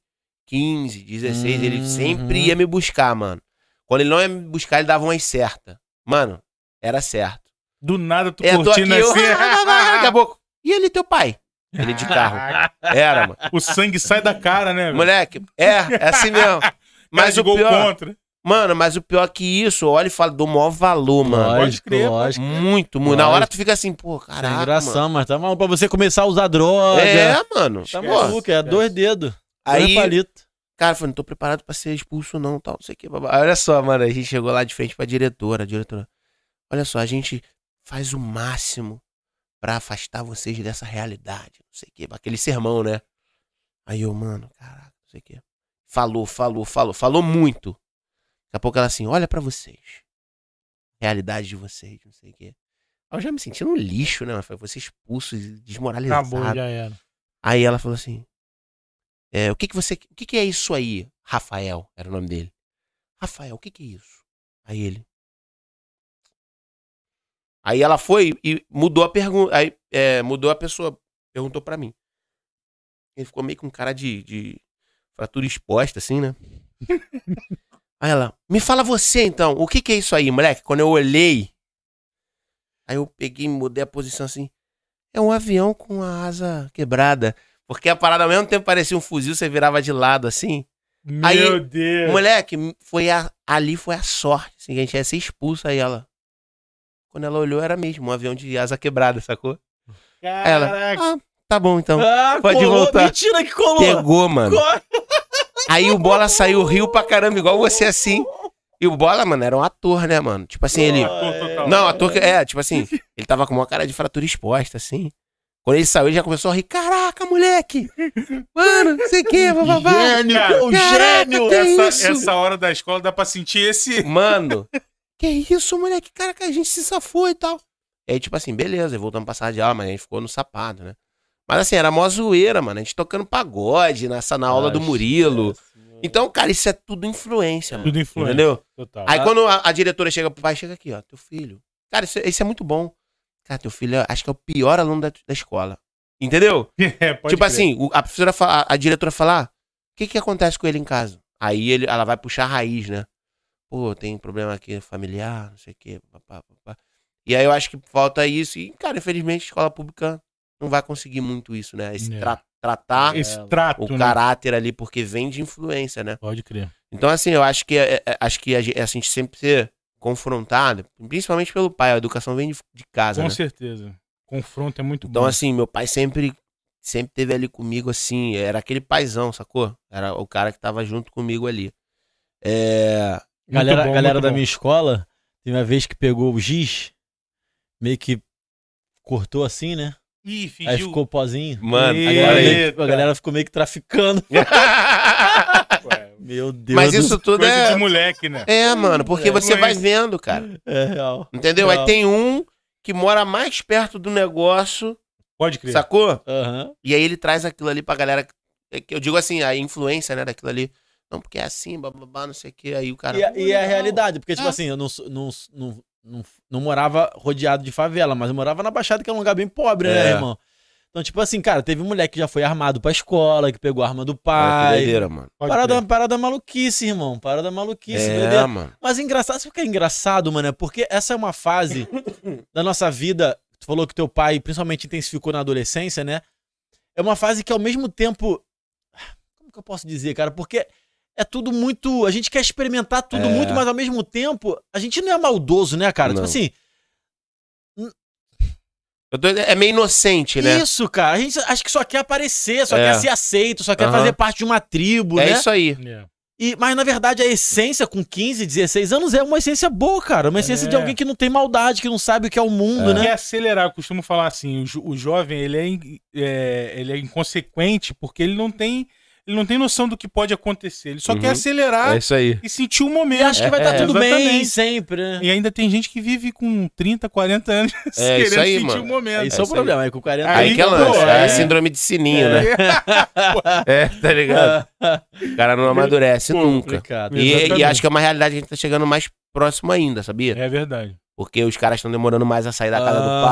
15, 16, ele Uhum. sempre ia me buscar, mano. Quando ele não ia me buscar, ele dava umas certas. Mano, era certo. Do nada tu É, aqui, curtindo eu, assim. daqui a pouco. E ele, teu pai? Ele de carro. Era, mano. o sangue sai da cara, né? velho? Moleque, é, é assim mesmo. Mas o gol pior, contra. mano, mas o pior que isso, eu olho e falo, dou maior valor, mano. Lógico, crer, pô. lógico. Muito, muito. Na Lógico. hora tu fica assim, pô, Sem caraca, gração, mano. mas tá maluco pra você começar a usar droga. É, mano. Tá maluco, é dois dedos. Aí, Dois palitos. cara, eu falei, não tô preparado pra ser expulso não, tal, não sei o que. babá. Olha só, mano, a gente chegou lá de frente pra diretora, a diretora. Olha só, a gente faz o máximo pra afastar vocês dessa realidade, não sei o que. Aquele sermão, né? Aí eu, mano, caraca, não sei o que. Falou, falou, falou, falou muito. Daqui a pouco ela assim, olha pra vocês. Realidade de vocês, não sei o que. Aí eu já me senti um lixo, né? Foi você expulso e desmoralizado. Acabou, já era. Aí ela falou assim: é, o que que você, o que que é isso aí, Rafael? Era o nome dele. Rafael, o que que é isso? Aí ele. Aí ela foi e mudou a pergunta, aí é, mudou a pessoa, perguntou pra mim. Ele ficou meio com cara de, de fratura exposta, assim, né? aí ela, me fala você então, o que que é isso aí, moleque? Quando eu olhei, aí eu peguei e mudei a posição assim. É um avião com a asa quebrada. Porque a parada ao mesmo tempo parecia um fuzil, você virava de lado assim. Aí, Meu Deus. Moleque, foi a, ali foi a sorte. Assim, que a gente ia ser expulso aí ela. Quando ela olhou, era mesmo um avião de asa quebrada, sacou? Aí ela, Caraca. ah, tá bom então. Ah, Pode colou. voltar. Mentira que colou. Pegou, mano. Cor- Aí o Bola saiu rio pra caramba, igual você assim. E o Bola, mano, era um ator, né, mano? Tipo assim, ele. Ator total. Não, ator que. É, tipo assim, ele tava com uma cara de fratura exposta, assim. Quando ele saiu, ele já começou a rir. Caraca, moleque! Mano, não sei o que, bababá. Gênio, o gênio. que Essa, isso? essa hora da escola dá pra sentir esse. Mano, que isso, moleque? Cara, que a gente se safou e tal. E aí, tipo assim, beleza, aí voltamos pra sala de aula, mas a gente ficou no sapato, né? Mas assim, era mó zoeira, mano. A gente tocando pagode nessa, na aula do Murilo. Então, cara, isso é tudo influência, mano. Tudo influente. Entendeu? Total. Aí quando a, a diretora chega pro pai, chega aqui, ó, teu filho. Cara, isso, isso é muito bom. Cara, teu filho, é- acho que é o pior aluno da, da escola. Entendeu? É, pode tipo crer. assim, a professora, fa- a, diretora fala, ah, o que que acontece com ele em casa? Aí ele, ela vai puxar a raiz, né? Pô, tem problema aqui familiar, não sei o quê. papá, papá. E aí eu acho que falta isso. E, cara, infelizmente, a escola pública não vai conseguir muito isso, né? Esse É. tra- tratar Esse trato, o né? caráter ali, porque vem de influência, né? Pode crer. Então, assim, eu acho que, é- é- acho que a gente, a gente sempre ser confrontado, principalmente pelo pai, a educação vem de, de casa, Com né? certeza. Confronto é muito Então, bom. assim, meu pai sempre sempre teve ali comigo, assim, era aquele paizão, sacou? Era o cara que tava junto comigo ali. É... Galera, bom, galera da bom. minha escola, teve uma vez que pegou o giz, meio que cortou assim, né? Ih, Aí ficou pozinho. Mano, A Eita. galera, olha aí. meio que- a galera ficou meio que traficando. Meu Deus Mas isso tudo Coisa é... de moleque, né? É, mano, porque É. você vai vendo, cara. É real. Entendeu? Aí tem um que mora mais perto do negócio, Pode crer. sacou? Aham. E aí ele traz aquilo ali pra galera. é que Eu digo assim, a influência, né, daquilo ali. Não, porque é assim, bababá, não sei o que. Aí o cara. E, a- "Pô, e é a legal." realidade, porque, tipo É. assim, eu não, sou- não, não, não, não morava rodeado de favela, mas eu morava na Baixada, que é um lugar bem pobre, né, É. irmão? Então, tipo assim, cara, teve um moleque que já foi armado pra escola, que pegou a arma do Olha que pai. doideira, mano. Pode Parada, crer. parada maluquice, irmão. Parada maluquice. É, doideira. mano. Mas engraçado, sabe o que é engraçado, mano? É porque essa é uma fase da nossa vida. Tu falou que teu pai principalmente intensificou na adolescência, né? É uma fase que ao mesmo tempo. Como que eu posso dizer, cara? Porque é tudo muito. A gente quer experimentar tudo É. muito, mas ao mesmo tempo a gente não é maldoso, né, cara? Não. Tipo assim. Eu tô- é meio inocente, né? Isso, cara. A gente acha que só quer aparecer, só É. quer ser aceito, só quer Aham. fazer parte de uma tribo, É né? isso aí. É. E, mas na verdade a essência com 15, 16 anos é uma essência boa, cara. Uma essência de É. alguém que não tem maldade, que não sabe o que é o mundo, Quer né? acelerar, eu costumo falar assim, o, jo- o jovem, ele é, é, ele é inconsequente porque ele não tem ele não tem noção do que pode acontecer. Ele só Uhum. quer acelerar É isso aí. e sentir o E momento. acho que vai estar É, tudo bem exatamente. sempre, né? E ainda tem gente que vive com 30, 40 anos É isso querendo aí, sentir mano. o momento. Isso é o isso aí. problema, é com 40 Aí Aí que é pô, lance. É é. a síndrome de sininho, né? É, tá ligado? O cara não amadurece nunca. complicado. E, e acho que é uma realidade que a gente tá chegando mais próximo ainda, sabia? É verdade. Porque os caras estão demorando mais a sair da casa Ah, do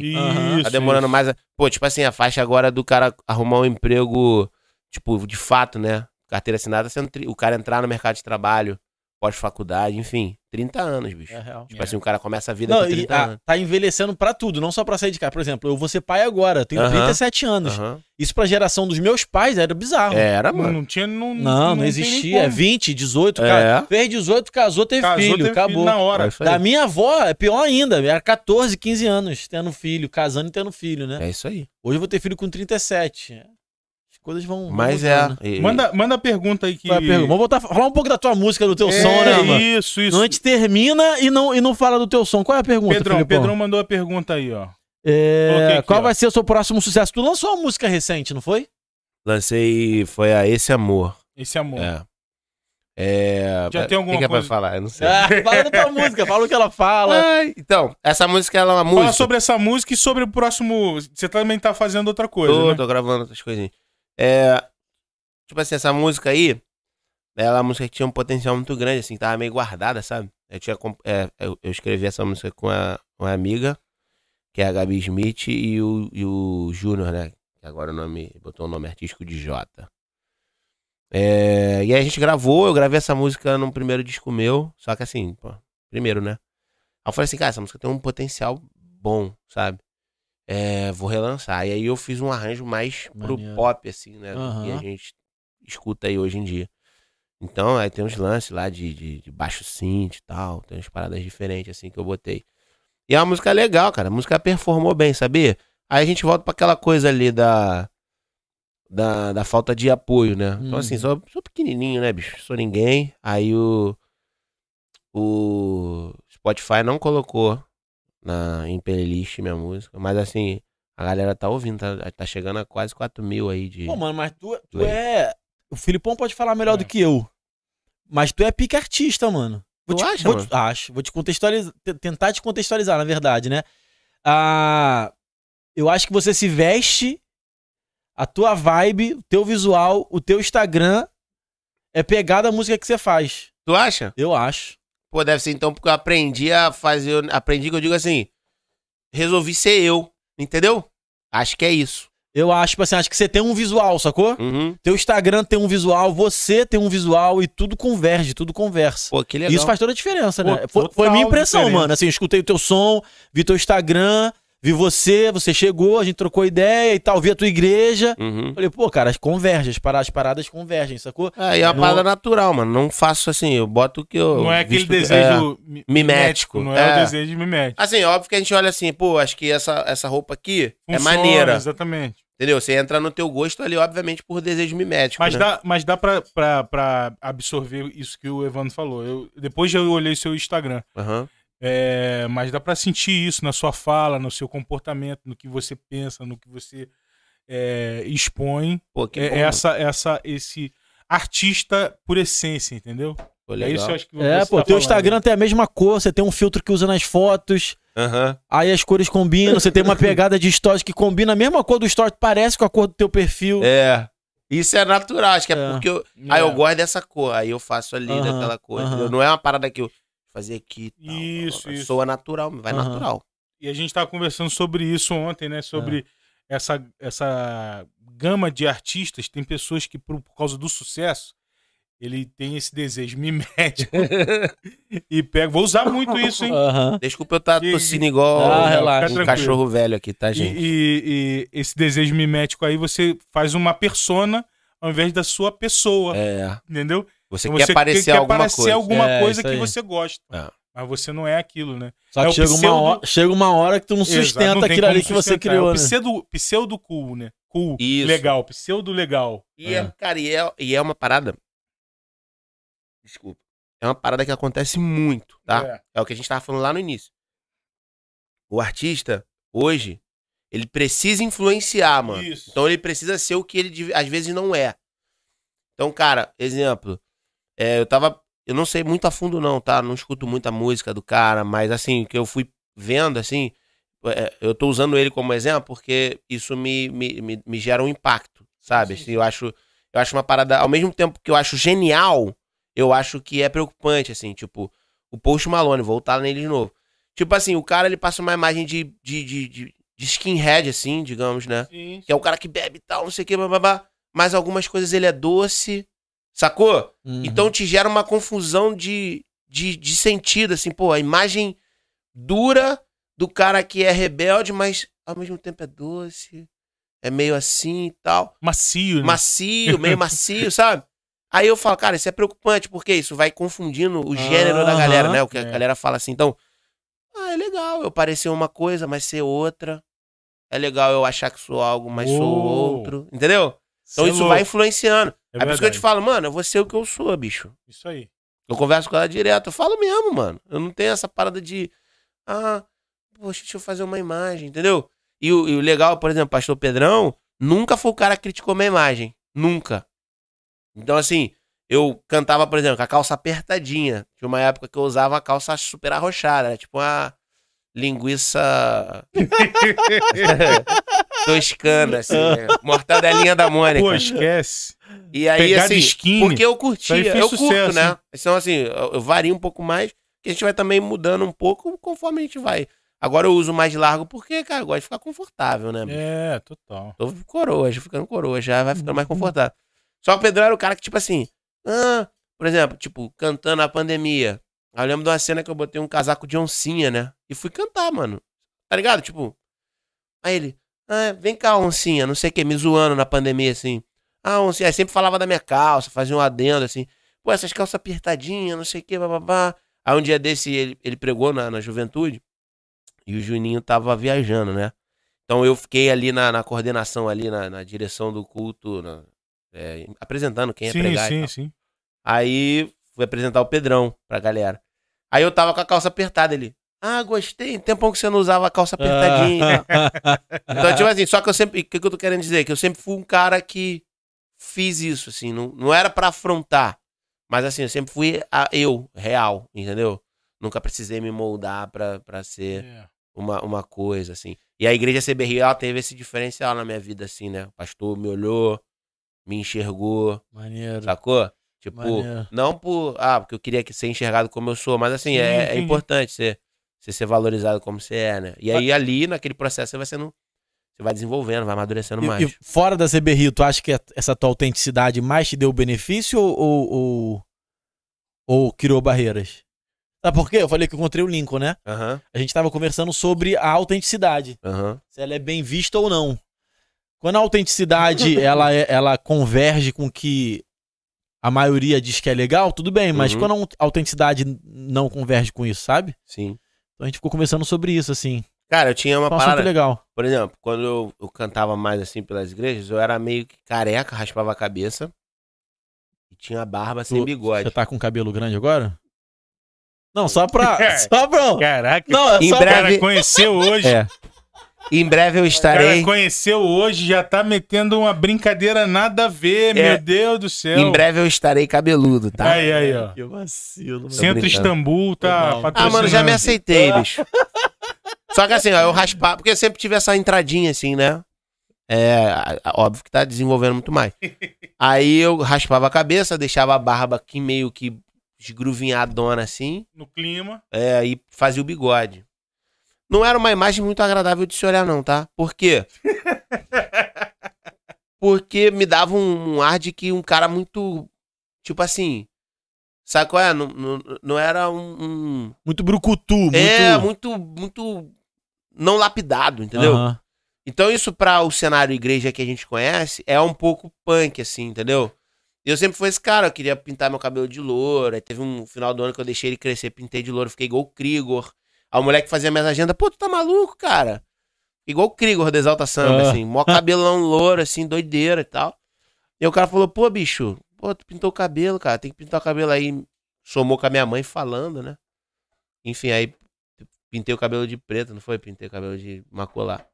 pai. Aham. Tá demorando mais a... Pô, tipo assim, a faixa agora do cara arrumar um emprego, tipo, de fato, né? Carteira assinada, sendo tri- o cara entrar no mercado de trabalho, pós-faculdade, enfim. 30 anos, bicho. É real. Tipo assim, o cara começa a vida Não, com e 30 ah, anos. tá envelhecendo pra tudo, não só pra sair de casa. Por exemplo, eu vou ser pai agora, tenho Aham. 37 anos. Aham. Isso pra geração dos meus pais era bizarro. Era, Não, mano. não tinha. Não, Não, não, nem existia. É como. 20, 18, É. ca- fez 18, casou, teve Casou, filho, teve acabou. na hora. É. Da minha avó, é pior ainda. Era 14, 15 anos tendo filho, casando e tendo filho, né? É isso aí. Hoje eu vou ter filho com 37. As coisas vão. Mas mudando. é. e- Manda, manda a pergunta aí que. É pergunta? Vamos voltar a falar um pouco da tua música, do teu É, som, né, mano? Isso, isso. Não, a gente termina e não, e não fala do teu som. Qual é a pergunta, Pedrão, Filipão? Pedrão mandou a pergunta aí, ó. É, aqui, qual ó. vai ser o seu próximo sucesso? Tu lançou uma música recente, não foi? Lancei. Foi a Esse Amor. Esse amor. É. É. Já tem alguma O que, que é pra coisa- falar? Eu não sei. Ah, fala da tua música, fala o que ela fala. Ai, então, essa música ela é uma Fala música. sobre essa música e sobre o próximo. Você também tá fazendo outra coisa, tô, né? tô gravando outras coisinhas. É. Tipo assim, essa música aí. Ela é uma música que tinha um potencial muito grande, assim, tava meio guardada, sabe? Eu, tinha, é, eu, eu escrevi essa música com a, uma amiga, que é a Gabi Smith, e o, e o Júnior, né? Que agora o nome. Botou o nome artístico de Jota. É, e aí a gente gravou, eu gravei essa música num primeiro disco meu, só que assim, pô, primeiro, né? Aí eu falei assim, cara, essa música tem um potencial bom, sabe? É, vou relançar. E aí eu fiz um arranjo mais pro Maneiro. pop, assim, né? Do que a gente escuta aí hoje em dia. Então, aí tem uns lances lá de, de, de baixo synth e tal, tem umas paradas diferentes, assim, que eu botei. E é uma música legal, cara. A música performou bem, sabia? Aí a gente volta pra aquela coisa ali da. Da, da falta de apoio, né? Então, assim, Uhum. sou, sou pequenininho, né, bicho? Sou ninguém. Aí o. O Spotify não colocou na, em playlist minha música. Mas, assim, a galera tá ouvindo, tá, tá chegando a quase 4 mil aí de. Pô, mano, mas tu, tu é. O Filipão pode falar melhor É. do que eu. Mas tu é pique artista, mano. Vou Tu te, acha, vou mano? te- acho. Vou te contextualizar. te- Tentar te contextualizar, na verdade, né? Ah, eu acho que você se veste, a tua vibe, o teu visual, o teu Instagram é pegada a música que você faz. Tu acha? Eu acho. Pô, deve ser então porque eu aprendi a fazer. Aprendi que eu digo assim. Resolvi ser eu. Entendeu? Acho que é isso. Eu acho, tipo assim, acho que você tem um visual, sacou? Uhum. Teu Instagram tem um visual, você tem um visual e tudo converge, tudo conversa. Pô, que legal. Isso faz toda a diferença, Pô, né? Foi, foi minha impressão, diferença. mano. Assim, eu escutei o teu som, vi teu Instagram, vi você, você chegou, a gente trocou ideia e tal, vi a tua igreja. Uhum. Falei, pô, cara, converge, as paradas, as paradas convergem, sacou? É, e é uma Não- parada natural, mano. Não faço assim, eu boto o que eu. Não é aquele visto desejo mi- mimético. Não é, o É. desejo mimético. Assim, óbvio que a gente olha assim, pô, acho que essa, essa roupa aqui é Funciona, maneira. Exatamente. Entendeu? Você entra no teu gosto ali, obviamente, por desejo mimético. Mas né? dá, mas dá pra, pra, pra absorver isso que o Evandro falou. Eu, depois eu olhei seu Instagram. Aham. É, mas dá pra sentir isso na sua fala, no seu comportamento, no que você pensa, no que você é, expõe. Pô, que É, bom, essa, essa, esse artista por essência, entendeu? Pô, É isso eu acho que É, você pô, tá teu falando. Instagram tem a mesma cor, você tem um filtro que usa nas fotos, Aham. aí as cores combinam, você tem uma pegada de stories que combina a mesma cor do story, parece com a cor do teu perfil. É. Isso é natural, acho que é, É. porque eu. É. Ah, eu gosto dessa cor. Aí eu faço ali Aham, daquela cor. entendeu? Não é uma parada que eu fazer aqui. e tal, Isso, blá, blá, blá. isso. Soa natural, vai Aham. natural. E a gente tava conversando sobre isso ontem, né? Sobre essa, essa gama de artistas, tem pessoas que, por, por causa do sucesso, ele tem esse desejo mimético e pega. Vou usar muito isso, hein? Aham. Desculpa eu estar Que- tossindo igual Ah, um relaxa. Tranquilo. cachorro velho aqui, tá, E, gente? e- e esse desejo mimético aí, você faz uma persona ao invés da sua pessoa, É. entendeu? Você Então quer parecer quer alguma parecer coisa. alguma É, coisa que você gosta. É. Mas você não é aquilo, né? Só É que o chega, pseudo- uma hora, chega uma hora que tu não Exato, sustenta não tem aquilo ali que você criou, É o né? pseudo, pseudo cool, né? Cool. Isso. Legal, pseudo legal. E é, cara, e é, e é uma parada. Desculpa. É uma parada que acontece muito, tá? É. É o que a gente tava falando lá no início. O artista, hoje, ele precisa influenciar, mano. Isso. Então ele precisa ser o que ele às vezes não é. Então, cara, exemplo. É, eu tava. Eu não sei muito a fundo, não, tá? Não escuto muita música do cara, mas assim, o que eu fui vendo, assim. é, eu tô usando ele como exemplo porque isso me, me, me, me gera um impacto, sabe? Sim, Assim, eu acho. Eu acho uma parada. Ao mesmo tempo que eu acho genial, eu acho que é preocupante, assim, tipo, o Post Malone, voltar nele de novo. Tipo assim, o cara ele passa uma imagem de, de, de, de, de skinhead, assim, digamos, né? Sim. Que é o cara que bebe e tal, não sei o que, babá. Mas algumas coisas ele é doce, sacou? Uhum. Então te gera uma confusão de, de, de sentido, assim, pô, a imagem dura do cara que é rebelde, mas ao mesmo tempo é doce, é meio assim e tal. Macio, né? Macio, meio macio, sabe? Aí eu falo, cara, isso é preocupante, porque isso vai confundindo o gênero da galera, né? O que a é. galera fala assim, então. Ah, é legal eu parecer uma coisa, mas ser outra. É legal eu achar que sou algo, mas sou Uou. outro. Entendeu? Então Cê é isso louco. vai influenciando. É É, por isso que eu te falo, mano, eu vou ser o que eu sou, bicho. Isso aí. Eu converso com ela direto. Eu falo mesmo, mano. Eu não tenho essa parada de. Ah, poxa, deixa eu fazer uma imagem, entendeu? E o, e o legal, por exemplo, pastor Pedrão nunca foi o cara que criticou minha imagem. Nunca. Então, assim, eu cantava, por exemplo, com a calça apertadinha. Tinha uma época que eu usava a calça super arrochada, né? Tipo uma linguiça toscana, assim, né? Mortadelinha da Mônica. Pô, esquece. E aí, Pegada assim, skinny. porque eu curtia, fez eu sucesso, curto, né? hein? Então, assim, eu, eu vario um pouco mais, que a gente vai também mudando um pouco conforme a gente vai. Agora eu uso mais largo porque, cara, eu gosto de ficar confortável, né? bicho? É, total. Tô coroa, já ficando coroa, já vai ficando Uhum. mais confortável. Só que o Pedrão era o cara que, tipo assim, ah, por exemplo, tipo, cantando a pandemia. Aí eu lembro de uma cena que eu botei um casaco de oncinha, né? E fui cantar, mano. Tá ligado? Tipo. Aí ele, ah, vem cá, oncinha, não sei o que, me zoando na pandemia, assim. Ah, oncinha, aí sempre falava da minha calça, fazia um adendo, assim. Pô, essas calças apertadinhas, não sei o que, bababá. Aí um dia desse ele, ele pregou na, na juventude e o Juninho tava viajando, né? Então eu fiquei ali na, na coordenação, ali na, na direção do culto, na- é, apresentando quem ia sim, pregar. sim, sim. Aí fui apresentar o Pedrão pra galera. Aí eu tava com a calça apertada ali. Ah, gostei. Tempão que você não usava a calça apertadinha. então, tipo assim, só que eu sempre. O que, que eu tô querendo dizer? Que eu sempre fui um cara que fiz isso, assim. Não, não era pra afrontar. Mas assim, eu sempre fui a, eu, real, entendeu? Nunca precisei me moldar pra, pra ser É. uma, uma coisa, assim. E a igreja CBRI, ela teve esse diferencial na minha vida, assim, né? O pastor me olhou, me enxergou, Maneiro. sacou? Tipo, Maneiro. não por. Ah, porque eu queria que ser enxergado como eu sou, mas assim, Sim, é, é entendi. importante você, você ser valorizado como você é, né? E aí, ali, naquele processo, você vai sendo. Você vai desenvolvendo, vai amadurecendo mais. E, fora da CB Rio, tu acha que essa tua autenticidade mais te deu benefício ou, ou, ou, ou criou barreiras? Sabe por quê? Eu falei que eu encontrei o Lincoln, né? Aham, A gente tava conversando sobre a autenticidade. aham. Se ela é bem vista ou não. Quando a autenticidade ela, é- ela converge com o que a maioria diz que é legal, tudo bem, mas Uhum. quando a aut- autenticidade não converge com isso, sabe? Sim. Então a gente ficou conversando sobre isso, assim. Cara, eu tinha uma um assunto parada. legal. Por exemplo, quando eu, eu cantava mais assim pelas igrejas, eu era meio que careca, raspava a cabeça. E tinha barba sem Tu- bigode. Você tá com cabelo grande agora? Não, só pra. só pra. Caraca, Não, é Em só o pra. cara breve- conheceu hoje. É. Em breve eu O cara estarei. conheceu hoje, já tá metendo uma brincadeira nada a ver, É. meu Deus do céu. Em breve eu estarei cabeludo, tá? Aí, aí, ó. Que vacilo, mano. Centro. Istambul tá. Ah, mano, já me aceitei, bicho. Só que assim, ó, eu raspava, porque eu sempre tive essa entradinha assim, né? É, óbvio que tá desenvolvendo muito mais. Aí eu raspava a cabeça, deixava a barba aqui meio que esgruvinhadona assim, No clima. é, e fazia o bigode. Não era uma imagem muito agradável de se olhar não, tá? Por quê? Porque me dava um, um ar de que um cara muito. Tipo assim. Sabe qual é? Não, não, não era um. um- Muito brucutu, muito... É, muito, muito. Não lapidado, entendeu? Aham. Então, isso pra o cenário igreja que a gente conhece é um pouco punk, assim, entendeu? E eu sempre fui esse cara, eu queria pintar meu cabelo de louro. Aí teve um final do ano que eu deixei ele crescer, pintei de louro, fiquei igual o Krigor. Aí o moleque fazia minhas agendas, pô, tu tá maluco, cara? Igual o Krigor do Exalta Samba, Ah. assim, mó cabelão louro, assim, doideira e tal. E o cara falou, pô, bicho, pô, tu pintou o cabelo, cara, tem que pintar o cabelo aí. Somou com a minha mãe falando, né? Enfim, aí pintei o cabelo de preto, não foi? Pintei o cabelo de macular.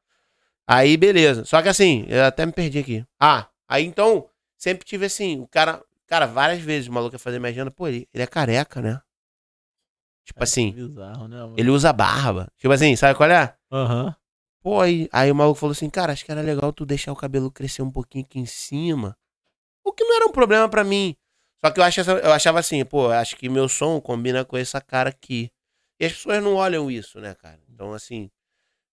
Aí, beleza. Só que assim, eu até me perdi aqui. Ah, aí então, sempre tive assim, o cara, cara, várias vezes o maluco ia fazer minha agenda, pô, ele, ele é careca, né? Tipo assim, Bizarro, né, ele usa barba. Tipo assim, sabe qual é? Aham. Pô, aí, aí o maluco falou assim, cara, acho que era legal tu deixar o cabelo crescer um pouquinho aqui em cima. O que não era um problema pra mim. Só que eu, acho, eu achava assim, pô, acho que meu som combina com essa cara aqui. E as pessoas não olham isso, né, cara? Então, assim.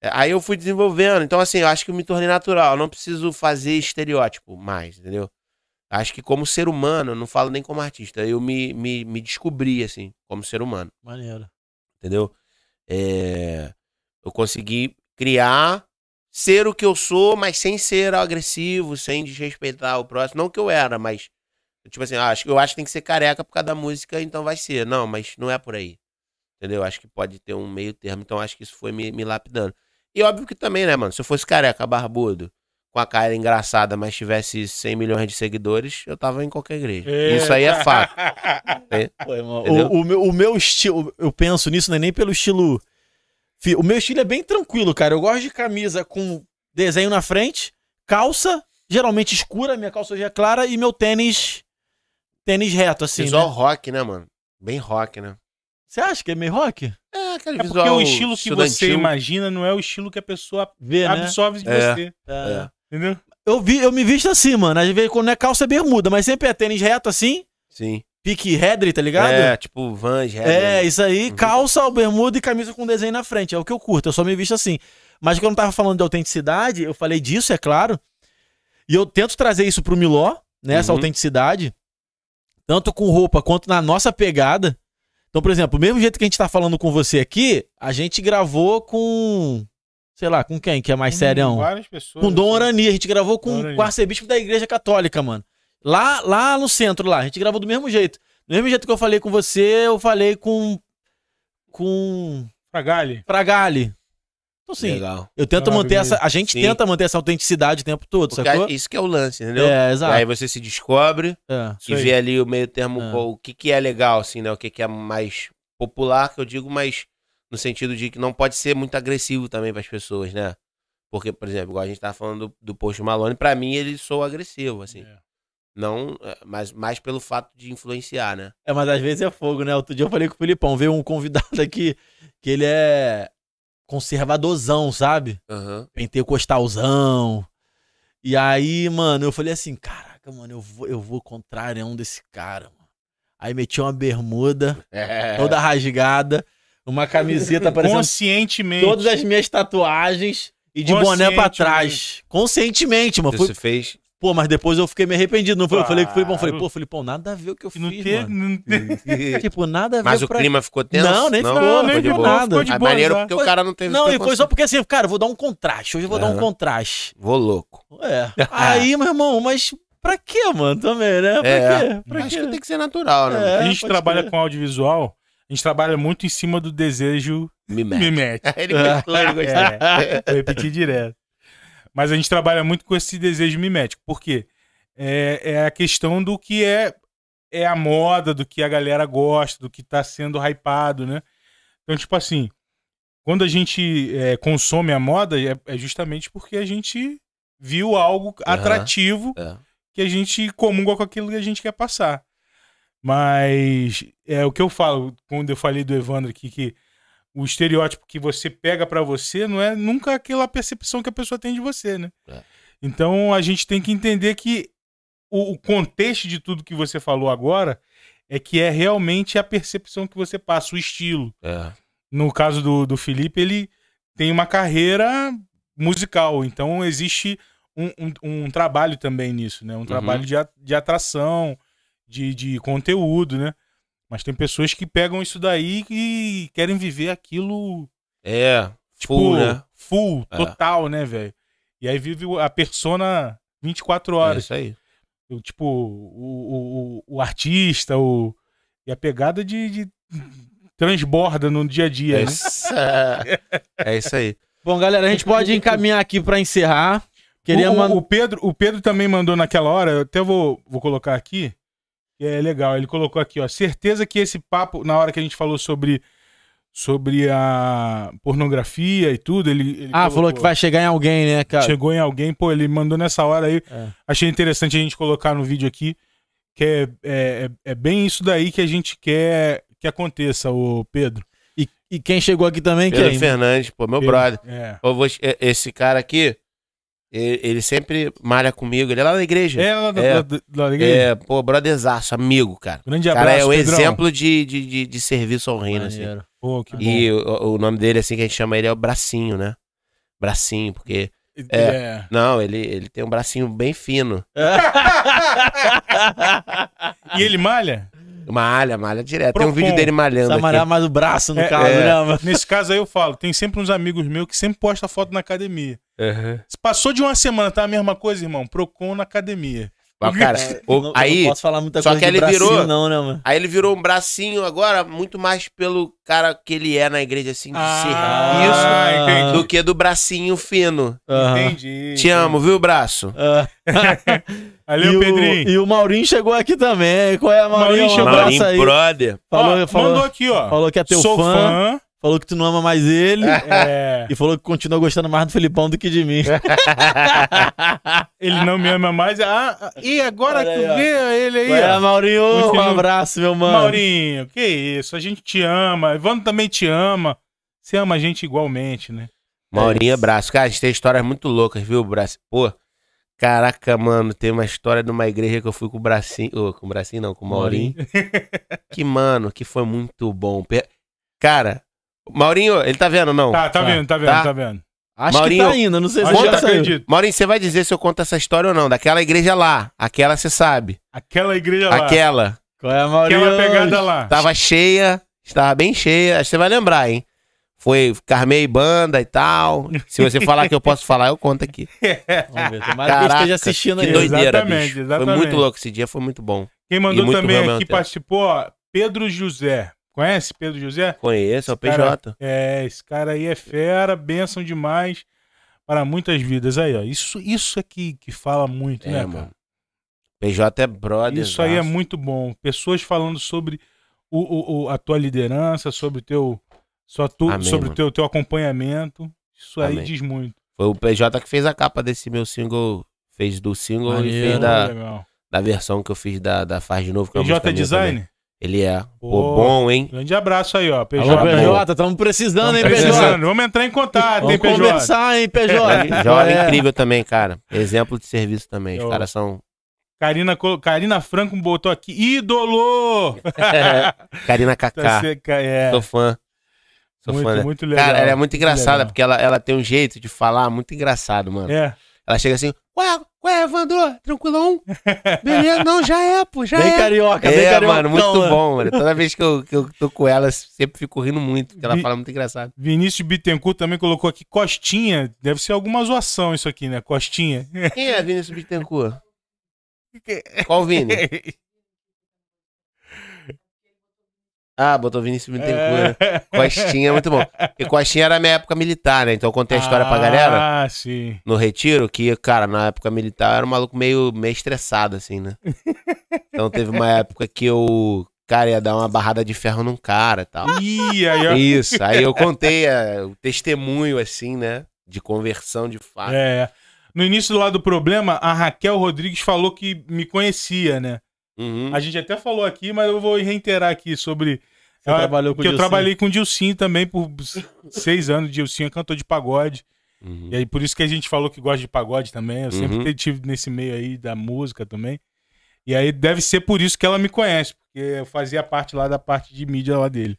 é, Aí eu fui desenvolvendo. Então, assim, eu acho que eu me tornei natural. Eu não preciso fazer estereótipo mais, entendeu? Acho que como ser humano, eu não falo nem como artista, eu me, me, me descobri, assim, como ser humano Maneiro. entendeu? É, eu consegui criar, ser o que eu sou, mas sem ser agressivo, sem desrespeitar o próximo. Não que eu era, mas tipo assim, ah, acho que eu acho que tem que ser careca por causa da música, então vai ser. Não, mas não é por aí. Entendeu? Acho que pode ter um meio termo, então acho que isso foi me, me lapidando. E óbvio que também, né, mano? Se eu fosse careca, barbudo, com a cara engraçada, mas tivesse 100 milhões de seguidores, eu tava em qualquer igreja. Isso aí é fato. Pô, irmão, Entendeu? o, o meu, o meu estilo, eu penso nisso, não é nem pelo estilo. O meu estilo é bem tranquilo, cara. Eu gosto de camisa com desenho na frente, calça, geralmente escura, minha calça hoje é clara, e meu tênis. Tênis reto, assim. Visual né? rock, né, mano? Bem rock, né? Você acha que é meio rock? É, aquele É porque visual o estilo que você imagina não é o estilo que a pessoa Vê, né? absorve de É. você. É. Entendeu? Eu, vi, eu me visto assim, mano. Às vezes quando é calça é bermuda, mas sempre é tênis reto assim, Sim. pique Hedry, tá ligado? É, tipo Vans, Red, É, isso aí, Uhum. calça, bermuda e camisa com desenho na frente. É o que eu curto, eu só me visto assim. Mas quando eu tava falando de autenticidade, eu falei disso, é claro. E eu tento trazer isso pro Miló, né? Essa Uhum. autenticidade. Tanto com roupa quanto na nossa pegada. Então, por exemplo, o mesmo jeito que a gente tá falando com você aqui, a gente gravou com. Sei lá, com quem que é mais serião? Várias pessoas. Com Dom assim. Orani. A gente gravou com, com o arcebispo da Igreja Católica, mano. Lá, lá no centro, lá. A gente gravou do mesmo jeito. Do mesmo jeito que eu falei com você, eu falei com. Com. Fragali. Fragali. Então, assim, Legal. eu tento manter essa. A gente Sim. tenta manter essa autenticidade o tempo todo, Porque sacou? isso que é o lance, entendeu? É, exato. Aí você se descobre É. E vê ali o meio termo, É. o que, que é legal, assim, né? O que, que é mais popular, que eu digo, mas no sentido de que não pode ser muito agressivo também para as pessoas, né? Porque, por exemplo, igual a gente tava falando do, do Post Malone, pra mim ele soa agressivo, assim. É. Não, é, mas mais pelo fato de influenciar, né? É, mas às vezes é fogo, né? Outro dia eu falei com o Filipão, veio um convidado aqui que ele é conservadorzão, sabe? Aham. pentecostalzão. E aí, mano, eu falei assim, caraca, mano, eu vou, eu vou contrarião desse cara, mano. Aí meti uma bermuda É. toda rasgada, uma camiseta parecendo Conscientemente. todas as minhas tatuagens e de boné pra trás. Conscientemente, mano. Você Foi, fez. pô, mas depois eu fiquei meio arrependido. Não foi? Eu falei com o Filipão, falei, Claro. pô, Filipão, nada a ver o que eu Que não fiz, tem- mano. não tem- Tipo, nada a ver Mas o pra... clima ficou tenso? Não, nem ficou, ficou nem de ficou boa. nada. Ficou de Ah, boa, maneiro porque Foi- o cara não teve Não, e foi só porque assim, cara, eu vou dar um contraste. Hoje eu vou dar um contraste. Vou louco. É. Aí, meu irmão, mas pra quê, mano? Também, né? Pra É. quê? Pra Acho quê? que tem que ser natural, né? É. a gente trabalha crer. com audiovisual, a gente trabalha muito em cima do desejo Me mete. me mete. Ele gostou, ele gostou. É, vou repetir direto. Mas a gente trabalha muito com esse desejo mimético. Por quê? É, é a questão do que é, é a moda, do que a galera gosta, do que tá sendo hypado, né? Então, tipo assim, quando a gente é, consome a moda, é, é justamente porque a gente viu algo atrativo É. que a gente comunga com aquilo que a gente quer passar. Mas é o que eu falo, quando eu falei do Evandro aqui, que o estereótipo que você pega pra você não é nunca aquela percepção que a pessoa tem de você, né? É. Então a gente tem que entender que o, o contexto de tudo que você falou agora é que é realmente a percepção que você passa, o estilo. É. No caso do, do Felipe, ele tem uma carreira musical, então existe um, um- um trabalho também nisso, né? Um trabalho de, de atração, de, de conteúdo, né? Mas tem pessoas que pegam isso daí e querem viver aquilo É, tipo, full, né? full, É. total, né, velho? E aí vive a persona 24 É horas. isso aí. O, tipo, o, o, o, o artista, o, e a pegada de, de transborda no dia a dia, É né? isso, é isso aí. Bom, galera, a gente pode encaminhar aqui pra encerrar. Queria o, o- Pedro, o Pedro também mandou naquela hora, eu até vou, vou colocar aqui, é legal. Ele colocou aqui, ó. Certeza que esse papo, na hora que a gente falou sobre, sobre a pornografia e tudo, ele. ele Ah, falou colocou- que vai chegar em alguém, né, cara? Chegou em alguém, pô, ele mandou nessa hora aí. É. Achei interessante a gente colocar no vídeo aqui, que é, é, é- é bem isso daí que a gente quer que aconteça, o Pedro. E, e quem chegou aqui também, Pedro quem? Fernandes, pô, meu Pedro, brother. É. Eu vou- esse cara aqui, ele, ele sempre malha comigo. Ele é lá da igreja. É, lá da, É. da- lá da igreja. É, pô, brotherzaço, amigo, cara. Grande abraço, cara é o Pedrão. exemplo de, de, de, de serviço ao reino, assim. Pô, que bom. E o, o nome dele, assim, que a gente chama ele é o Bracinho, né? Bracinho, porque. é. Não, ele, ele tem um bracinho bem fino. E ele malha? Malha, malha direto. Tem um vídeo dele malhando. Precisa aqui. malhar mais o braço, no É, caso, é. né, mano? Nesse caso aí eu falo, tem sempre uns amigos meus que sempre postam foto na academia. Uhum. Se passou de uma semana, tá a mesma coisa, irmão? Procon na academia. Mas, cara, o- Eu não, eu aí, não posso falar muita só coisa que de ele bracinho, virou- não, né, mano? aí ele virou um bracinho agora, muito mais pelo cara que ele é na igreja, assim, de Ah, serviço, entendi. Do que do bracinho fino. Entendi. Te amo, viu, braço? Ah. Valeu, e, o, Pedrinho. e o Maurinho chegou aqui também. Qual é a Maurinho? Maurinho abraço aí. brother. Falou, Ó, falou, Mandou aqui, ó. falou que é teu Sou fã, fã. Falou que tu não ama mais ele. É, E falou que continua gostando mais do Felipão do que de mim. ele não me ama mais. Ah, e agora Olha tu aí, ó. vê ele aí, é. Maurinho? Um abraço, meu mano. Maurinho, que isso, a gente te ama. Ivano também te ama. Você ama a gente igualmente, né? Maurinho é braço. Cara, a gente tem histórias muito loucas, viu, braço? Pô, caraca, mano, tem uma história de uma igreja que eu fui com o bracinho. ô, com o bracinho não, com o Maurinho. que, mano, que foi muito bom. Cara, Maurinho, ele tá vendo, não? Tá, tá Tá. vendo, tá vendo, Tá. tá vendo. Acho Maurinho, que tá indo, não sei se acho já saiu. Maurinho, você vai dizer se eu conto essa história ou não? Daquela igreja lá. Aquela você sabe. Aquela igreja lá. Aquela. Qual é, Maurinho? Aquela pegada lá. Tava cheia, estava bem cheia. Acho que você vai lembrar, hein? Foi Carmei Banda e tal. Se você falar que eu posso falar, eu conto aqui. Vamos ver, tomara que esteja assistindo que aí. doideira, Exatamente, bicho. exatamente. Foi muito louco esse dia, foi muito bom. Quem mandou muito também aqui participou, ó, Pedro José. Conhece Pedro José? Conheço, é o Cara, PJ. É, esse cara aí é fera, bênção demais para muitas vidas. Aí, ó. Isso, isso é que, que fala muito, É, né, mano. cara? PJ é brother. Isso aí é muito bom. Pessoas falando sobre o, o- o- a tua liderança, sobre o teu, só tu, Amém, sobre o teu, teu acompanhamento. Isso aí Amém. diz muito. Foi o PJ que fez a capa desse meu single. Fez do single e fez da, Legal. da versão que eu fiz da, da Faz de Novo. Que é PJ minha Design? também. Ele é. Pô, Pô. bom, hein? Grande abraço aí, ó. PJ. Alô, PJ, estamos precisando, Tamo hein, precisando. PJ? Vamos entrar em contato, Vamos hein, PJ? conversar, hein, PJ? Jovem É. incrível também, cara. Exemplo de serviço também. Os Eu- caras são. Karina, Karina Franco botou aqui. Ídolo! Karina Tá Kaká. é. Sou fã. Sou muito, fã. muito legal. Cara, ela é muito engraçada, legal. porque ela, ela tem um jeito de falar muito engraçado, mano. É. Ela chega assim, ué, ué, Evandro, tranquilão? Beleza, não, já é, pô, já Bem é. carioca, bem É, carioca. mano, muito bom, mano. Toda vez que eu, que eu tô com ela, sempre fico rindo muito, porque ela Vi- fala muito engraçado. Vinícius Bittencourt também colocou aqui Costinha. Deve ser alguma zoação isso aqui, né? Costinha. Quem é Vinícius Bittencourt? Qual Vini? Ah, botou Vinícius Bittencourt. É. Costinha é muito bom. E Costinha era minha época militar, né? Então eu contei a história pra galera Ah, sim. no retiro que, cara, na época militar eu era um maluco meio, meio estressado, assim, né? Então teve uma época que eu, cara, ia dar uma barrada de ferro num cara e tal. Ih, aí, ó. Isso, aí eu contei é, o testemunho, assim, né? De conversão de fato. É. No início lá do problema, a Raquel Rodrigues falou que me conhecia, né? Uhum. A gente até falou aqui, mas eu vou reiterar aqui sobre. Você trabalhou com o que eu trabalhei com o Dilcinho também por seis anos. Dilcinho é cantor de pagode. Uhum. E aí, por isso que a gente falou que gosta de pagode também. Eu sempre Uhum. tive nesse meio aí da música também. E aí deve ser por isso que ela me conhece, porque eu fazia parte lá da parte de mídia lá dele.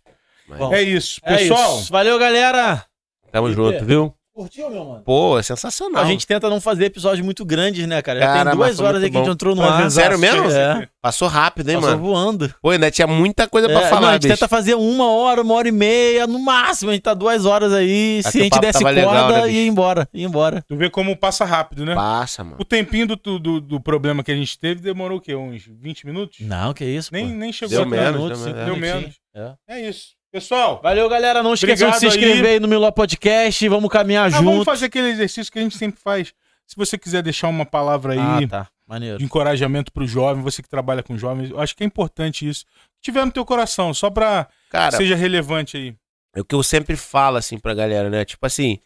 Mas- Bom, é isso. É Pessoal, isso. Valeu, galera. Tamo E- junto, viu? Curtiu, meu mano? Pô, é sensacional. A gente tenta não fazer episódios muito grandes, né, cara? Já Cara, tem duas horas aí que a gente entrou no Pra ar. Sério mesmo? É. Passou rápido, hein, Passou mano? voando. Pô, ainda tinha muita coisa pra É, falar, não, a gente bicho. tenta fazer uma hora, uma hora e meia, no máximo. A gente tá duas horas aí. Se a gente desse corda, legal, né, ia embora. Ia embora. Tu vê como passa rápido, né? Passa, mano. O tempinho do, do, do problema que a gente teve demorou o quê? Uns 20 minutos? Não, que isso, Nem, pô. nem chegou Deu a menos, tanto. deu menos. Deu menos. É. É isso. Pessoal, Valeu, galera. Não esqueçam de se Obrigado aí. inscrever aí no Miló Podcast. Vamos caminhar ah, junto. vamos fazer aquele exercício que a gente sempre faz. Se você quiser deixar uma palavra aí Ah, tá. Maneiro. de encorajamento pro jovem, você que trabalha com jovens, eu acho que é importante isso. Tiver no teu coração, só pra que Cara, seja relevante aí. é o que eu sempre falo, assim, pra galera, né? Tipo assim,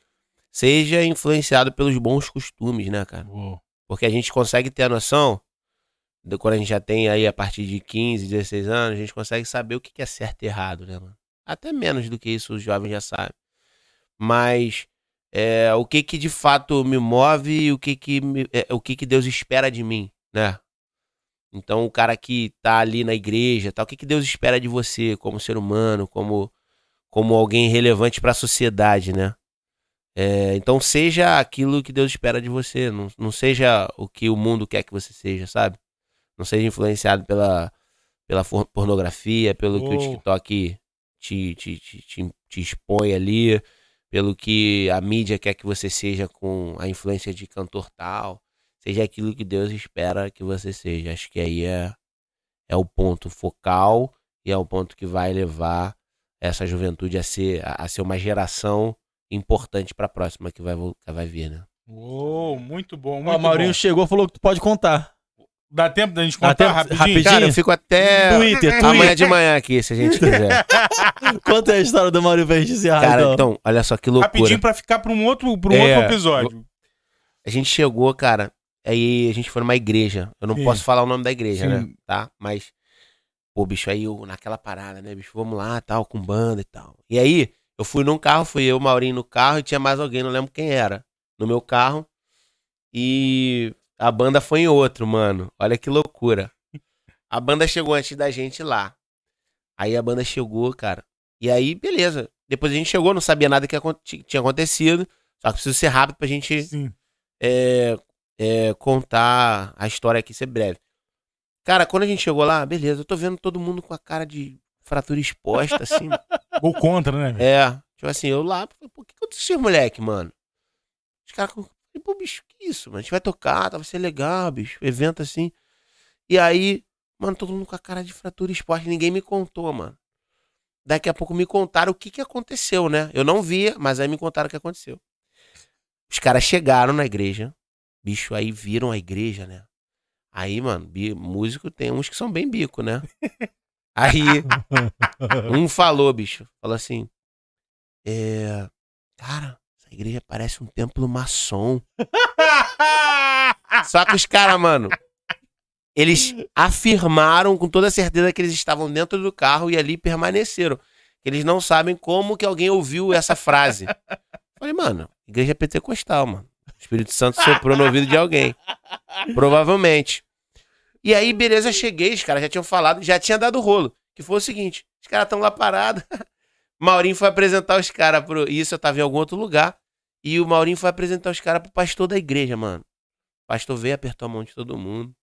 seja influenciado pelos bons costumes, né, cara? Porque a gente consegue ter a noção, de quando a gente já tem aí a partir de 15, 16 anos, a gente consegue saber o que é certo e errado, né, mano? Até menos do que isso os jovens já sabem. Mas é, o que que de fato me move e o que que, me- é, o que que Deus espera de mim, né? Então o cara que tá ali na igreja, tal, o que que Deus espera de você como ser humano, como como alguém relevante para a sociedade, né? É, então seja aquilo que Deus espera de você, não, não seja o que o mundo quer que você seja, sabe? Não seja influenciado pela, pela pornografia, pelo que o Oh. TikTok te, te, te, te, te expõe ali, pelo que a mídia quer que você seja com a influência de cantor tal. Seja aquilo que Deus espera que você seja. Acho que aí é, é o ponto focal e é o ponto que vai levar essa juventude a ser, a, a ser uma geração importante para a próxima que vai, que vai vir, né? Uou, muito bom, muito o Maurinho bom. chegou falou que tu pode contar. Dá tempo da gente contar tempo- rapidinho? rapidinho? Cara, eu fico até Twitter, amanhã Twitter. de manhã aqui, se a gente quiser. Conta a história do pra gente encerrar. Cara, então. então, olha só que loucura. Rapidinho pra ficar pra um outro, pra um É, outro episódio. A gente chegou, cara, aí a gente foi numa igreja. Eu não Sim. posso falar o nome da igreja, Sim. né? Tá? Mas, pô, bicho, aí eu, naquela parada, né, bicho? Vamos lá, tal, com banda e tal. E aí, eu fui num carro, fui eu, o Maurinho no carro e tinha mais alguém, não lembro quem era, no meu carro. E a banda foi em outro, mano. Olha que loucura. A banda chegou antes da gente lá. Aí a banda chegou, cara. E aí, beleza. Depois a gente chegou, não sabia nada que tinha acontecido. Só que preciso ser rápido pra gente Sim. é, é, contar a história aqui, ser breve. Cara, quando a gente chegou lá, beleza, eu tô vendo todo mundo com a cara de fratura exposta, assim. Gol contra, né? é, tipo assim, eu lá, o que aconteceu, moleque, mano? Os caras, com- pô, bicho, que isso, mano? A gente vai tocar, tá, vai ser legal, bicho, evento assim. E aí, mano, todo mundo com a cara de fratura exposta, ninguém me contou, mano. Daqui a pouco me contaram o que que aconteceu, né? Eu não via, mas aí me contaram o que aconteceu. Os caras chegaram na igreja, bicho, aí viram a igreja, né? Aí, mano, bi- músico tem uns que são bem bico, né? Aí, um falou, bicho, falou assim: É. Cara, essa igreja parece um templo maçom. Só que os caras, mano, eles afirmaram com toda certeza que eles estavam dentro do carro e ali permaneceram. Eles não sabem como que alguém ouviu essa frase. Falei, mano, igreja pentecostal, mano. O Espírito Santo soprou no ouvido de alguém. Provavelmente. E aí, beleza, cheguei, os caras já tinham falado, já tinha dado rolo. Que foi o seguinte: os caras estão lá parados. Maurinho foi apresentar os caras pro. Isso eu tava em algum outro lugar. E o Maurinho foi apresentar os caras pro pastor da igreja, mano. O pastor veio, apertou a mão de todo mundo.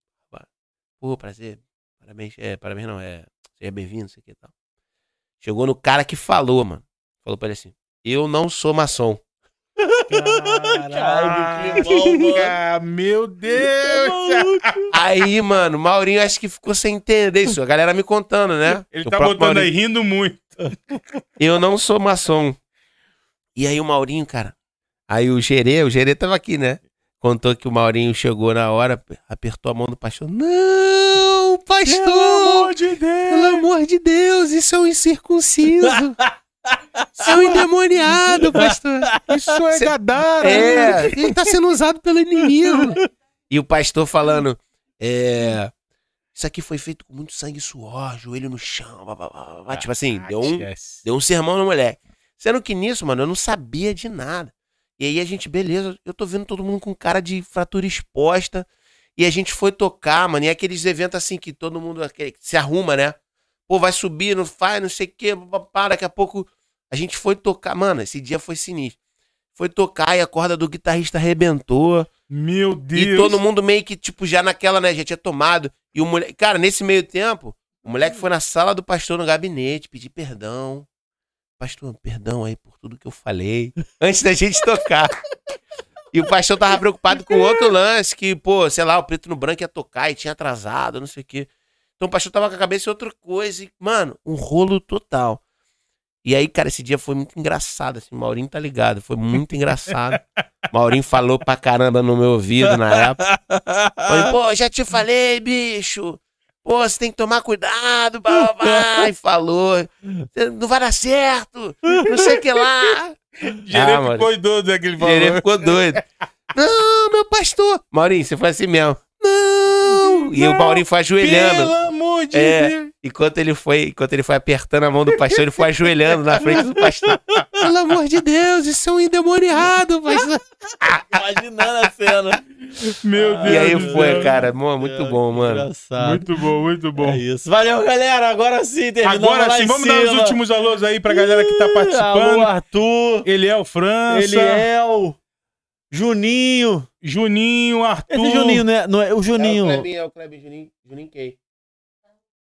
Pô, prazer. Parabéns. É, parabéns não, é. Seja bem-vindo, isso aqui e tal. Chegou no cara que falou, mano. Falou pra ele assim: Eu não sou maçom. Caralho, que bom, mano. Ah, meu Deus! Aí, mano, Maurinho acho que ficou sem entender isso. A galera me contando, né? Ele O tá botando Maurinho. aí, rindo muito. Eu não sou maçom. E aí o Maurinho, cara. Aí o Gerê, o Gerê tava aqui, né? Contou que o Maurinho chegou na hora, apertou a mão do pastor. Não, pastor! Pelo amor de Deus! Pelo amor de Deus, isso é um incircunciso. Isso é um endemoniado, pastor. Isso é Cê- Gadara! É, ele tá sendo usado pelo inimigo. E o pastor falando, é, isso aqui foi feito com muito sangue e suor, joelho no chão, blá, blá, blá, blá. tipo assim, deu um, deu um sermão no moleque. Sendo que nisso, mano, eu não sabia de nada. E aí a gente, beleza, eu tô vendo todo mundo com cara de fratura exposta. E a gente foi tocar, mano, e aqueles eventos assim que todo mundo aquele- se arruma, né? Pô, vai subir, não faz, não sei o quê, papá, daqui a pouco a gente foi tocar. Mano, esse dia foi sinistro. foi tocar e a corda do guitarrista arrebentou. Meu Deus. E todo mundo meio que, tipo, já naquela, né, já tinha tomado. E o moleque. Cara, nesse meio tempo, o moleque foi na sala do pastor no gabinete pedir perdão. Pastor, perdão aí por tudo que eu falei. Antes da gente tocar. E o pastor tava preocupado com outro lance, que, pô, sei lá, o preto no branco ia tocar e tinha atrasado, não sei o quê. Então o pastor tava com a cabeça em outra coisa. E, mano, um rolo total. E aí, cara, esse dia foi muito engraçado, assim. Maurinho tá ligado, foi muito engraçado. Maurinho falou pra caramba no meu ouvido na época. Falei, pô, já te falei, bicho. Pô, você tem que tomar cuidado, blá, blá, blá. E falou. Não vai dar certo. Não sei o que lá. Gerê Ah, mano. ficou doido, né, que ele falou. Ele ficou doido. Não, meu pastor. Maurinho, você foi assim mesmo. Não. E o Maurinho foi ajoelhando. Pelo amor de É. Deus. Enquanto ele foi, enquanto ele foi apertando a mão do pastor, ele foi ajoelhando na frente do pastor. Pelo amor de Deus, isso é um endemoniado, pastor. Imaginando a cena. Meu Deus. E aí foi, céu. cara, mó, muito bom, mano. Engraçado. Muito bom, muito bom. É isso. Valeu, galera. Agora sim, terminamos Agora sim, vamos dar os cima. últimos alôs aí pra galera que tá Alô, participando. Arthur. Eliel França, Eliel. Juninho. Juninho, Arthur. Esse Juninho, né? Não é o Juninho. é o Clebinho, Juninho, Juninho Kay.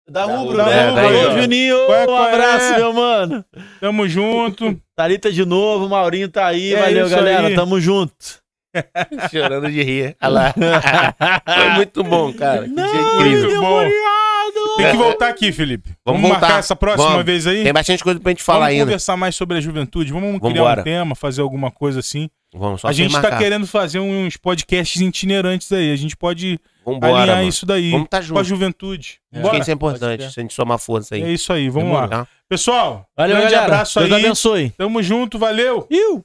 Da Da Rubro, né? é, Alô. Juninho. Qual é, um é? abraço, meu mano. Tamo junto. Thalita de novo, Maurinho tá aí. É Valeu, galera. aí. Tamo junto. Chorando de rir. Olha lá. Foi muito bom, cara. Que dia incrível. Muito bom. Tem que voltar aqui, Felipe. Vamos, Vamos marcar zer próxima Vamos. vez aí? Tem bastante coisa pra gente falar Vamos ainda. conversar mais sobre a juventude. Vamos criar Vambora. um tema, fazer alguma coisa assim. Vamos só a gente tá marcar. querendo fazer uns podcasts itinerantes aí. A gente pode Vambora, alinhar mano. isso daí Vamos tá com a junto. juventude. É. Acho que isso é importante, se a gente somar força aí. É isso aí, vamos lá. tá? Pessoal, Valeu, grande galera. abraço Deus aí. abençoe. Tamo junto, valeu. Iu.